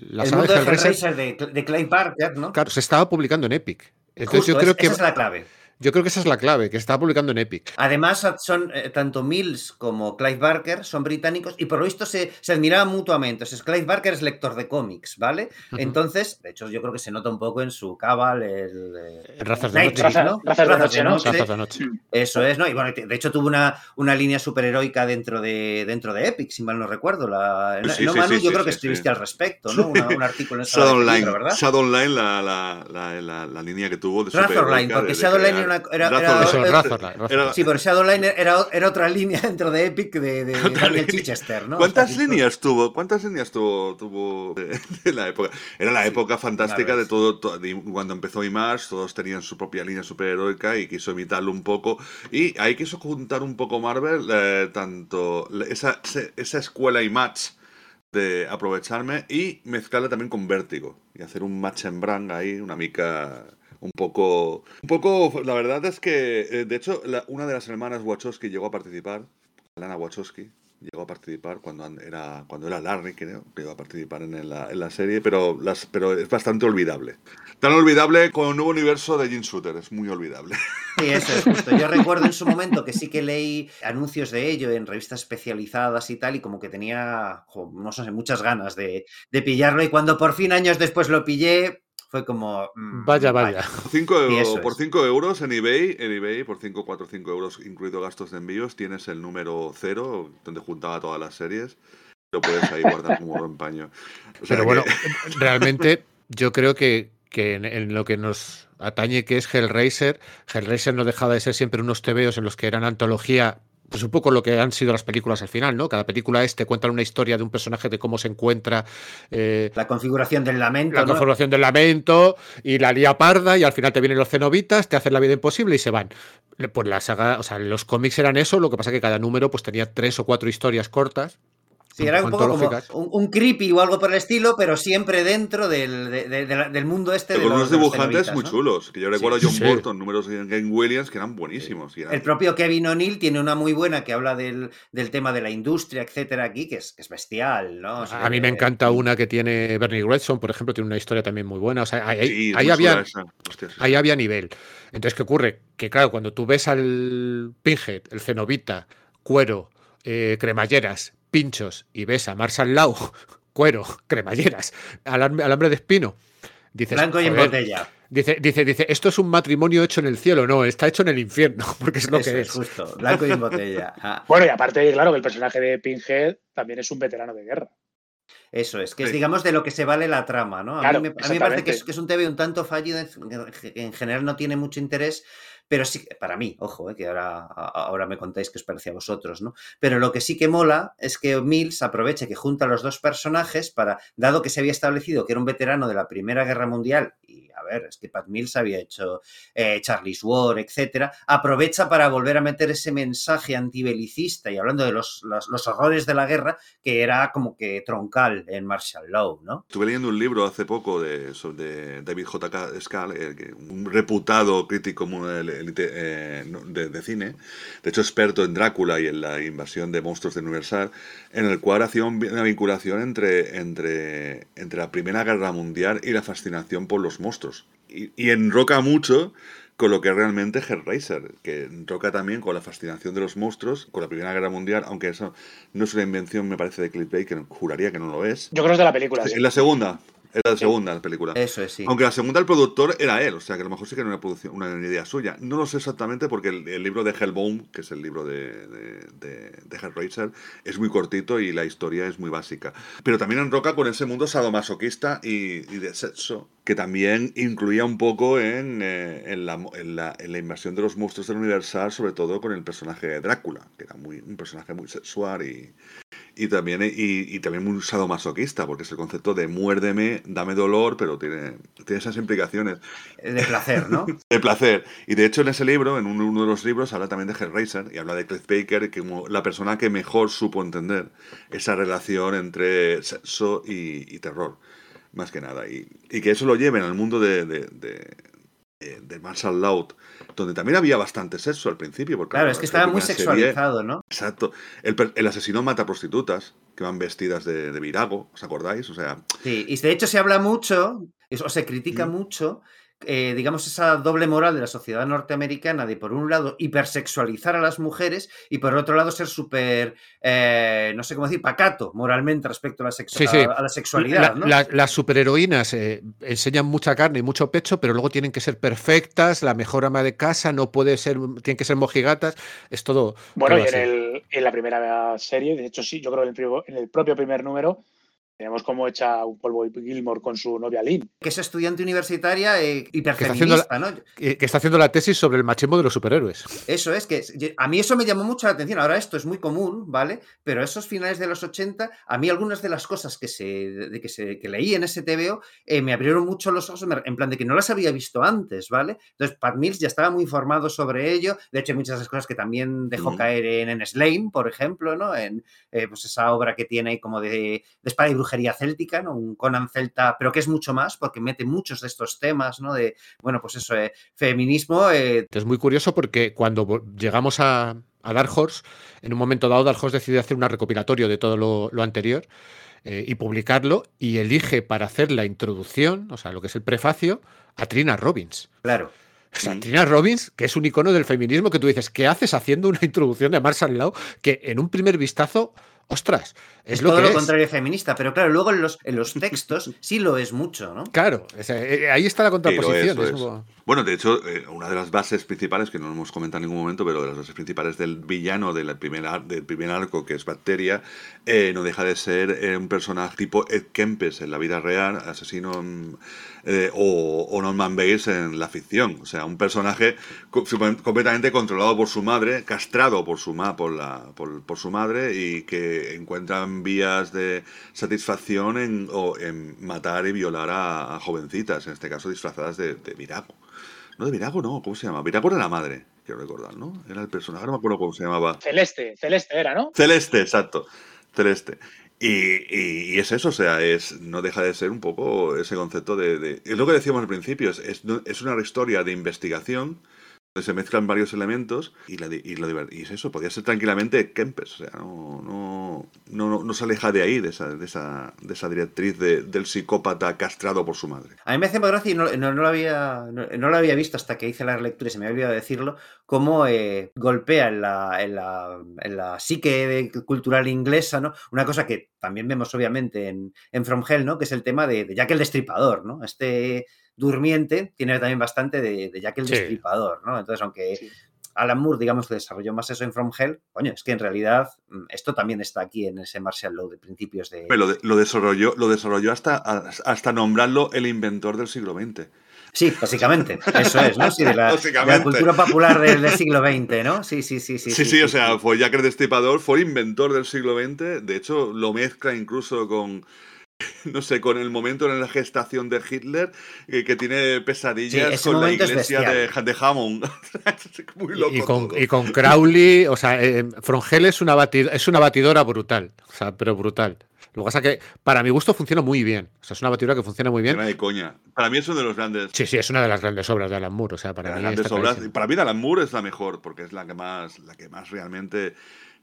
[SPEAKER 1] la saga de Hellraiser, de, de, Clay Parker, ¿no?
[SPEAKER 3] Claro, se estaba publicando en Epic. Entonces yo creo que.
[SPEAKER 1] Esa es la clave.
[SPEAKER 3] Yo creo que esa es la clave, que está publicando en Epic.
[SPEAKER 1] Además, son eh, tanto Mills como Clive Barker son británicos y por lo visto se, se admiraban mutuamente. O sea, Clive Barker es lector de cómics, ¿vale? Entonces, de hecho, yo creo que se nota un poco en su cabal el.
[SPEAKER 3] Eh, razas de noche.
[SPEAKER 4] ¿no? Razas, de noche,
[SPEAKER 3] Razas noche.
[SPEAKER 1] Eso es, ¿no? Y bueno, de hecho tuvo una, una línea superheroica dentro de, dentro de Epic, si mal no recuerdo. La, no, Manu, yo creo que escribiste al respecto, ¿no? un artículo en esa
[SPEAKER 2] Shadowline, ¿verdad? Shadowline, la, la, la, la, línea que tuvo de
[SPEAKER 1] Razorline, porque Era, era Sí, pero Shadowline era, otra línea dentro de Epic de, de, Chichester, ¿no?
[SPEAKER 2] ¿Cuántas líneas tuvo? ¿Cuántas líneas tuvo, tuvo de, la época? Era la época fantástica de todo, cuando empezó Image, todos tenían su propia línea superheroica y quiso imitarlo un poco. Y ahí quiso juntar un poco Marvel, eh, tanto esa, esa escuela Image de aprovecharme y mezclarla también con Vértigo y hacer un match en brand ahí, una mica un poco, un poco, la verdad es que, eh, de hecho, una de las hermanas Wachowski llegó a participar, Lana Wachowski, llegó a participar cuando era, cuando era Larry, creo, que llegó a participar en la, en la serie, pero, las, pero es bastante olvidable. Tan olvidable como el nuevo universo de Jim Shooter, es muy olvidable.
[SPEAKER 1] Sí, eso es justo. Yo recuerdo en su momento que sí que leí anuncios de ello en revistas especializadas y tal, y como que tenía, no sé, muchas ganas de, de pillarlo, y cuando por fin años después lo pillé, fue como.
[SPEAKER 3] Mm, vaya, vaya.
[SPEAKER 2] por 5 euros en eBay, en eBay, por 5, 4, 5 euros, incluido gastos de envíos, tienes el número 0, donde juntaba todas las series. Lo puedes ahí guardar como rompaño.
[SPEAKER 3] Pero bueno, realmente yo creo que, que en, lo que nos atañe, que es Hellraiser, Hellraiser no dejaba de ser siempre unos tebeos en los que eran antología pues un poco lo que han sido las películas al final, ¿no? Cada película es te cuenta una historia de un personaje de cómo se encuentra.
[SPEAKER 1] Eh, la configuración del lamento.
[SPEAKER 3] La configuración del lamento y la lía parda y al final te vienen los cenobitas, te hacen la vida imposible y se van. Pues la saga, o sea, los cómics eran eso, lo que pasa que cada número pues tenía tres o cuatro historias cortas
[SPEAKER 1] Sí, era un poco como un, creepy o algo por el estilo, pero siempre dentro del, del mundo este.
[SPEAKER 2] con unos dibujantes muy chulos. Que yo recuerdo a John Burton, números de Game Williams que eran buenísimos.
[SPEAKER 1] El propio Kevin O'Neill tiene una muy buena que habla del, tema de la industria, etcétera, aquí, que es, es bestial, ¿no?
[SPEAKER 3] a mí me encanta una que tiene Bernie Wrightson, por ejemplo, tiene una historia también muy buena. O sea, ahí, había, ahí había nivel. Entonces, ¿qué ocurre? Que claro, cuando tú ves al Pinhead, el Cenobita, Cuero, eh, Cremalleras, pinchos y ves a Marshall Lau, cuero, cremalleras, alambre de espino, dices,
[SPEAKER 1] Blanco y en botella.
[SPEAKER 3] Dice, dice, dice, esto es un matrimonio hecho en el cielo, no, está hecho en el infierno, porque es lo que es.
[SPEAKER 1] Justo, blanco y en botella. Ah.
[SPEAKER 4] Bueno, y aparte, claro, que el personaje de Pinhead también es un veterano de guerra.
[SPEAKER 1] Eso es, que es, digamos, de lo que se vale la trama, ¿no? A, mí, me, parece que es, un TV un tanto fallido, en, general no tiene mucho interés, pero sí, para mí, ojo, eh, que ahora, ahora me contáis qué os parece a vosotros, ¿no? Pero lo que sí que mola es que Mills aproveche que junta a los dos personajes para, dado que se había establecido que era un veterano de la Primera Guerra Mundial y ver, es que Pat Mills había hecho eh, Charlie's War, etcétera, aprovecha para volver a meter ese mensaje antibelicista y hablando de los, los, horrores de la guerra, que era como que troncal en Marshall Law, ¿no?
[SPEAKER 2] Estuve leyendo un libro hace poco de, David J.K. Skal, eh, un reputado crítico eh, de, de, cine, de hecho experto en Drácula y en la invasión de monstruos de Universal, en el cual hacía una vinculación entre, entre, entre la Primera Guerra Mundial y la fascinación por los monstruos y, enroca mucho con lo que es realmente Hellraiser, que enroca también con la fascinación de los monstruos, con la Primera Guerra Mundial, aunque eso no es una invención, me parece, de Cliff Baker, juraría que no lo es.
[SPEAKER 4] Yo creo que es de la película.
[SPEAKER 2] En la segunda, era la segunda la película.
[SPEAKER 1] Eso es, sí.
[SPEAKER 2] Aunque la segunda el productor era él, o sea que a lo mejor sí que era una, producción, una idea suya. No lo sé exactamente porque el, libro de Hellbound, que es el libro de, de, de, Hellraiser, es muy cortito y la historia es muy básica. Pero también enroca con ese mundo sadomasoquista y, y de sexo, que también incluía un poco en, eh, en, la, en, la, en, la, invasión de los monstruos del Universal, sobre todo con el personaje de Drácula, que era muy, un personaje muy sexual y, y también, y, y, también muy sadomasoquista, porque es el concepto de muérdeme, dame dolor, pero tiene, tiene esas implicaciones.
[SPEAKER 1] De placer, ¿no?
[SPEAKER 2] de placer. Y de hecho en ese libro, en uno, de los libros, habla también de Hellraiser y habla de Cliff Baker como la persona que mejor supo entender esa relación entre sexo y, terror, más que nada. Y, y, que eso lo lleven al mundo de, de, de, de Marshall Loud donde también había bastante sexo al principio. Porque,
[SPEAKER 1] claro, es que estaba muy sexualizado, ¿no?
[SPEAKER 2] Exacto. El, el, asesino mata prostitutas que van vestidas de, de, virago, ¿os acordáis? O sea...
[SPEAKER 1] Sí, y de hecho se habla mucho, o se critica mucho eh, digamos, esa doble moral de la sociedad norteamericana de, por un lado, hipersexualizar a las mujeres y, por otro lado, ser súper, eh, no sé cómo decir, pacato moralmente respecto a la, A, la sexualidad.
[SPEAKER 3] las superheroínas eh, enseñan mucha carne y mucho pecho, pero luego tienen que ser perfectas, la mejor ama de casa, no puede ser, tienen que ser mojigatas, es todo.
[SPEAKER 4] Bueno, y en, el, en, la primera serie, de hecho, sí, yo creo que en el propio primer número tenemos como echa un polvo Gilmore con su novia Lynn.
[SPEAKER 1] Que es estudiante universitaria eh, hiperfeminista, ¿no?
[SPEAKER 3] Que, está haciendo la tesis sobre el machismo de los superhéroes.
[SPEAKER 1] Eso es, que a mí eso me llamó mucho la atención. Ahora esto es muy común, ¿vale? Pero esos finales de los 80, a mí algunas de las cosas que, se, de que, se, que leí en ese TVO eh, me abrieron mucho los ojos, en plan de que no las había visto antes, ¿vale? Entonces, Pat Mills ya estaba muy informado sobre ello. De hecho, hay muchas de esas cosas que también dejó caer en, en Slame, por ejemplo, ¿no? En eh, pues esa obra que tiene ahí como de, de espada y brujería céltica, ¿no? Un Conan celta, pero que es mucho más porque mete muchos de estos temas, ¿no? De, bueno, pues eso, eh, feminismo. Eh...
[SPEAKER 3] Es muy curioso porque cuando llegamos a, a, Dark Horse, en un momento dado Dark Horse decide hacer un recopilatorio de todo lo, lo anterior eh, y publicarlo y elige para hacer la introducción, o sea, lo que es el prefacio, a Trina Robbins.
[SPEAKER 1] Claro.
[SPEAKER 3] O sea, Trina Robbins, que es un icono del feminismo, que tú dices, ¿qué haces haciendo una introducción de Marshall Law que en un primer vistazo ostras, es, lo
[SPEAKER 1] todo
[SPEAKER 3] lo
[SPEAKER 1] contrario feminista, pero claro, luego en los, en los textos sí lo es mucho, ¿no?
[SPEAKER 3] Claro, eh, ahí está la contraposición. Es
[SPEAKER 2] como... Bueno, de hecho, eh, una de las bases principales, que no hemos comentado en ningún momento, pero de las bases principales del villano del primer, del primer arco, que es Bacteria, eh, no deja de ser un personaje tipo Ed Kempes en la vida real, asesino o, o, Norman Bates en la ficción. O sea, un personaje completamente controlado por su madre, castrado por su, ma por la, por, por su madre y que encuentran vías de satisfacción en, o en matar y violar a, jovencitas, en este caso disfrazadas de, Virago. No de Virago, no, ¿cómo se llama? Virago era la madre, quiero recordar, ¿no? Era el personaje, no me acuerdo cómo se llamaba.
[SPEAKER 4] Celeste, Celeste era, ¿no?
[SPEAKER 2] Celeste, exacto. Celeste. Y, y, es eso, o sea, es, no deja de ser un poco ese concepto de... es lo que decíamos al principio, es, es una historia de investigación se mezclan varios elementos y, la, y, y es eso, podría ser tranquilamente Kempes, o sea, no, no, no, no se aleja de ahí, de esa, de esa, de esa directriz de, del psicópata castrado por su madre.
[SPEAKER 1] A mí me hace más gracia y no, no, lo había, no, lo había visto hasta que hice la lectura y se me había olvidado decirlo, cómo eh, golpea en la, la, la psique cultural inglesa, ¿no? Una cosa que también vemos obviamente en, en From Hell, ¿no? Que es el tema de, de Jack el Destripador, ¿no? Este durmiente tiene también bastante de, de Jack el Destripador, ¿no? Entonces, aunque Alan Moore, digamos, que desarrolló más eso en From Hell, coño, es que en realidad mm, esto también está aquí en ese Martial Law de principios de...
[SPEAKER 2] Lo, lo, desarrolló, lo desarrolló hasta, hasta nombrarlo el inventor del siglo XX.
[SPEAKER 1] Sí, básicamente, eso es, ¿no? Sí, de la, cultura popular del, siglo XX, ¿no?
[SPEAKER 2] Sí, sí, sí. Sí, sí, sí, o sea, fue Jack el Destripador, fue inventor del siglo XX, de hecho lo mezcla incluso con, no sé, con el momento en la gestación de Hitler, eh, que, tiene pesadillas con la iglesia de, de, Hammond.
[SPEAKER 3] Muy loco y, con, Crowley, o sea, eh, Frongel es una, es una batidora brutal, o sea, pero brutal. Lo que pasa es que para mi gusto funciona muy bien. O sea, es una batidora que funciona muy bien.
[SPEAKER 2] de coña. Para mí es uno de los grandes.
[SPEAKER 3] Sí, sí, es una de las grandes obras de Alan Moore. O sea, para mí.
[SPEAKER 2] Para mí, Alan Moore es la mejor, porque es la que más, la que más realmente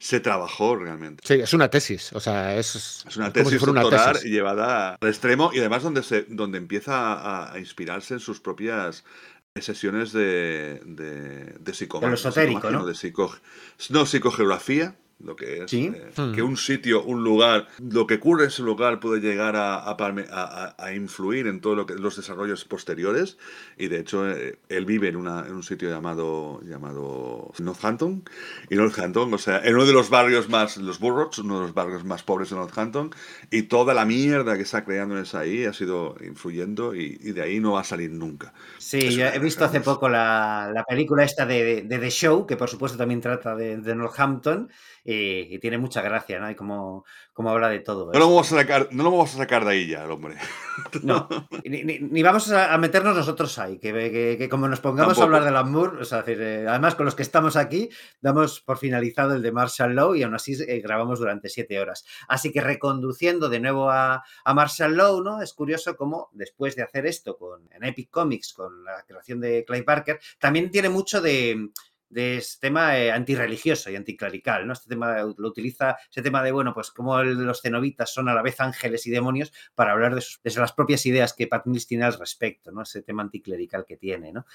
[SPEAKER 2] se trabajó realmente.
[SPEAKER 3] Sí, es una tesis. O sea, es.
[SPEAKER 2] Es una tesis doctoral llevada al extremo y además donde, se, donde empieza a, inspirarse en sus propias sesiones de, de, de.
[SPEAKER 1] De lo esotérico, ¿no?
[SPEAKER 2] De no, psicogeografía lo que es eh, que un sitio, un lugar, lo que ocurre en ese lugar puede llegar a, influir en todos lo los desarrollos posteriores. Y de hecho eh, él vive en, una, en un sitio llamado, llamado Northampton. Y Northampton, o sea, en uno de los barrios más, los Burroughs, uno de los barrios más pobres de Northampton. Y toda la mierda que está creando en esa ahí ha sido influyendo y, de ahí no va a salir nunca.
[SPEAKER 1] Sí, yo he visto hace poco la, la película esta de, de, The Show, que por supuesto también trata de, de Northampton y, tiene mucha gracia, ¿no? Y como, como habla de todo.
[SPEAKER 2] No lo, vamos a sacar, no lo vamos a sacar de ahí ya, el hombre.
[SPEAKER 1] No, ni, vamos a, meternos nosotros ahí, que, que, como nos pongamos a hablar de Lamour, o sea, eh, además con los que estamos aquí, damos por finalizado el de Marshall Law y aún así eh, grabamos durante siete horas. Así que reconduciendo de nuevo a, a Marshall Law, ¿no? Es curioso cómo después de hacer esto con, en Epic Comics, con la creación de Clay Parker, también tiene mucho de de este tema eh, antirreligioso y anticlerical, ¿no? Este tema lo utiliza, ese tema de, bueno, pues como los cenobitas son a la vez ángeles y demonios para hablar de, sus, las propias ideas que Pat Mills tiene al respecto, ¿no? Ese tema anticlerical que tiene, ¿no?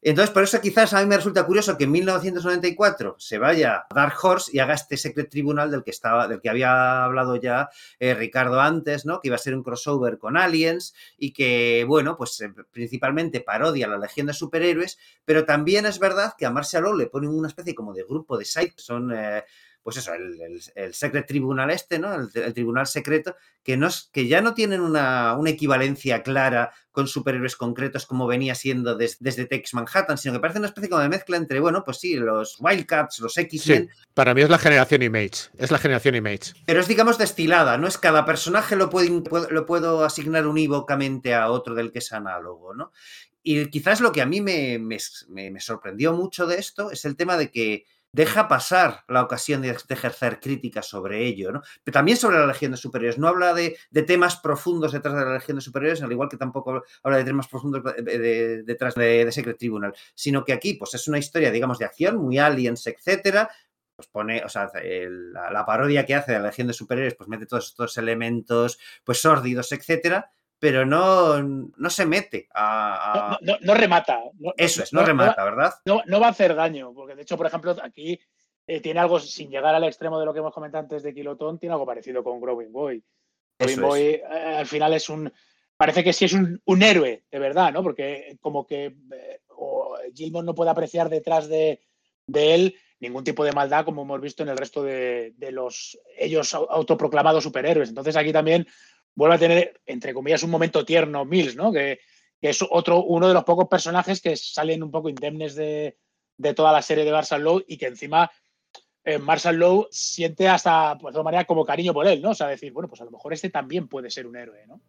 [SPEAKER 1] Entonces, por eso quizás a mí me resulta curioso que en 1994 se vaya a Dark Horse y haga este Secret Tribunal del que estaba, del que había hablado ya eh, Ricardo antes, ¿no? Que iba a ser un crossover con Aliens y que, bueno, pues eh, principalmente parodia la Legión de Superhéroes, pero también es verdad que a Marshall le ponen una especie como de grupo de sites, son, eh, pues eso, el, el, Secret Tribunal este, ¿no? El, Tribunal Secreto, que, no, que ya no tienen una, una, equivalencia clara con superhéroes concretos como venía siendo desde Tex Manhattan, sino que parece una especie como de mezcla entre, bueno, pues sí, los Wildcats, los X-Men.
[SPEAKER 3] Sí, para mí es la generación Image, es la generación Image.
[SPEAKER 1] Pero es, digamos, destilada, ¿no? Es cada personaje lo puedo, lo puedo asignar unívocamente a otro del que es análogo, ¿no? Y quizás lo que a mí me, sorprendió mucho de esto es el tema de que deja pasar la ocasión de, ejercer críticas sobre ello, ¿no? Pero también sobre la Legión de Superiores. No habla de, temas profundos detrás de la Legión de Superiores, al igual que tampoco habla de temas profundos detrás de, Secret Tribunal, sino que aquí pues, es una historia, digamos, de acción, muy aliens, etcétera, pues pone, o sea, la, la, parodia que hace de la Legión de Superiores, pues mete todos estos elementos, pues sórdidos, etcétera, pero no, no se mete a...
[SPEAKER 4] No, remata.
[SPEAKER 1] Eso es, no, remata, ¿verdad?
[SPEAKER 4] No, va a hacer daño, porque de hecho, por ejemplo, aquí eh, tiene algo, sin llegar al extremo de lo que hemos comentado antes de Kilotón, tiene algo parecido con Growing Boy. Growing Boy eh, al final es un... Parece que sí es un, héroe, de verdad, ¿no? Porque como que eh, Gilmore no puede apreciar detrás de, él ningún tipo de maldad como hemos visto en el resto de, de, los ellos autoproclamados superhéroes. Entonces aquí también vuelve a tener, entre comillas, un momento tierno Mills, ¿no? Que, es otro, uno de los pocos personajes que salen un poco indemnes de, toda la serie de Marshall Lowe y que encima eh, Marshall Lowe siente hasta, pues, de manera, como cariño por él, ¿no? O sea, decir, bueno, pues a lo mejor este también puede ser un héroe, ¿no?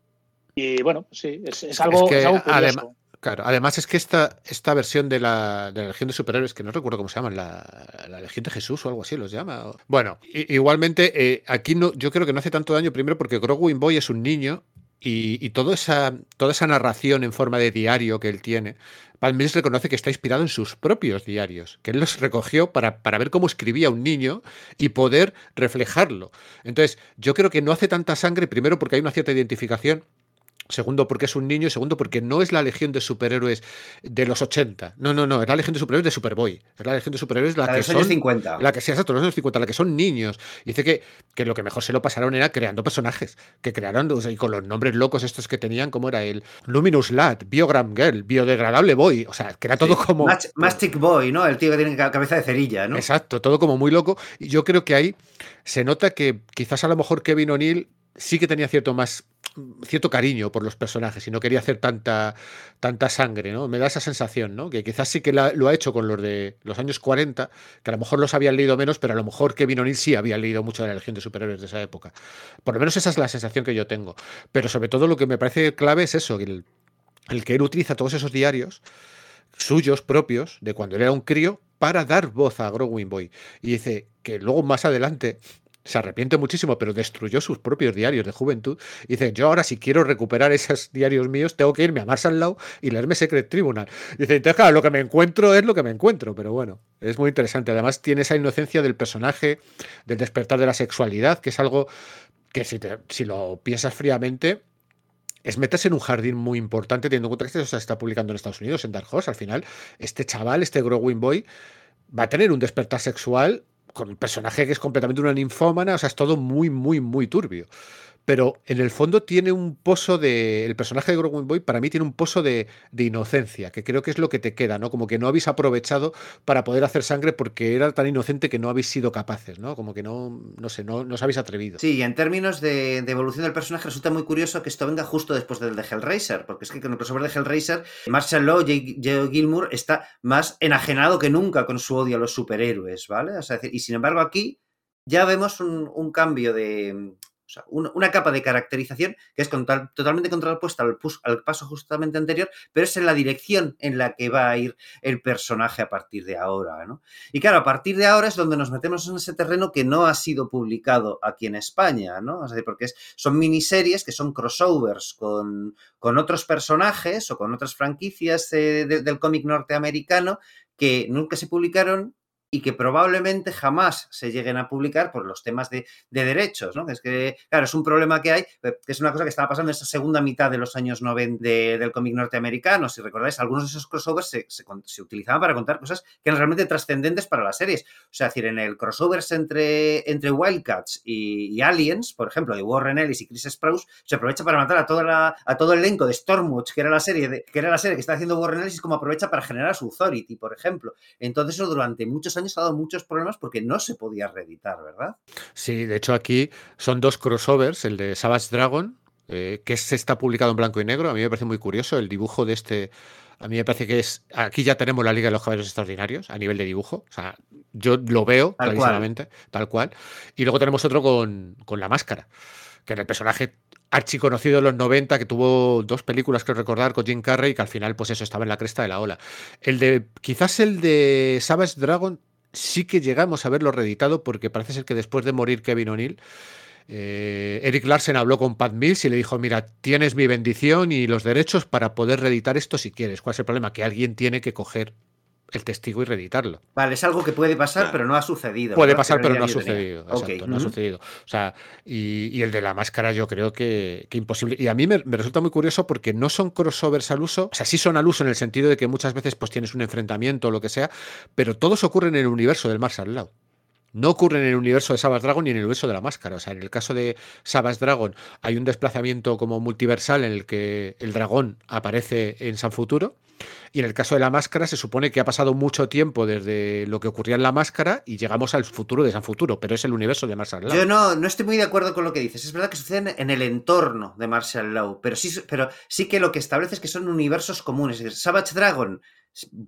[SPEAKER 4] Y bueno, sí, es, algo, curioso.
[SPEAKER 3] Claro, además es que esta, esta versión de la, de la Legión de Superhéroes, que no recuerdo cómo se llaman, la, la Legión de Jesús o algo así los llama. Bueno, igualmente, eh, aquí no, yo creo que no hace tanto daño, primero porque Growing Boy es un niño y, y todo esa, toda esa narración en forma de diario que él tiene, Palmieri reconoce que está inspirado en sus propios diarios, que él los recogió para, para, ver cómo escribía un niño y poder reflejarlo. Entonces, yo creo que no hace tanta sangre, primero porque hay una cierta identificación Segundo, porque es un niño. Y segundo, porque no es la legión de superhéroes de los 80. No, no, no. Es la legión de superhéroes de Superboy. Es la legión de superhéroes la, que son.
[SPEAKER 1] 50.
[SPEAKER 3] La que sea, exacto, los años 50, la que son niños. Y dice que, que lo que mejor se lo pasaron era creando personajes. Que crearon, y con los nombres locos estos que tenían, como era el Luminous Lad, Biogram Girl, Biodegradable Boy. O sea, que era todo como.
[SPEAKER 1] Mastic Boy, ¿no? El tío que tiene cabeza de cerilla, ¿no?
[SPEAKER 3] Exacto, todo como muy loco. Y yo creo que ahí se nota que quizás a lo mejor Kevin O'Neill sí que tenía cierto más cierto cariño por los personajes y no quería hacer tanta, tanta sangre, ¿no? Me da esa sensación, ¿no? Que quizás sí que lo ha hecho con los de los años 40, que a lo mejor los habían leído menos, pero a lo mejor Kevin O'Neill sí había leído mucho de la Legión de Superhéroes de esa época. Por lo menos esa es la sensación que yo tengo. Pero sobre todo lo que me parece clave es eso, el, el que él utiliza todos esos diarios suyos propios de cuando era un crío para dar voz a Growing Boy. Y dice que luego más adelante se arrepiente muchísimo, pero destruyó sus propios diarios de juventud. Y dice, yo ahora si quiero recuperar esos diarios míos, tengo que irme a Marshall y leerme Secret Tribunal. Y dice, entonces claro, lo que me encuentro es lo que me encuentro, pero bueno, es muy interesante. Además tiene esa inocencia del personaje, del despertar de la sexualidad, que es algo que si, si lo piensas fríamente, es meterse en un jardín muy importante, teniendo en cuenta que esto se está publicando en Estados Unidos, en Dark Horse. Al final, este chaval, este Growing Boy, va a tener un despertar sexual con un personaje que es completamente una ninfómana, o sea, es todo muy, muy, muy turbio pero en el fondo tiene un pozo de. El personaje de Growing Boy, para mí, tiene un pozo de, inocencia, que creo que es lo que te queda, ¿no? Como que no habéis aprovechado para poder hacer sangre porque era tan inocente que no habéis sido capaces, ¿no? Como que no, no sé, no, no os habéis atrevido.
[SPEAKER 1] Sí, y en términos de, evolución del personaje, resulta muy curioso que esto venga justo después del de Hellraiser, porque es que con el crossover de Hellraiser, Marshall Law, Joe Gilmour, está más enajenado que nunca con su odio a los superhéroes, ¿vale? O sea, y sin embargo, aquí ya vemos un cambio de una, capa de caracterización que es totalmente contrapuesta al, paso justamente anterior, pero es en la dirección en la que va a ir el personaje a partir de ahora. Y claro, a partir de ahora es donde nos metemos en ese terreno que no ha sido publicado aquí en España, ¿no? porque son miniseries que son crossovers con, con, otros personajes o con otras franquicias eh, del cómic norteamericano que nunca se publicaron y que probablemente jamás se lleguen a publicar por los temas de, derechos, ¿no? Es que, claro, es un problema que hay, eh, que es una cosa que estaba pasando en esa segunda mitad de los años 90 del cómic norteamericano. Si recordáis, algunos de esos crossovers se, utilizaban para contar cosas que eran realmente trascendentes para las series. O sea, decir, en el crossovers entre, entre Wildcats y, Aliens, por ejemplo, de Warren Ellis y Chris Sprouse, se aprovecha para matar a, toda la, a todo el elenco de Stormwatch, que era la serie que era la serie que está haciendo Warren Ellis, como aprovecha para generar su Authority, por ejemplo. Entonces, eso durante muchos años ha dado muchos problemas porque no se podía reeditar, ¿verdad?
[SPEAKER 3] Sí, de hecho aquí son dos crossovers, el de Savage Dragon, eh, que se está publicado en blanco y negro, a mí me parece muy curioso el dibujo de este... A mí me parece que es. Aquí ya tenemos la Liga de los Caballeros Extraordinarios a nivel de dibujo. O sea, yo lo veo clarísimamente, tal cual. Y luego tenemos otro con, con la máscara, que era el personaje archiconocido de los 90 que tuvo dos películas que recordar con Jim Carrey que al final pues eso estaba en la cresta de la ola. El de quizás el de Savage Dragon sí que llegamos a verlo reeditado porque parece ser que después de morir Kevin O'Neill eh, Eric Larsen habló con Pat Mills y le dijo, mira, tienes mi bendición y los derechos para poder reeditar esto si quieres. ¿Cuál es el problema? Que alguien tiene que coger el testigo y reeditarlo.
[SPEAKER 1] Vale, es algo que puede pasar, pero no ha sucedido.
[SPEAKER 3] Puede pasar, pero no ha sucedido. Exacto, no ha sucedido. O sea, y, el de la máscara yo creo que, imposible. Y a mí me, resulta muy curioso porque no son crossovers al uso, o sea, sí son al uso en el sentido de que muchas veces pues tienes un enfrentamiento o lo que sea, pero todos ocurren en el universo del Marshall Law. No ocurre en el universo de Savage Dragon ni en el universo de la máscara. O sea, en el caso de Savage Dragon hay un desplazamiento como multiversal en el que el dragón aparece en San Futuro y en el caso de la máscara se supone que ha pasado mucho tiempo desde lo que ocurría en la máscara y llegamos al futuro de San Futuro, pero es el universo de Marshall Law.
[SPEAKER 1] Yo no, no estoy muy de acuerdo con lo que dices. Es verdad que suceden en el entorno de Marshall Law, pero sí, pero sí que lo que establece es que son universos comunes. Savage Dragon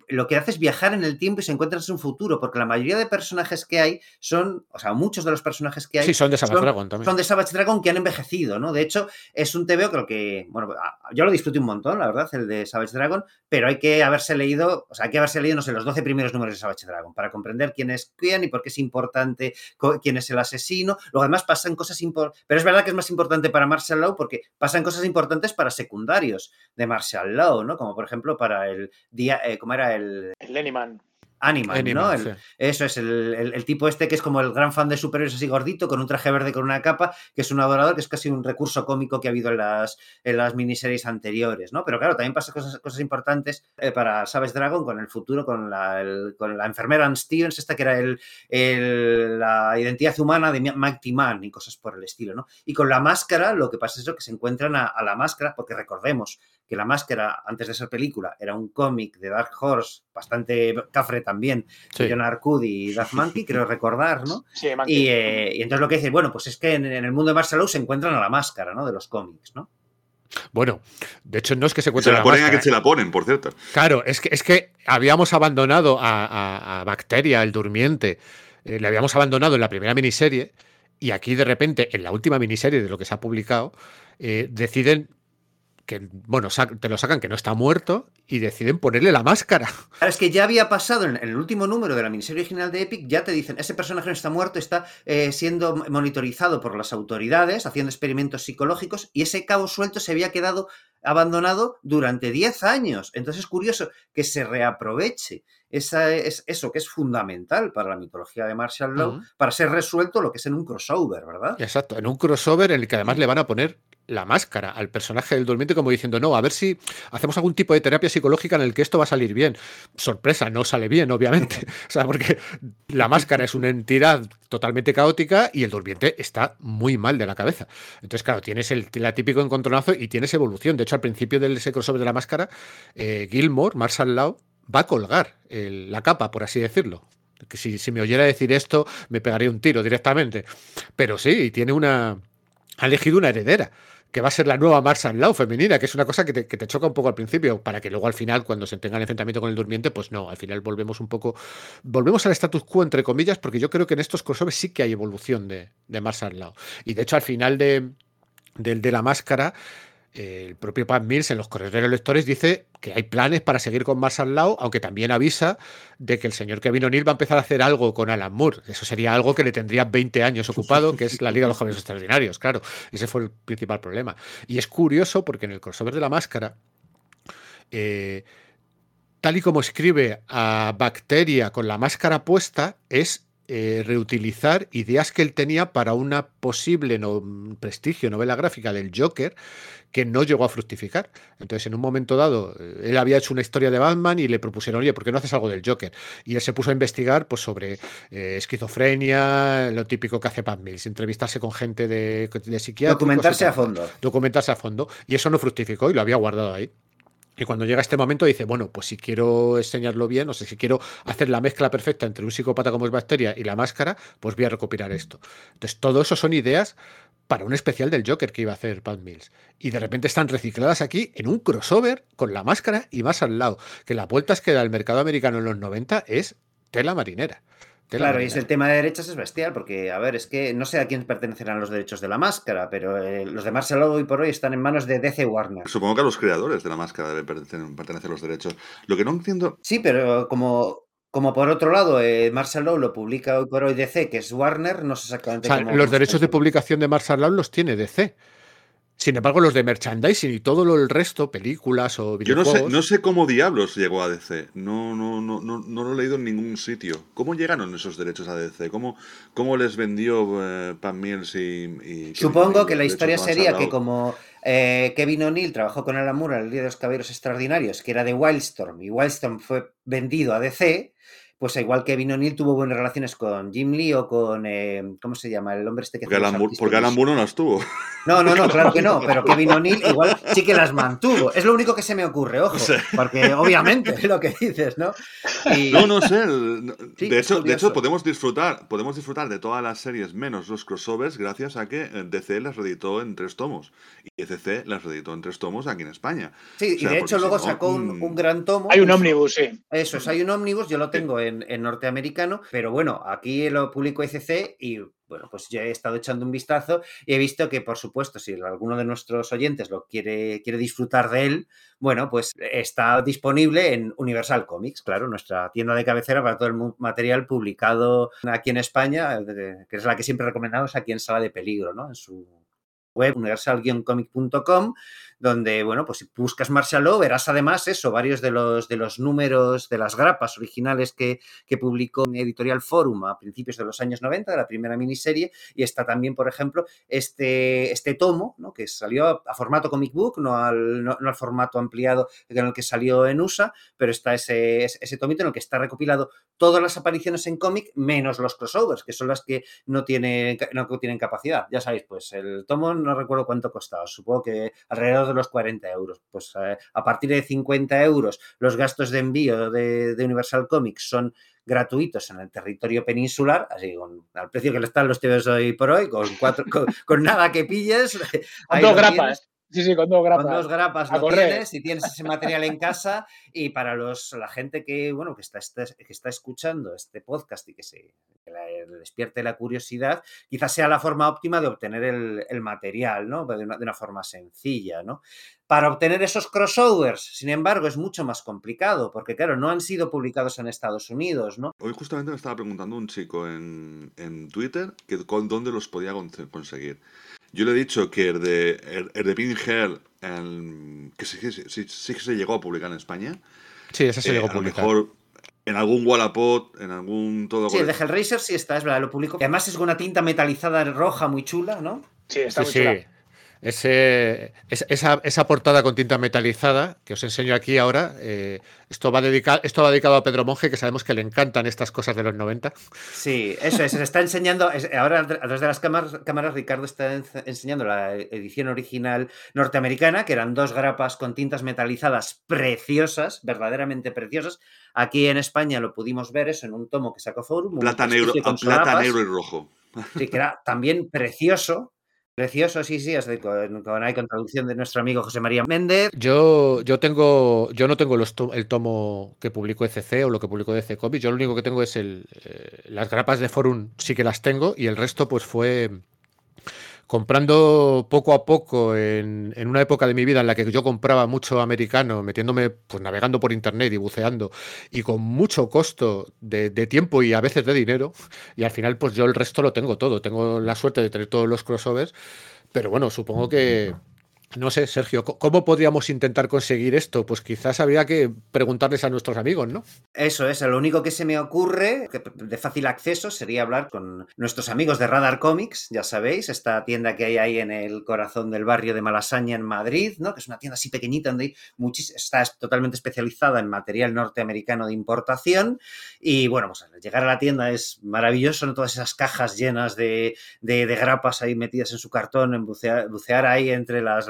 [SPEAKER 1] lo que hace es viajar en el tiempo y se encuentra en un futuro, porque la mayoría de personajes que hay son, o sea, muchos de los personajes que hay.
[SPEAKER 3] Sí, son de Savage Dragon también.
[SPEAKER 1] Son de Savage Dragon que han envejecido, ¿no? De hecho, es un TVO creo que, bueno, yo lo disfruté un montón, la verdad, el de Savage Dragon, pero hay que haberse leído, o sea, hay que haberse leído, no sé, los 12 primeros números de Savage Dragon para comprender quién es quién y por qué es importante quién es el asesino. Luego, además, pasan cosas importantes, pero es verdad que es más importante para Marshall Law porque pasan cosas importantes para secundarios de Marshall Law, ¿no? Como por ejemplo para el día, eh, como era el...
[SPEAKER 4] El Leniman.
[SPEAKER 1] Animal, ¿no? Eso es, el, tipo este que es como el gran fan de superhéroes así gordito, con un traje verde con una capa, que es un adorador, que es casi un recurso cómico que ha habido en las, en las miniseries anteriores, ¿no? Pero claro, también pasa cosas, cosas importantes eh, para Sabes Dragon con el futuro, con la, con la enfermera Ann Stevens, esta que era el, la identidad humana de Mighty Man y cosas por el estilo, ¿no? Y con la máscara, lo que pasa es eso, que se encuentran a, a la máscara, porque recordemos que La Máscara, antes de ser película, era un cómic de Dark Horse, bastante cafre también,
[SPEAKER 3] Sí.
[SPEAKER 1] de John Arcudi y Doug Mankey, creo recordar, ¿no?
[SPEAKER 4] Sí,
[SPEAKER 1] Y,
[SPEAKER 4] Monkey.
[SPEAKER 1] eh, y entonces lo que dice, bueno, pues es que en, en el mundo de Martial Law se encuentran a La Máscara, ¿no? De los cómics, ¿no?
[SPEAKER 3] Bueno, de hecho no es que se
[SPEAKER 2] Se
[SPEAKER 3] encuentre
[SPEAKER 2] la
[SPEAKER 3] la
[SPEAKER 2] ponen a
[SPEAKER 3] máscara,
[SPEAKER 2] que se la ponen, por cierto.
[SPEAKER 3] Claro, es que, es que habíamos abandonado a, a- a Bacteria, el durmiente, eh, le habíamos abandonado en la primera miniserie y aquí de repente, en la última miniserie de lo que se ha publicado, eh, deciden que, bueno, te lo sacan que no está muerto y deciden ponerle la máscara.
[SPEAKER 1] Claro, es que ya había pasado en, el último número de la miniserie original de Epic, ya te dicen, ese personaje no está muerto, está eh, siendo monitorizado por las autoridades, haciendo experimentos psicológicos, y ese cabo suelto se había quedado abandonado durante 10 años. Entonces es curioso que se reaproveche esa, es, eso que es fundamental para la mitología de Martial Law, para ser resuelto lo que es en un crossover, ¿verdad?
[SPEAKER 3] Exacto, en un crossover en el que además le van a poner la máscara al personaje del durmiente como diciendo, no, a ver si hacemos algún tipo de terapia psicológica en el que esto va a salir bien. Sorpresa, no sale bien, obviamente. O sea, porque la máscara es una entidad totalmente caótica y el durmiente está muy mal de la cabeza. Entonces, claro, tienes el la típico encontronazo y tienes evolución. De hecho, al principio de ese crossover de la máscara, eh, Gilmore, Marshall Law, va a colgar la capa, por así decirlo. Que si, si me oyera decir esto, me pegaría un tiro directamente. Pero sí, tiene una. Ha elegido una heredera, que va a ser la nueva Marshall Law femenina, que es una cosa que te, que te choca un poco al principio, para que luego al final, cuando se tenga el enfrentamiento con el durmiente, pues no, al final volvemos un poco. Volvemos al status quo, entre comillas, porque yo creo que en estos crossovers sí que hay evolución de, de Law. Y de hecho, al final de, de la máscara. El propio Pat Mills en los correos de lectores dice que hay planes para seguir con Marshall Law, aunque también avisa de que el señor Kevin O'Neill va a empezar a hacer algo con Alan Moore. Eso sería algo que le tendría 20 años ocupado, que es la Liga de los Jóvenes Extraordinarios, claro. Ese fue el principal problema. Y es curioso porque en el crossover de la máscara, eh, tal y como escribe a Bacteria con la máscara puesta, es eh, reutilizar ideas que él tenía para una posible no, prestigio novela gráfica del Joker que no llegó a fructificar. Entonces, en un momento dado, eh, él había hecho una historia de Batman y le propusieron, oye, ¿por qué no haces algo del Joker? Y él se puso a investigar pues, sobre eh, esquizofrenia, lo típico que hace Pat Mills, entrevistarse con gente de, de psiquiátricos. y
[SPEAKER 1] Documentarse a fondo.
[SPEAKER 3] documentarse a fondo. Y eso no fructificó y lo había guardado ahí. Y cuando llega este momento dice, bueno, pues si quiero enseñarlo bien, o sea, si quiero hacer la mezcla perfecta entre un psicópata como es Bacteria y la máscara, pues voy a recopilar esto. Entonces, todo eso son ideas para un especial del Joker que iba a hacer Pat Mills. Y de repente están recicladas aquí en un crossover con la máscara y más al lado. Que las vueltas que da el mercado americano en los 90 es tela marinera.
[SPEAKER 1] Claro, y es el tema de derechos es bestial, porque, a ver, es que no sé a quién pertenecerán los derechos de la máscara, pero eh, los de Marcel hoy por hoy están en manos de DC Warner.
[SPEAKER 2] Supongo que a los creadores de la máscara deben pertenecer, pertenecer los derechos. Lo que no entiendo.
[SPEAKER 1] Sí, pero como, como por otro lado, eh, Law lo publica hoy por hoy DC, que es Warner, no sé
[SPEAKER 3] O
[SPEAKER 1] exactamente
[SPEAKER 3] sea,
[SPEAKER 1] cómo-
[SPEAKER 3] los derechos de publicación de Marshall Law los tiene DC. Sin embargo, los de merchandising y todo lo el resto, películas o
[SPEAKER 2] Yo no sé,
[SPEAKER 3] videojuegos.
[SPEAKER 2] no sé cómo diablos llegó a DC. No, no, no, no, no lo he leído en ningún sitio. ¿Cómo llegaron esos derechos a DC? ¿Cómo, cómo les vendió eh, Pat Mills y, y
[SPEAKER 1] Supongo que la historia sería que como eh, Kevin O'Neill trabajó con Alan Moore en el Día de los Caballeros Extraordinarios, que era de Wildstorm, y Wildstorm fue vendido a DC, pues igual Kevin O'Neill tuvo buenas relaciones con Jim Lee o con, eh, ¿cómo se llama? El hombre este que
[SPEAKER 2] Porque Alan, porque Alan. Moore no las tuvo.
[SPEAKER 1] No, no, no, claro que no, pero Kevin O'Neill igual sí que las mantuvo. Es lo único que se me ocurre, ojo,
[SPEAKER 2] Sí.
[SPEAKER 1] porque obviamente es lo que dices, ¿no? Y-
[SPEAKER 2] No, no sé. el- no-
[SPEAKER 1] Sí,
[SPEAKER 2] de, hecho, de hecho, podemos disfrutar, podemos disfrutar de todas las series menos los crossovers gracias a que eh, DC las reeditó en tres tomos. Y ECC las reeditó en tres tomos aquí en España.
[SPEAKER 1] Sí,
[SPEAKER 2] O sea,
[SPEAKER 1] y de hecho
[SPEAKER 2] si
[SPEAKER 1] luego
[SPEAKER 2] no,
[SPEAKER 1] sacó un,
[SPEAKER 2] mm,
[SPEAKER 1] un gran tomo.
[SPEAKER 4] Hay un ómnibus, sí.
[SPEAKER 1] Eso es, hay un ómnibus, yo lo tengo en, en norteamericano, pero bueno, aquí lo publico ECC y bueno, pues yo he estado echando un vistazo y he visto que, por supuesto, si alguno de nuestros oyentes lo quiere, quiere disfrutar de él, bueno, pues está disponible en Universal Comics, claro, nuestra tienda de cabecera para todo el material publicado aquí en España, que es la que siempre recomendamos aquí en Sala de Peligro, ¿no? En su web universal-comic.com donde, bueno, pues si buscas Martial Law verás además eso, varios de los, de los números de las grapas originales que, que publicó Editorial Forum a principios de los años 90, de la primera miniserie, y está también, por ejemplo, este, este tomo, ¿no? que salió a, formato comic book, no al, no, no al formato ampliado en el que salió en USA, pero está ese, ese, ese tomito en el que está recopilado todas las apariciones en cómic, menos los crossovers, que son las que no tienen, no tienen capacidad. Ya sabéis, pues el tomo no recuerdo cuánto costaba, supongo que alrededor de los 40 euros. Pues eh, a partir de 50 euros los gastos de envío de, Universal Comics son gratuitos en el territorio peninsular, así con al precio que le están los tíos hoy por hoy, con cuatro, con, nada que pilles.
[SPEAKER 4] Con dos grapas. Sí, sí, con dos grapas.
[SPEAKER 1] Con dos grapas lo tienes y tienes ese material en casa. Y para los, la gente que, bueno, que está, que está escuchando este podcast y que se le despierte la curiosidad, quizás sea la forma óptima de obtener el, material, ¿no? De una, de una, forma sencilla, ¿no? Para obtener esos crossovers, sin embargo, es mucho más complicado, porque claro, no han sido publicados en Estados Unidos, ¿no?
[SPEAKER 2] Hoy justamente me estaba preguntando un chico en, en Twitter que con dónde los podía conseguir. Yo le he dicho que el de, el, de Pink que sí, sí, sí, que se llegó a publicar en España.
[SPEAKER 3] Sí, ese se eh, llegó a publicar.
[SPEAKER 2] mejor en algún Wallapop, en algún todo.
[SPEAKER 1] Sí, el de Hellraiser sí está, es verdad, lo publico. Además es una tinta metalizada roja muy chula, ¿no?
[SPEAKER 4] Sí, está muy chula.
[SPEAKER 3] Ese, esa, esa, portada con tinta metalizada que os enseño aquí ahora, eh, esto, va dedicado, esto va dedicado a Pedro Monge, que sabemos que le encantan estas cosas de los 90.
[SPEAKER 1] Sí, eso es, se está enseñando, ahora a través de las cámaras, cámaras Ricardo está enseñando la edición original norteamericana, que eran dos grapas con tintas metalizadas preciosas, verdaderamente preciosas. Aquí en España lo pudimos ver eso en un tomo que sacó Forum.
[SPEAKER 2] Plata, negro, plata negro y rojo.
[SPEAKER 1] Sí, que era también precioso Precioso, sí, sí, con, con, hay traducción de nuestro amigo José María Méndez.
[SPEAKER 3] Yo, yo tengo, yo no tengo el tomo que publicó ECC o lo que publicó EC Comics, yo lo único que tengo es el, eh, las grapas de Forum, sí que las tengo, y el resto pues fue comprando poco a poco en, una época de mi vida en la que yo compraba mucho americano, metiéndome, pues navegando por internet y buceando, y con mucho costo de, de, tiempo y a veces de dinero, y al final pues yo el resto lo tengo todo, tengo la suerte de tener todos los crossovers, pero bueno, supongo que no sé, Sergio, ¿cómo podríamos intentar conseguir esto? Pues quizás habría que preguntarles a nuestros amigos, ¿no?
[SPEAKER 1] Eso es, lo único que se me ocurre de fácil acceso sería hablar con nuestros amigos de Radar Comics, ya sabéis, esta tienda que hay ahí en el corazón del barrio de Malasaña en Madrid, ¿no? Que es una tienda así pequeñita donde está totalmente especializada en material norteamericano de importación y bueno, pues llegar a la tienda es maravilloso, ¿no? Todas esas cajas llenas de, grapas ahí metidas en su cartón, en bucear, ahí entre las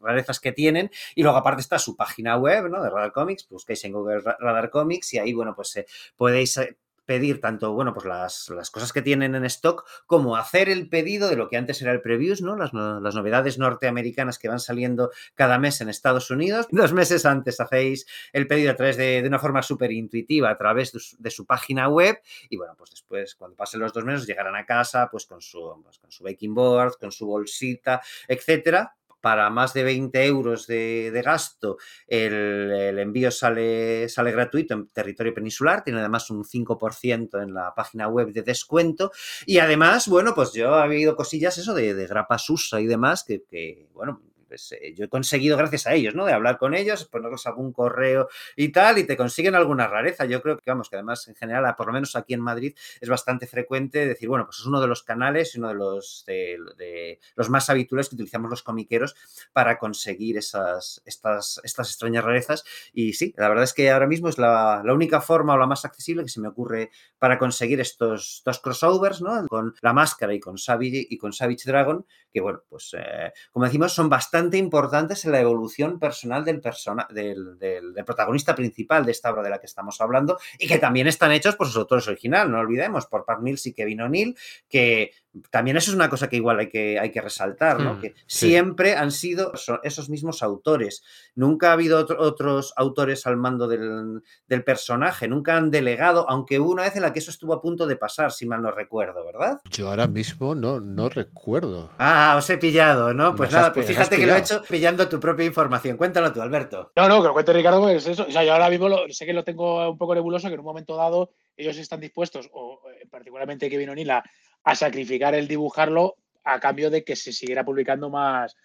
[SPEAKER 1] rarezas que tienen. Y luego aparte está su página web, ¿no? De Radar Comics, busquéis en Google Radar Comics y ahí, bueno, pues eh, podéis eh, pedir tanto, bueno, pues las, las, cosas que tienen en stock, como hacer el pedido de lo que antes era el previews, ¿no? Las, las, novedades norteamericanas que van saliendo cada mes en Estados Unidos. Dos meses antes hacéis el pedido a través de, de una forma súper intuitiva, a través de su, de su, página web. Y bueno, pues después, cuando pasen los dos meses, llegarán a casa, pues con su, pues con su baking board, con su bolsita, etcétera para más de 20 euros de, gasto, el, envío sale, sale gratuito en territorio peninsular, tiene además un 5% en la página web de descuento. Y además, bueno, pues yo he habido cosillas eso de, de grapa susa y demás, que, que bueno, pues, eh, yo he conseguido gracias a ellos, ¿no? De hablar con ellos, ponerles algún correo y tal, y te consiguen alguna rareza. Yo creo que, vamos, que además en general, por lo menos aquí en Madrid, es bastante frecuente decir, bueno, pues es uno de los canales y uno de los, de, los más habituales que utilizamos los comiqueros para conseguir esas, estas, estas extrañas rarezas. Y sí, la verdad es que ahora mismo es la, única forma o la más accesible que se me ocurre para conseguir estos dos crossovers, ¿no? Con la máscara y con Savage, y con Savage Dragon, que bueno, pues eh, como decimos, son bastante importantes en la evolución personal del, persona, del, protagonista principal de esta obra de la que estamos hablando y que también están hechos por sus autores originales, no olvidemos, por Pat Mills y Kevin O'Neill, que también eso es una cosa que igual hay que, hay que resaltar, ¿no? Hmm, que siempre han sido esos mismos autores. Nunca ha habido otros autores al mando del, personaje, nunca han delegado, aunque hubo una vez en la que eso estuvo a punto de pasar, si mal no recuerdo, ¿verdad?
[SPEAKER 3] Yo ahora mismo no, no recuerdo.
[SPEAKER 1] Ah, os he pillado, ¿no? Pues nada, pues fíjate que lo he hecho pillando tu propia información. Cuéntalo tú, Alberto.
[SPEAKER 4] No, no, que lo cuente Ricardo, pues eso. O sea, yo ahora mismo sé que lo tengo un poco nebuloso, que en un momento dado ellos están dispuestos, o eh, particularmente Kevin O'Neill, a sacrificar el dibujarlo a cambio de que se siguiera publicando más,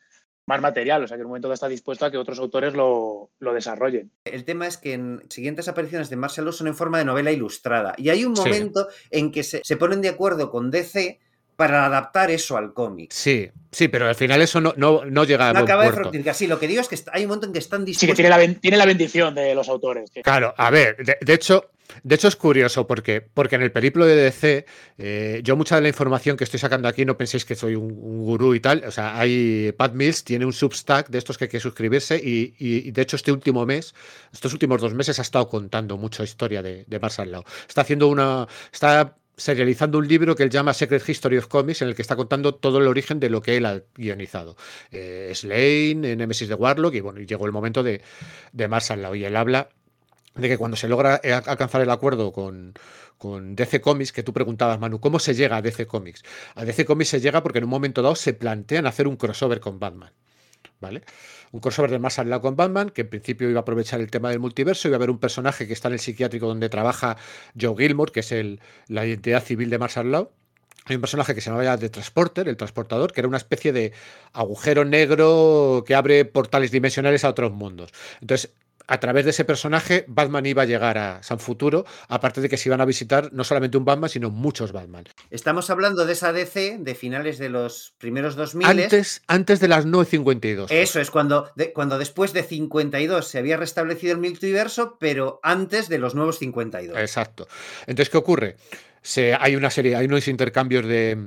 [SPEAKER 4] más material, o sea que en un momento está dispuesto a que otros autores lo, desarrollen.
[SPEAKER 1] El tema es que en siguientes apariciones de Marshall son en forma de novela ilustrada y hay un momento en que se, ponen de acuerdo con DC para adaptar eso al cómic.
[SPEAKER 3] Sí, sí, pero al final eso no, no, no llega a no acaba
[SPEAKER 1] de Sí, lo que digo es que hay un momento en que están dispuestos...
[SPEAKER 4] Sí, que tiene la, tiene la bendición de los autores.
[SPEAKER 3] Claro, a ver, de hecho, De hecho, es curioso porque, porque en el periplo de DC, eh, yo mucha de la información que estoy sacando aquí, no penséis que soy un, gurú y tal. O sea, hay Pat Mills tiene un substack de estos que hay que suscribirse y, de hecho este último mes, estos últimos dos meses ha estado contando mucha historia de, de Mars al Está haciendo una, está serializando un libro que él llama Secret History of Comics, en el que está contando todo el origen de lo que él ha guionizado. Eh, Slane, Nemesis de Warlock, y bueno, y llegó el momento de, de Mars al y él habla de que cuando se logra eh, alcanzar el acuerdo con, DC Comics, que tú preguntabas, Manu, ¿cómo se llega a DC Comics? A DC Comics se llega porque en un momento dado se plantean hacer un crossover con Batman. ¿Vale? Un crossover de más al lado con Batman, que en principio iba a aprovechar el tema del multiverso, iba a haber un personaje que está en el psiquiátrico donde trabaja Joe Gilmore, que es el, la identidad civil de Mars al Hay un personaje que se llamaba The Transporter, el transportador, que era una especie de agujero negro que abre portales dimensionales a otros mundos. Entonces, a través de ese personaje, Batman iba a llegar a San Futuro, aparte de que se iban a visitar no solamente un Batman, sino muchos Batman.
[SPEAKER 1] Estamos hablando de esa DC de finales de los primeros 2000.
[SPEAKER 3] Antes, antes de las 952.
[SPEAKER 1] Eso es, cuando, cuando después de 52 se había restablecido el multiverso, pero antes de los nuevos 52.
[SPEAKER 3] Exacto. Entonces, ¿qué ocurre? Se, hay una serie, hay unos intercambios de,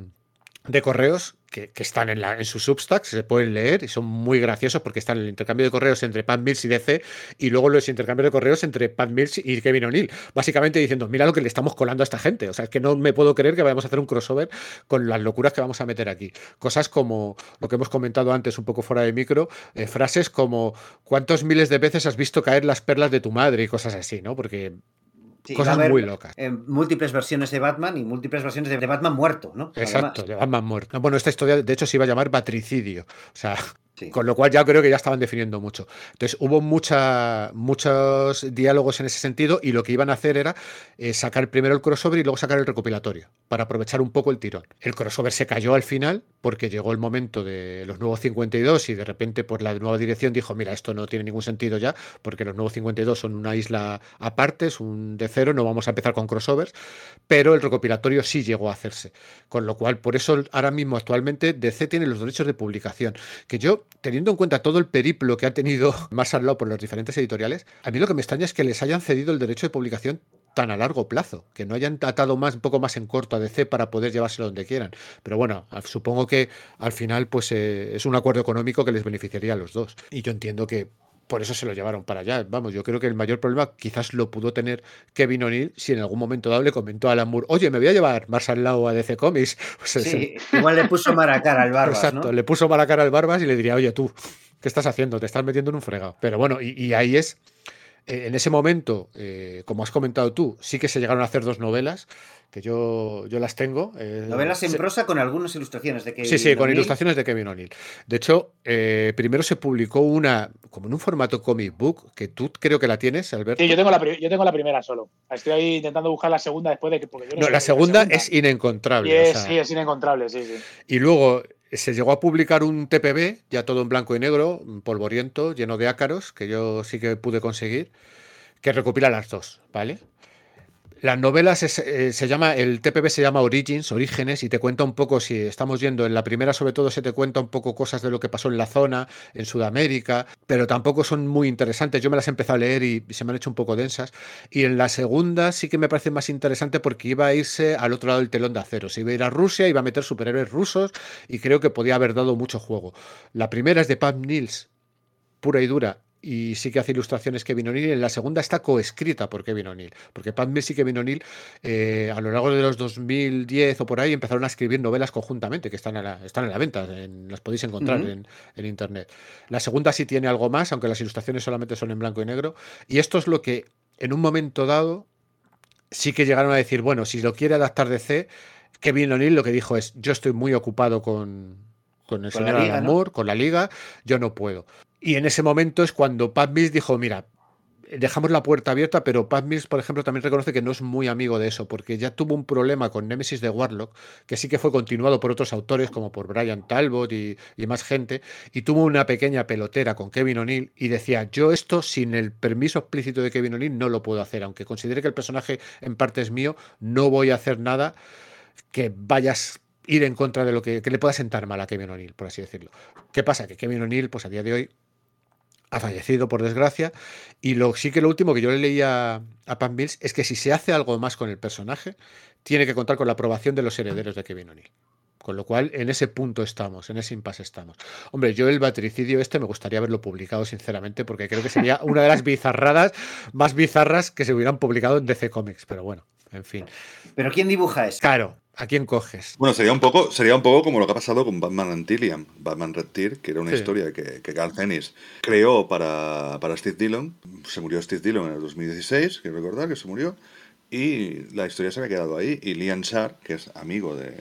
[SPEAKER 3] de correos que, están en, la, en se pueden leer y son muy graciosos porque están en el intercambio de correos entre Pat Mills y DC y luego los intercambios de correos entre Pat Mills y Kevin O'Neill, básicamente diciendo, mira lo que le estamos colando a esta gente, o sea, es que no me puedo creer que vayamos a hacer un crossover con las locuras que vamos a meter aquí. Cosas como lo que hemos comentado antes un poco fuera de micro, eh, frases como ¿cuántos miles de veces has visto caer las perlas de tu madre? y cosas así, ¿no? Porque Cosas muy locas.
[SPEAKER 1] múltiples versiones de Batman y múltiples versiones de, Batman muerto, ¿no?
[SPEAKER 3] Exacto, de Batman muerto. Bueno, esta historia de hecho se iba a llamar Batricidio. O sea, con lo cual ya creo que ya estaban definiendo mucho. Entonces hubo mucha, muchos diálogos en ese sentido y lo que iban a hacer era eh, sacar primero el crossover y luego sacar el recopilatorio para aprovechar un poco el tirón. El crossover se cayó al final porque llegó el momento de los nuevos 52 y de repente por la nueva dirección dijo, mira, esto no tiene ningún sentido ya porque los nuevos 52 son una isla aparte, es un de cero, no vamos a empezar con crossovers, pero el recopilatorio sí llegó a hacerse. Con lo cual, por eso ahora mismo actualmente DC tiene los derechos de publicación, que yo teniendo en cuenta todo el periplo que ha tenido lado por los diferentes editoriales, a mí lo que me extraña es que les hayan cedido el derecho de publicación tan a largo plazo, que no hayan atado más, un poco más en corto a DC para poder llevárselo donde quieran. Pero bueno, supongo que al final pues eh, es un acuerdo económico que les beneficiaría a los dos. Y yo entiendo que por eso se lo llevaron para allá. Vamos, yo creo que el mayor problema quizás lo pudo tener Kevin O'Neill si en algún momento dado le comentó a Alan Moore, oye, me voy a llevar más al lado a DC Comics.
[SPEAKER 1] Sí, igual le puso mala cara al Barbas. Exacto,
[SPEAKER 3] le puso mala cara al Barbas y le diría, oye, tú, ¿qué estás haciendo? Te estás metiendo en un fregado. Pero bueno, y ahí es eh, en ese momento, eh, como has comentado tú, sí que se llegaron a hacer dos novelas, que yo, yo las tengo.
[SPEAKER 1] Eh, novelas en prosa con algunas ilustraciones de
[SPEAKER 3] Kevin Sí, sí, con ilustraciones de Kevin O'Neill. De hecho, primero se publicó una, como en un formato comic book, que tú creo que la tienes, Alberto.
[SPEAKER 4] Sí, yo tengo la, yo tengo la primera solo. Estoy ahí intentando buscar la segunda después de que...
[SPEAKER 3] no, la, segunda es inencontrable.
[SPEAKER 4] sí, es inencontrable, sí, sí.
[SPEAKER 3] Y luego se llegó a publicar un TPB, ya todo en blanco y negro, polvoriento, lleno de ácaros, que yo sí que pude conseguir, que recopila las dos, ¿vale? Las novelas eh, se llama, el TPB se llama Origins, Orígenes, y te cuenta un poco, si estamos yendo en la primera sobre todo, se te cuenta un poco cosas de lo que pasó en la zona, en Sudamérica, pero tampoco son muy interesantes. Yo me las he empezado a leer y se me han hecho un poco densas. Y en la segunda sí que me parece más interesante porque iba a irse al otro lado del telón de acero. Se iba a ir a Rusia, iba a meter superhéroes rusos y creo que podía haber dado mucho juego. La primera es de Pam Nils, pura y dura, y sí que hace ilustraciones Kevin O'Neill. En la segunda está coescrita por Kevin O'Neill, porque Pat Mills y Kevin O'Neill eh, a lo largo de los 2010 o por ahí empezaron a escribir novelas conjuntamente, que están a la, están en la venta, las podéis encontrar en, internet. La segunda sí tiene algo más, aunque las ilustraciones solamente son en blanco y negro. Y esto es lo que en un momento dado sí que llegaron a decir, bueno, si lo quiere adaptar de C, Kevin O'Neill lo que dijo es, yo estoy muy ocupado con, con el señor Alan con la liga, yo no puedo. Y en ese momento es cuando Pat dijo, mira, dejamos la puerta abierta, pero Pat Mills, por ejemplo, también reconoce que no es muy amigo de eso, porque ya tuvo un problema con Nemesis de Warlock, que sí que fue continuado por otros autores, como por Brian Talbot y, más gente, y tuvo una pequeña pelotera con Kevin O'Neill y decía, yo esto sin el permiso explícito de Kevin O'Neill no lo puedo hacer, aunque considere que el personaje en parte es mío, no voy a hacer nada que vayas ir en contra de lo que, que le pueda sentar mal a Kevin O'Neill, por así decirlo. ¿Qué pasa? Que Kevin O'Neill, pues a día de hoy ha fallecido por desgracia. Y lo, sí que lo último que yo le leía a Pan Mills es que si se hace algo más con el personaje, tiene que contar con la aprobación de los herederos de Kevin O'Neill. Con lo cual, en ese punto estamos, en ese impasse estamos. Hombre, yo el batricidio este me gustaría verlo publicado, sinceramente, porque creo que sería una de las bizarradas más bizarras que se hubieran publicado en DC Comics. Pero bueno, en fin.
[SPEAKER 1] ¿Pero quién dibuja esto?
[SPEAKER 3] Claro, ¿a quién coges?
[SPEAKER 2] Bueno, sería un poco, sería un poco como lo que ha pasado con Batman Antillian, Batman Red Tear, que era una
[SPEAKER 3] Sí.
[SPEAKER 2] historia que, que Garth Ennis creó para, para Steve Dillon. Se murió Steve Dillon en el 2016, quiero recordar que se murió. Y la historia se había quedado ahí. Y Liam Sharp, que es amigo de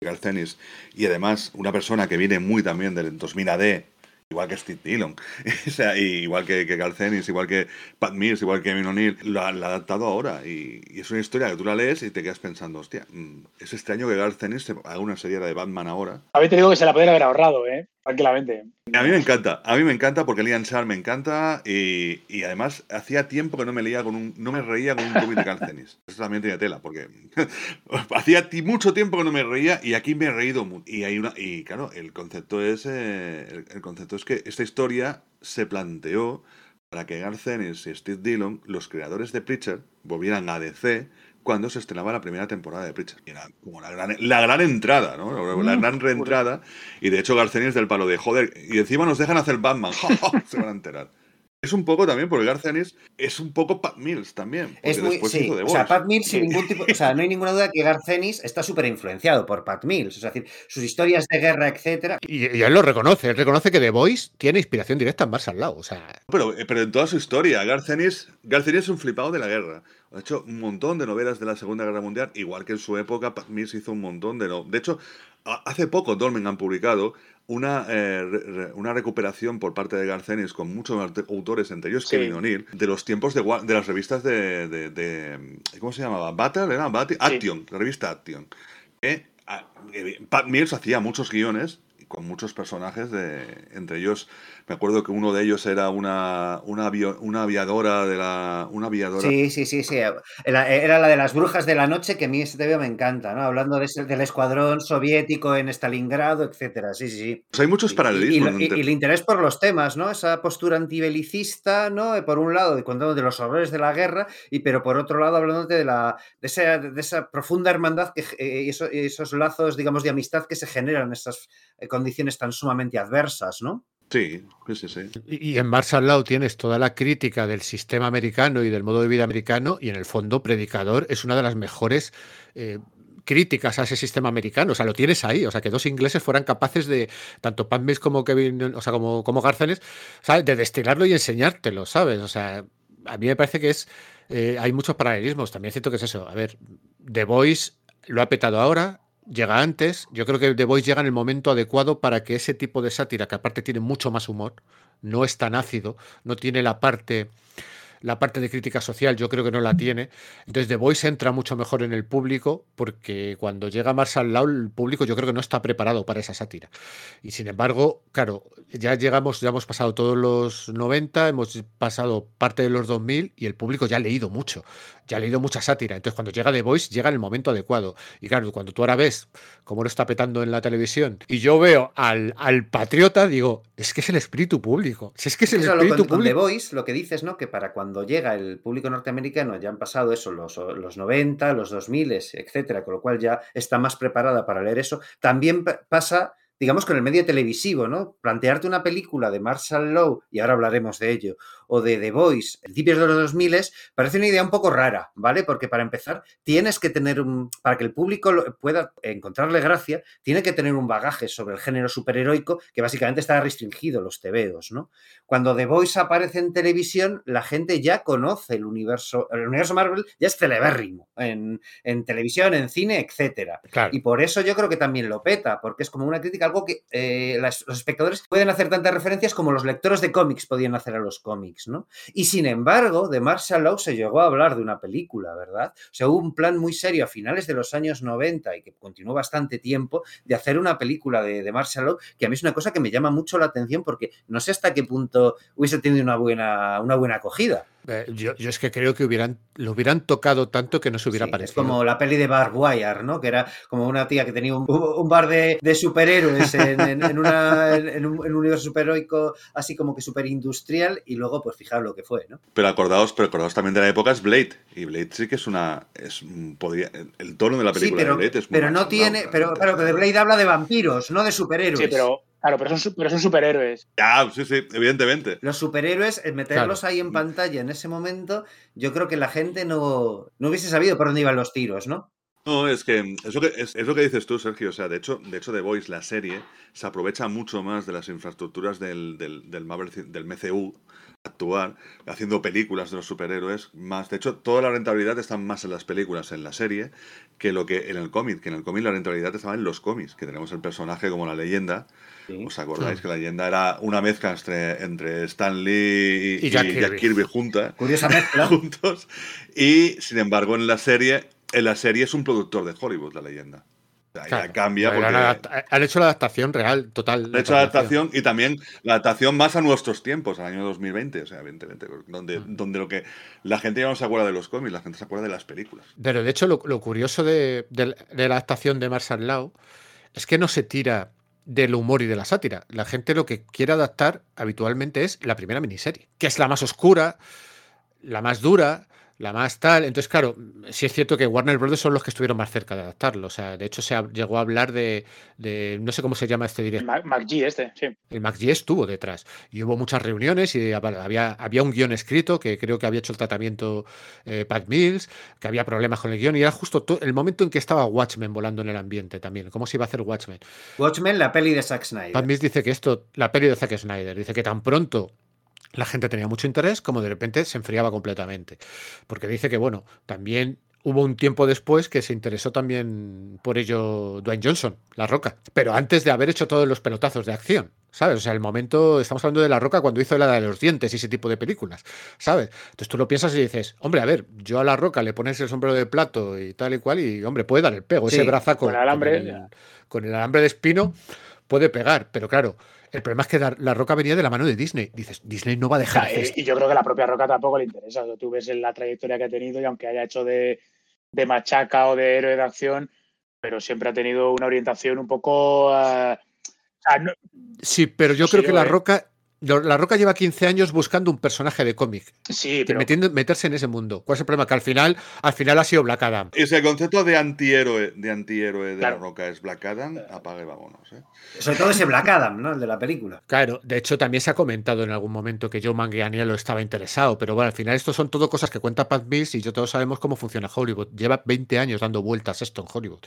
[SPEAKER 2] Garth Ennis, y además una persona que viene muy también del 2000 AD, igual que Steve Dillon, o sea, igual que, que Garth Ennis, igual que Pat Mills, igual que Kevin O'Neill, lo ha, adaptado ahora. Y, y es una historia que tú la lees y te quedas pensando, hostia, mm, es extraño que se haga una serie de Batman ahora.
[SPEAKER 4] A ver, te digo que se la podría haber ahorrado, ¿eh? Tranquilamente.
[SPEAKER 2] A mí me encanta, a mí me encanta porque Liam Sharp me encanta y, y además hacía tiempo que no me leía con un, no me reía con un cómic de. Eso también tiene tela porque hacía mucho tiempo que no me reía y aquí me he reído mucho. Y hay una y claro, el concepto es eh, el, el concepto es que esta historia se planteó para que Garth Ennis y Steve Dillon, los creadores de Preacher, volvieran a DC cuando se estrenaba la primera temporada de Preacher. Y era como la gran, la gran entrada, ¿no? La gran reentrada. Y de hecho Garth Ennis del palo de joder. Y encima nos dejan hacer Batman. se van a enterar. Es un poco también, porque Garth Ennis es un poco Pat Mills también.
[SPEAKER 1] Es muy, sí,
[SPEAKER 2] hizo The
[SPEAKER 1] o sea. Pat Mills sin ningún tipo, o sea, no hay ninguna duda que Garth Ennis está súper influenciado por Pat Mills, es decir, sus historias de guerra, etcétera.
[SPEAKER 3] Y, y él lo reconoce, él reconoce que The Voice tiene inspiración directa en Marshall Law. O sea,
[SPEAKER 2] Pero, eh, pero en toda su historia, Garth Ennis, Garth Ennis es un flipado de la guerra. Ha hecho un montón de novelas de la Segunda Guerra Mundial, igual que en su época Pat Mills hizo un montón de... No... De hecho, hace poco Dolmen han publicado una, eh, re- una recuperación por parte de Garth Ennis con muchos autores, entre ellos
[SPEAKER 4] Sí.
[SPEAKER 2] Kevin O'Neill, de los tiempos de, las revistas de, de- de- ¿Cómo se llamaba? ¿Battle? ¿Era? Battle? Action, la revista Action. Ah, eh, Pat Mills hacía muchos guiones con muchos personajes, de, entre ellos, me acuerdo que uno de ellos era una, una, avio- una aviadora de la... Una aviadora
[SPEAKER 1] Sí, sí, sí, sí. Era, era la de las brujas de la noche, que a mí ese TV me encanta, ¿no? Hablando de ese- del escuadrón soviético en Stalingrado, etcétera. Sí, sí, sí.
[SPEAKER 2] Pues hay muchos
[SPEAKER 1] Y, y-
[SPEAKER 2] paralelismos.
[SPEAKER 1] y- el interés por los temas, ¿no? Esa postura antibelicista, ¿no? Eh, Por un lado, de contando de los horrores de la guerra, y pero por otro lado, hablándote de, la, de, esa, de esa profunda hermandad que, eh, y eso- y esos lazos, digamos, de amistad que se generan en esas eh, condiciones tan sumamente adversas, ¿no?
[SPEAKER 2] Sí, sí, sí,
[SPEAKER 3] y en Marshall Law tienes toda la crítica del sistema americano y del modo de vida americano, y en el fondo, Predicador es una de las mejores eh, críticas a ese sistema americano. O sea, lo tienes ahí. O sea, que dos ingleses fueran capaces de, tanto Pat como Kevin, o sea, como, como Garcenes, ¿sabes? De destilarlo y enseñártelo, ¿sabes? O sea, a mí me parece que es. eh, hay muchos paralelismos. También es cierto que es eso. A ver, The Voice lo ha petado ahora, llega antes. Yo creo que The Voice llega en el momento adecuado para que ese tipo de sátira, que aparte tiene mucho más humor, no es tan ácido, no tiene la parte la parte de crítica social yo creo que no la tiene. Entonces The Voice entra mucho mejor en el público porque cuando llega Marshall Law el público yo creo que no está preparado para esa sátira. Y sin embargo, claro, ya llegamos, ya hemos pasado todos los 90, hemos pasado parte de los 2000 y el público ya ha leído mucho, ya ha leído mucha sátira. Entonces cuando llega The Voice llega en el momento adecuado. Y claro, cuando tú ahora ves cómo lo está petando en la televisión y yo veo al, al patriota, digo, es que es el espíritu público. Si es que es el
[SPEAKER 1] Eso, lo
[SPEAKER 3] espíritu
[SPEAKER 1] con, con The
[SPEAKER 3] público.
[SPEAKER 1] Voice, lo que dices, ¿no? Que para cuando llega el público norteamericano ya han pasado eso, los, los 90, los 2000, etcétera, con lo cual ya está más preparada para leer eso. También pa- pasa, digamos, con el medio televisivo, ¿no? Plantearte una película de Marshall Law, y ahora hablaremos de ello, o de The Voice, principios de los 2000, parece una idea un poco rara, ¿vale? Porque para empezar, tienes que tener un. Para que el público pueda encontrarle gracia, tiene que tener un bagaje sobre el género superheroico que básicamente está restringido los tebeos, ¿no? Cuando The Voice aparece en televisión, la gente ya conoce el universo, el universo Marvel ya es celebérrimo en, en televisión, en cine, etcétera.
[SPEAKER 3] Claro.
[SPEAKER 1] Y por eso yo creo que también lo peta, porque es como una crítica, algo que eh, las- los espectadores pueden hacer tantas referencias como los lectores de cómics podían hacer a los cómics, Y sin embargo, de Marshall Law se llegó a hablar de una película, ¿verdad? O sea, hubo un plan muy serio a finales de los años 90 y que continuó bastante tiempo de hacer una película de, de Marshall Law, que a mí es una cosa que me llama mucho la atención porque no sé hasta qué punto hubiese tenido una buena, una buena acogida.
[SPEAKER 3] Eh, yo, es que creo que hubieran, lo hubieran tocado tanto que no se hubiera parecido.
[SPEAKER 1] Es como la peli de Barb Wire, ¿no? Que era como una tía que tenía un, bar de, superhéroes en, un, universo superheroico así como que super industrial y luego pues fijaros lo que fue, ¿no?
[SPEAKER 2] Pero acordaos, pero acordaos también de la época es Blade y Blade sí que es una es podría el tono de la película
[SPEAKER 1] pero,
[SPEAKER 2] de Blade es
[SPEAKER 1] muy Pero no tiene, pero claro, que de Blade habla de vampiros, no de superhéroes.
[SPEAKER 4] Sí, pero Claro, pero son, pero son superhéroes.
[SPEAKER 2] Ya, sí, sí, evidentemente.
[SPEAKER 1] Los superhéroes, meterlos ahí en pantalla en ese momento, yo creo que la gente no, no hubiese sabido por dónde iban los tiros, ¿no?
[SPEAKER 2] No, es que es lo que, es, lo que dices tú, Sergio. O sea, de hecho, de hecho, The Voice, la serie, se aprovecha mucho más de las infraestructuras del, del, del, del MCU actual, haciendo películas de los superhéroes. Más, de hecho, toda la rentabilidad está más en las películas, en la serie, que lo que en el cómic. Que en el cómic la rentabilidad estaba en los cómics, que tenemos el personaje como la leyenda. ¿Os acordáis que la leyenda era una mezcla entre, entre Stan Lee y, Jack, Kirby. junta,
[SPEAKER 1] Curiosa mezcla.
[SPEAKER 2] juntos. Y sin embargo, en la serie en la serie es un productor de Hollywood, la leyenda. Cambia porque...
[SPEAKER 3] Han, hecho la adaptación real, total.
[SPEAKER 2] Han hecho la adaptación y también la adaptación más a nuestros tiempos, al año 2020, o sea, evidentemente, donde, mm. donde lo que la gente ya no se acuerda de los cómics, la gente se acuerda de las películas.
[SPEAKER 3] Pero de hecho, lo, curioso de, la adaptación de Marshall Law es que no se tira del humor y de la sátira. La gente lo que quiere adaptar habitualmente es la primera miniserie, que es la más oscura, la más dura, la más tal. Entonces, claro, sí es cierto que Warner Brothers son los que estuvieron más cerca de adaptarlo. O sea, de hecho, se llegó a hablar de, no sé cómo se llama este director.
[SPEAKER 4] El MacG este, sí.
[SPEAKER 3] El MacG estuvo detrás. Y hubo muchas reuniones y había, había un guion escrito que creo que había hecho el tratamiento eh, Pat Mills, que había problemas con el guion. Y era justo el momento en que estaba Watchmen volando en el ambiente también. ¿Cómo se iba a hacer Watchmen?
[SPEAKER 1] Watchmen, la peli de Zack Snyder.
[SPEAKER 3] Pat Mills dice que esto, la peli de Zack Snyder, dice que tan pronto la gente tenía mucho interés, como de repente se enfriaba completamente. Porque dice que, bueno, también hubo un tiempo después que se interesó también por ello Dwayne Johnson, La Roca, pero antes de haber hecho todos los pelotazos de acción, ¿sabes? O sea, el momento, estamos hablando de La Roca cuando hizo la de los dientes y ese tipo de películas, ¿sabes? Entonces tú lo piensas y dices, hombre, a ver, yo a La Roca le pones el sombrero de plato y tal y cual y, hombre, puede dar el pego, ese brazaco
[SPEAKER 4] con el alambre,
[SPEAKER 3] con el alambre de espino puede pegar, pero claro, el problema es que la, Roca venía de la mano de Disney. Dices, Disney no va a dejar.
[SPEAKER 4] y, yo creo que la propia Roca tampoco le interesa. tú ves la trayectoria que ha tenido y aunque haya hecho de, machaca o de héroe de acción, pero siempre ha tenido una orientación un poco. Eh,
[SPEAKER 3] sí, pero yo creo que la ¿eh? Roca la Roca lleva 15 años buscando un personaje de cómic.
[SPEAKER 4] Sí,
[SPEAKER 3] pero... Metiendo, meterse en ese mundo. ¿Cuál es el problema? Que al final, al final ha sido Black Adam.
[SPEAKER 2] Y si el concepto de antihéroe de, antihéroe de la Roca es Black Adam, apague vámonos. ¿eh?
[SPEAKER 1] Sobre todo ese Black Adam, ¿no? El de la película.
[SPEAKER 3] Claro, de hecho también se ha comentado en algún momento que Joe Manganiello estaba interesado, pero bueno, al final esto son todo cosas que cuenta Pat Mills y yo todos sabemos cómo funciona Hollywood. Lleva 20 años dando vueltas esto en Hollywood.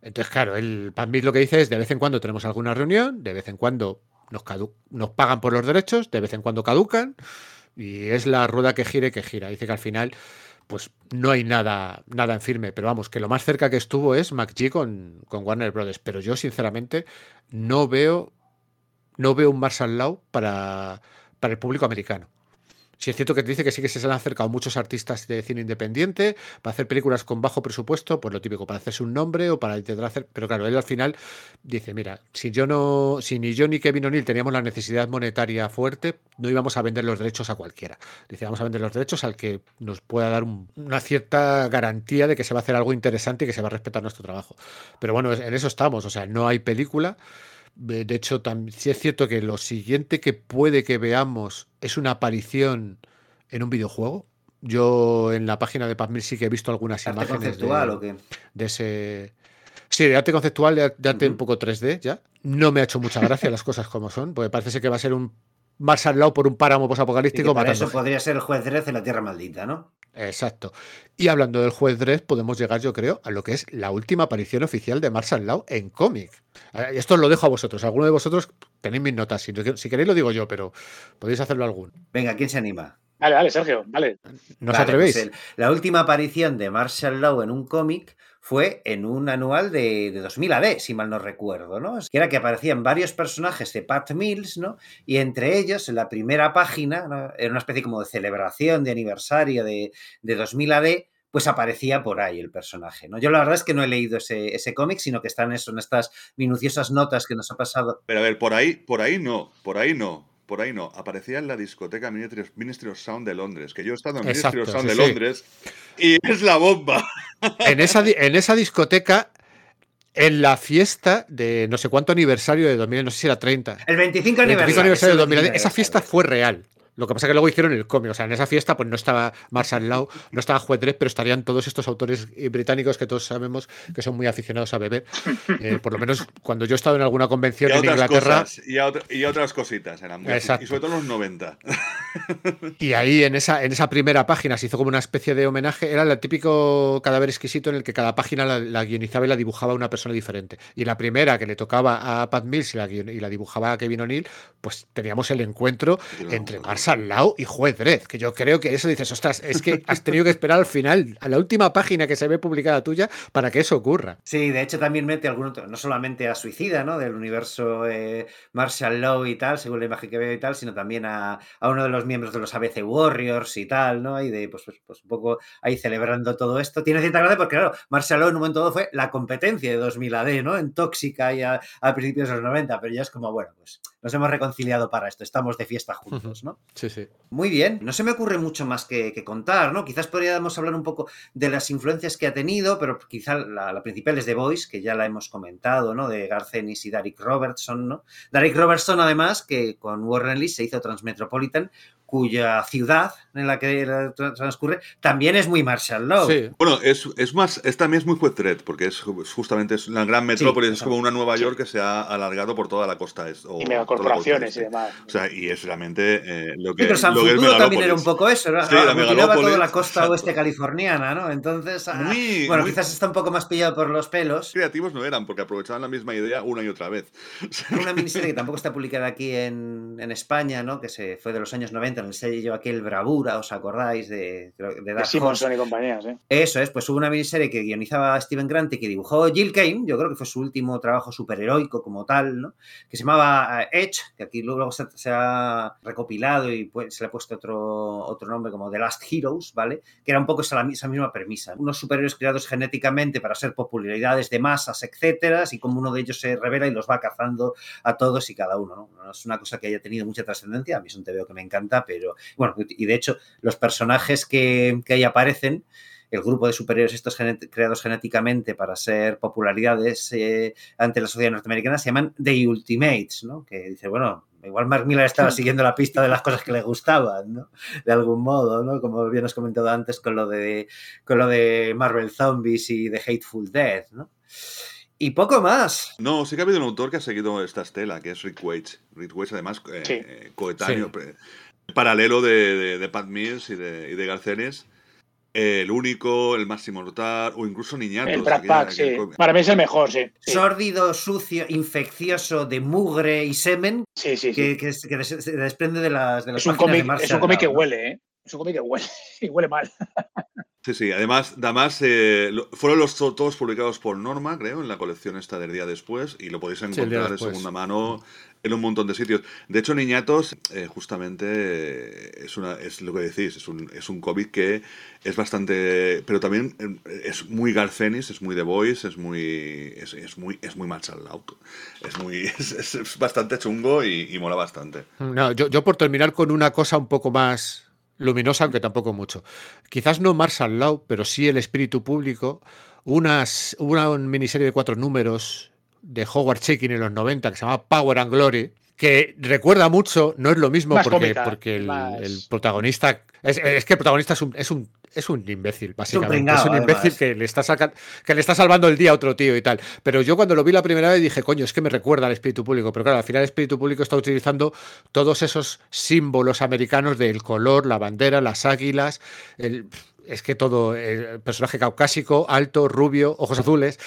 [SPEAKER 3] Entonces, claro, el Pat Mills lo que dice es de vez en cuando tenemos alguna reunión, de vez en cuando nos, pagan por los derechos, de vez en cuando caducan, y es la rueda que gire que gira. Dice que al final pues no hay nada, nada en firme, pero vamos, que lo más cerca que estuvo es McGee con, con Warner Brothers, pero yo sinceramente no veo no veo un Marshall Law para, para el público americano. Si es cierto que te dice que sí que se han acercado muchos artistas de cine independiente para hacer películas con bajo presupuesto, pues lo típico, para hacerse un nombre o para intentar hacer. Pero claro, él al final dice: Mira, si yo no, si ni yo ni Kevin O'Neill teníamos la necesidad monetaria fuerte, no íbamos a vender los derechos a cualquiera. Dice, vamos a vender los derechos al que nos pueda dar una cierta garantía de que se va a hacer algo interesante y que se va a respetar nuestro trabajo. Pero bueno, en eso estamos. O sea, no hay película. De hecho, sí es cierto que lo siguiente que puede que veamos es una aparición en un videojuego. Yo en la página de Pazmir sí que he visto algunas
[SPEAKER 1] ¿Arte conceptual o qué?
[SPEAKER 3] de ese. Sí, de arte conceptual, de, arte un poco 3D ya. No me ha hecho mucha gracia las cosas como son, porque parece que va a ser un más al lado por un páramo posapocalíptico
[SPEAKER 1] Eso podría ser el juez Dredd en la Tierra Maldita, ¿no?
[SPEAKER 3] Exacto. Y hablando del juez Dredd, podemos llegar, yo creo, a lo que es la última aparición oficial de Marshall Law en cómic. Esto lo dejo a vosotros. Alguno de vosotros tenéis mis notas. Si, queréis lo digo yo, pero podéis hacerlo algún.
[SPEAKER 1] Venga, ¿quién se anima?
[SPEAKER 4] Dale, dale, Sergio, dale.
[SPEAKER 3] ¿No os atrevéis?
[SPEAKER 1] Pues la última aparición de Marshall Law en un cómic fue en un anual de, de, 2000 AD, si mal no recuerdo, ¿no? Que era que aparecían varios personajes de Pat Mills, ¿no? Y entre ellos, en la primera página, era una especie como de celebración de aniversario de, de 2000 AD, pues aparecía por ahí el personaje, ¿no? Yo la verdad es que no he leído ese, ese cómic, sino que están en estas minuciosas notas que nos ha pasado.
[SPEAKER 2] Pero a ver, por ahí, por ahí no, por ahí no por ahí no, aparecía en la discoteca Ministry of Sound de Londres, que yo he estado en Ministry of Sound de Londres y es la bomba.
[SPEAKER 3] En esa, en esa discoteca en la fiesta de no sé cuánto aniversario de 2000, no sé si era 30.
[SPEAKER 1] El 25 aniversario.
[SPEAKER 3] de 2000, esa fiesta fue real. Lo que pasa es que luego hicieron el cómic. O sea, en esa fiesta pues no estaba Marshall Law, no estaba Juez pero estarían todos estos autores británicos que todos sabemos que son muy aficionados a beber. Eh, por lo menos cuando yo he estado en alguna convención en Inglaterra.
[SPEAKER 2] y, otras cositas eran muy Y sobre todo los 90.
[SPEAKER 3] y ahí en esa, en esa primera página se hizo como una especie de homenaje. Era el típico cadáver exquisito en el que cada página la, guionizaba y la dibujaba una persona diferente. Y la primera que le tocaba a Pat Mills y la, y la dibujaba a Kevin O'Neill, pues teníamos el encuentro entre Marshall al lado y Juez Dredd, que yo creo que eso dices, ostras, es que has tenido que esperar al final, a la última página que se ve publicada tuya, para que eso ocurra.
[SPEAKER 1] Sí, de hecho también mete algún otro, no solamente a Suicida, ¿no? Del universo eh, Marshall Law y tal, según la imagen que veo y tal, sino también a, uno de los miembros de los ABC Warriors y tal, ¿no? Y de, pues, pues, pues, un poco ahí celebrando todo esto. Tiene cierta gracia porque, claro, Marshall Law en un momento dado fue la competencia de 2000 AD, ¿no? En Tóxica y a, a principios de los 90, pero ya es como, bueno, pues nos hemos reconciliado para esto, estamos de fiesta juntos, ¿no?
[SPEAKER 3] Sí, sí.
[SPEAKER 1] Muy bien, no se me ocurre mucho más que, contar, ¿no? Quizás podríamos hablar un poco de las influencias que ha tenido, pero quizá la, principal es The Voice, que ya la hemos comentado, ¿no? De Garcenis y Derek Robertson, ¿no? Derek Robertson, además, que con Warren Lee se hizo Transmetropolitan, cuya ciudad en la que transcurre también es muy Marshall Law.
[SPEAKER 2] Bueno, es, es, más, es también es muy juez porque es justamente es una gran metrópolis, es como una Nueva York que se ha alargado por toda la costa.
[SPEAKER 4] Es, y megacorporaciones y demás.
[SPEAKER 2] O sea, y es realmente eh, lo que,
[SPEAKER 1] sí, pero San
[SPEAKER 2] lo
[SPEAKER 1] que también era un poco eso, ¿no? Sí, la toda la costa oeste californiana, ¿no? Entonces, ah, bueno, quizás está un poco más pillado por los pelos.
[SPEAKER 2] Creativos no eran, porque aprovechaban la misma idea una y otra vez.
[SPEAKER 1] Una miniserie que tampoco está publicada aquí en, en España, ¿no? Que se fue de los años 90 en el sello aquel Bravura, ¿os acordáis? De,
[SPEAKER 4] de Dark Horse. y compañías, ¿eh?
[SPEAKER 1] Eso es, pues hubo una miniserie que guionizaba Steven Grant y que dibujó Jill Kane, yo creo que fue su último trabajo superheroico como tal, ¿no? Que se llamaba eh, Edge, que aquí luego se, ha recopilado y pues, se le ha puesto otro, otro nombre como The Last Heroes, ¿vale? Que era un poco esa, misma premisa. Unos superhéroes creados genéticamente para ser popularidades de masas, etcétera, y como uno de ellos se revela y los va cazando a todos y cada uno, ¿no? es una cosa que haya tenido mucha trascendencia, a mí es un TVO que me encanta, pero bueno, y de hecho, los personajes que, ahí aparecen, el grupo de superiores estos creados genéticamente para ser popularidades eh, ante la sociedad norteamericana se llaman The Ultimates, ¿no? Que dice, bueno, igual Mark Miller estaba siguiendo la pista de las cosas que le gustaban, ¿no? De algún modo, ¿no? Como bien has comentado antes con lo de, con lo de Marvel Zombies y The Hateful Death, ¿no? Y poco más.
[SPEAKER 2] No, sí que ha habido un autor que ha seguido esta estela, que es Rick Waite. Rick Waite, además, eh, eh, coetáneo, paralelo de, de, Pat Mills y de, y de Garcenes. El único, el máximo notar, o incluso Niñatos.
[SPEAKER 4] El Brad Pack, sí. Para mí es el mejor, sí.
[SPEAKER 1] Sórdido, sucio, infeccioso, de mugre y semen.
[SPEAKER 4] Sí, sí,
[SPEAKER 1] que, que, que, se desprende de las, de
[SPEAKER 4] es un cómic, Es un cómic que huele, ¿eh? Es un cómic que huele, y huele mal.
[SPEAKER 2] Sí, sí, además, además eh, fueron los todos publicados por Norma, creo, en la colección esta del día después, y lo podéis encontrar de segunda mano en un montón de sitios. De hecho, Niñatos, eh, justamente, es, una, es lo que decís, es un, es un cómic que es bastante. Pero también eh, es muy Garcenis, es muy The Voice, es muy. Es, es muy, es muy Marshall Out. Es, muy, es, bastante chungo y, mola bastante.
[SPEAKER 3] No, yo, yo por terminar con una cosa un poco más luminosa, aunque tampoco mucho. Quizás no Marshall Law, pero sí el espíritu público. Unas, una miniserie de cuatro números de Howard Chaykin en los 90 que se llama Power and Glory, que recuerda mucho, no es lo mismo porque, porque el, protagonista. Es, que el protagonista es un, es un, es un imbécil, básicamente. es un imbécil que le, está que le está salvando el día a otro tío y tal. Pero yo cuando lo vi la primera vez dije, coño, es que me recuerda al espíritu público. Pero claro, al final el espíritu público está utilizando todos esos símbolos americanos del color, la bandera, las águilas, es que todo, el personaje caucásico, alto, rubio, ojos azules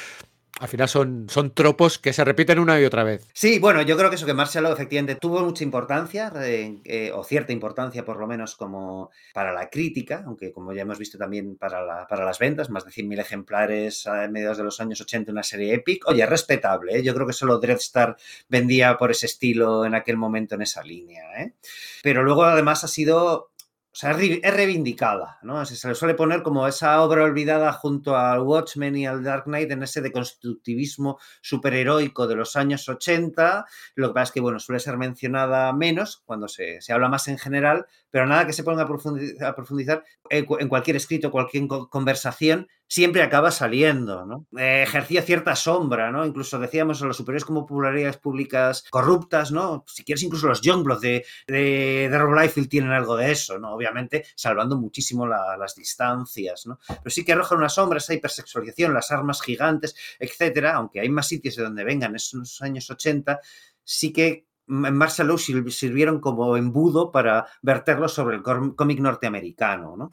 [SPEAKER 3] al final son, son tropos que se repiten una y otra vez.
[SPEAKER 1] Sí, bueno, yo creo que eso que Marshall efectivamente tuvo mucha importancia, eh, o cierta importancia por lo menos como para la crítica, aunque como ya hemos visto también para, para las ventas, más de 100.000 ejemplares a mediados de los años 80, una serie épica. Oye, respetable, ¿eh? yo creo que solo Dreadstar vendía por ese estilo en aquel momento en esa línea. ¿eh? Pero luego además ha sido o sea, es reivindicada, ¿no? Se le suele poner como esa obra olvidada junto al Watchmen y al Dark Knight en ese deconstructivismo superheroico de los años 80. Lo que pasa es que, bueno, suele ser mencionada menos cuando se, se habla más en general, pero nada que se ponga a profundizar, en cualquier escrito, cualquier conversación, siempre acaba saliendo, ¿no? Eh, ejercía cierta sombra, ¿no? Incluso decíamos a los superiores como popularidades públicas corruptas, ¿no? Si quieres, incluso los Youngblood de, de, de Rob Liefeld tienen algo de eso, ¿no? Obviamente salvando muchísimo las distancias, ¿no? Pero sí que arroja una sombra esa hipersexualización, las armas gigantes, etcétera, aunque hay más sitios de donde vengan esos años 80, sí que en Marshall sirvieron como embudo para verterlo sobre el cómic norteamericano, ¿no?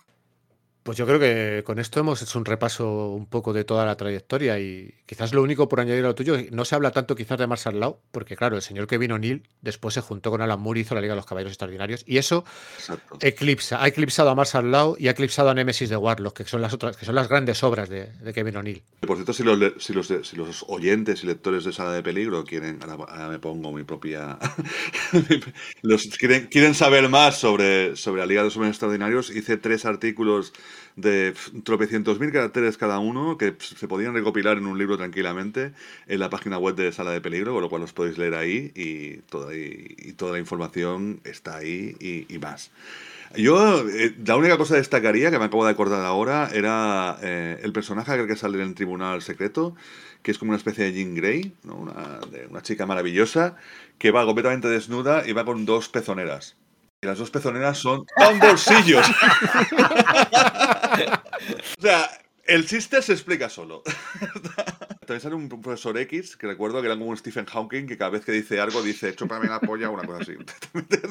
[SPEAKER 3] Pues yo creo que con esto hemos hecho un repaso un poco de toda la trayectoria y quizás lo único por añadir a lo tuyo, no se habla tanto quizás de Marshall Law, porque claro, el señor Kevin O'Neill después se juntó con Alan Moore y hizo la Liga de los Caballeros Extraordinarios y eso eclipsa, ha eclipsado a Marshall Law y ha eclipsado a Nemesis de Warlock, que son las otras, que son las grandes obras de, Kevin O'Neill.
[SPEAKER 2] Por cierto, si los, si, los, si los, oyentes y lectores de Sala de Peligro quieren, ahora, me pongo mi propia, los, quieren, quieren saber más sobre, sobre la Liga de los Caballeros Extraordinarios, hice tres artículos de tropecientos mil caracteres cada uno que se podían recopilar en un libro tranquilamente en la página web de Sala de Peligro, con lo cual los podéis leer ahí y toda, y, toda la información está ahí y, más. Yo, eh, la única cosa que destacaría, que me acabo de acordar ahora, era eh, el personaje que sale en el tribunal secreto, que es como una especie de Jean Grey, una, de una chica maravillosa, que va completamente desnuda y va con dos pezoneras. Y las dos pezoneras son tan bolsillos. o sea, el chiste se explica solo. También sale un profesor X, que recuerdo que era como un Stephen Hawking, que cada vez que dice algo dice, chúpame la polla o una cosa así.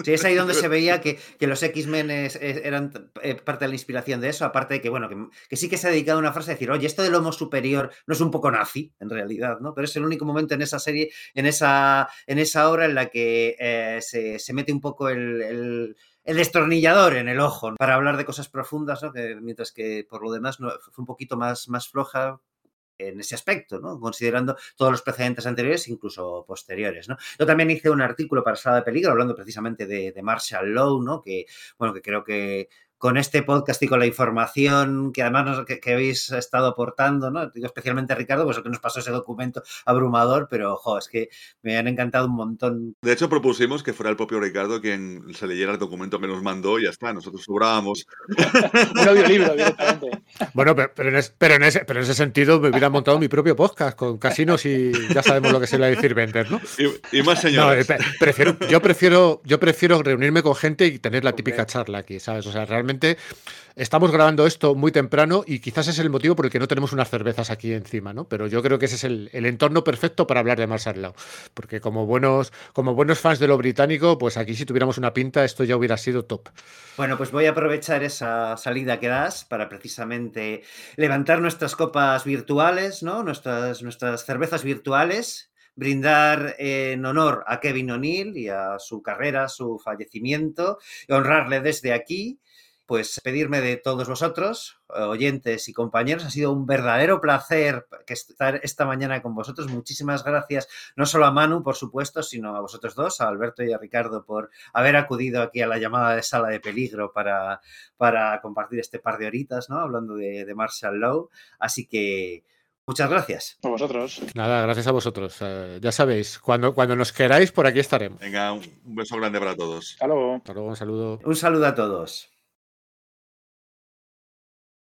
[SPEAKER 1] Sí, es ahí donde se veía que, los X-Men eran eh, parte de la inspiración de eso, aparte de que, bueno, que, sí que se ha dedicado una frase a decir, oye, esto del homo superior no es un poco nazi, en realidad, ¿no? Pero es el único momento en esa serie, en esa, en esa obra en la que eh, se, mete un poco el el destornillador en el ojo para hablar de cosas profundas, ¿no? que, mientras que por lo demás fue un poquito más, más floja en ese aspecto, ¿no? considerando todos los precedentes anteriores, incluso posteriores. ¿no? Yo también hice un artículo para Sala de Peligro hablando precisamente de, de Marshall Lowe, ¿no? que, bueno, que creo que con este podcast y con la información que además que, habéis estado aportando, ¿no? Digo especialmente a Ricardo, pues que nos pasó ese documento abrumador, pero ojo, es que me han encantado un montón.
[SPEAKER 2] De hecho, propusimos que fuera el propio Ricardo quien se leyera el documento que nos mandó y ya está, nosotros sobrábamos.
[SPEAKER 4] un audiolibro directamente.
[SPEAKER 3] Bueno, pero, en pero, en ese, pero en ese sentido me hubiera montado mi propio podcast con casinos y ya sabemos lo que se le va a decir vender, ¿no?
[SPEAKER 2] Y, más señores.
[SPEAKER 3] No, prefiero, yo, prefiero, yo prefiero reunirme con gente y tener la típica charla aquí, ¿sabes? O sea, realmente estamos grabando esto muy temprano y quizás es el motivo por el que no tenemos unas cervezas aquí encima, ¿no? Pero yo creo que ese es el, entorno perfecto para hablar de Marshall Law. Porque como buenos, como buenos fans de lo británico, pues aquí si tuviéramos una pinta, esto ya hubiera sido top.
[SPEAKER 1] Bueno, pues voy a aprovechar esa salida que das para precisamente levantar nuestras copas virtuales. Nuestras, nuestras cervezas virtuales brindar en honor a Kevin O'Neill y a su carrera, su fallecimiento, honrarle desde aquí pues pedirme de todos vosotros, oyentes y compañeros, ha sido un verdadero placer estar esta mañana con vosotros. Muchísimas gracias, no solo a Manu, por supuesto, sino a vosotros dos, a Alberto y a Ricardo, por haber acudido aquí a la llamada de sala de peligro para, para compartir este par de horitas, ¿no? Hablando de, de Marshall Lowe. Así que Muchas gracias.
[SPEAKER 4] A vosotros.
[SPEAKER 3] Nada, gracias a vosotros. Eh, ya sabéis, cuando, cuando nos queráis, por aquí estaremos.
[SPEAKER 2] Venga, un beso grande para todos.
[SPEAKER 4] Hasta luego.
[SPEAKER 3] Hasta luego, un saludo.
[SPEAKER 1] Un saludo a todos.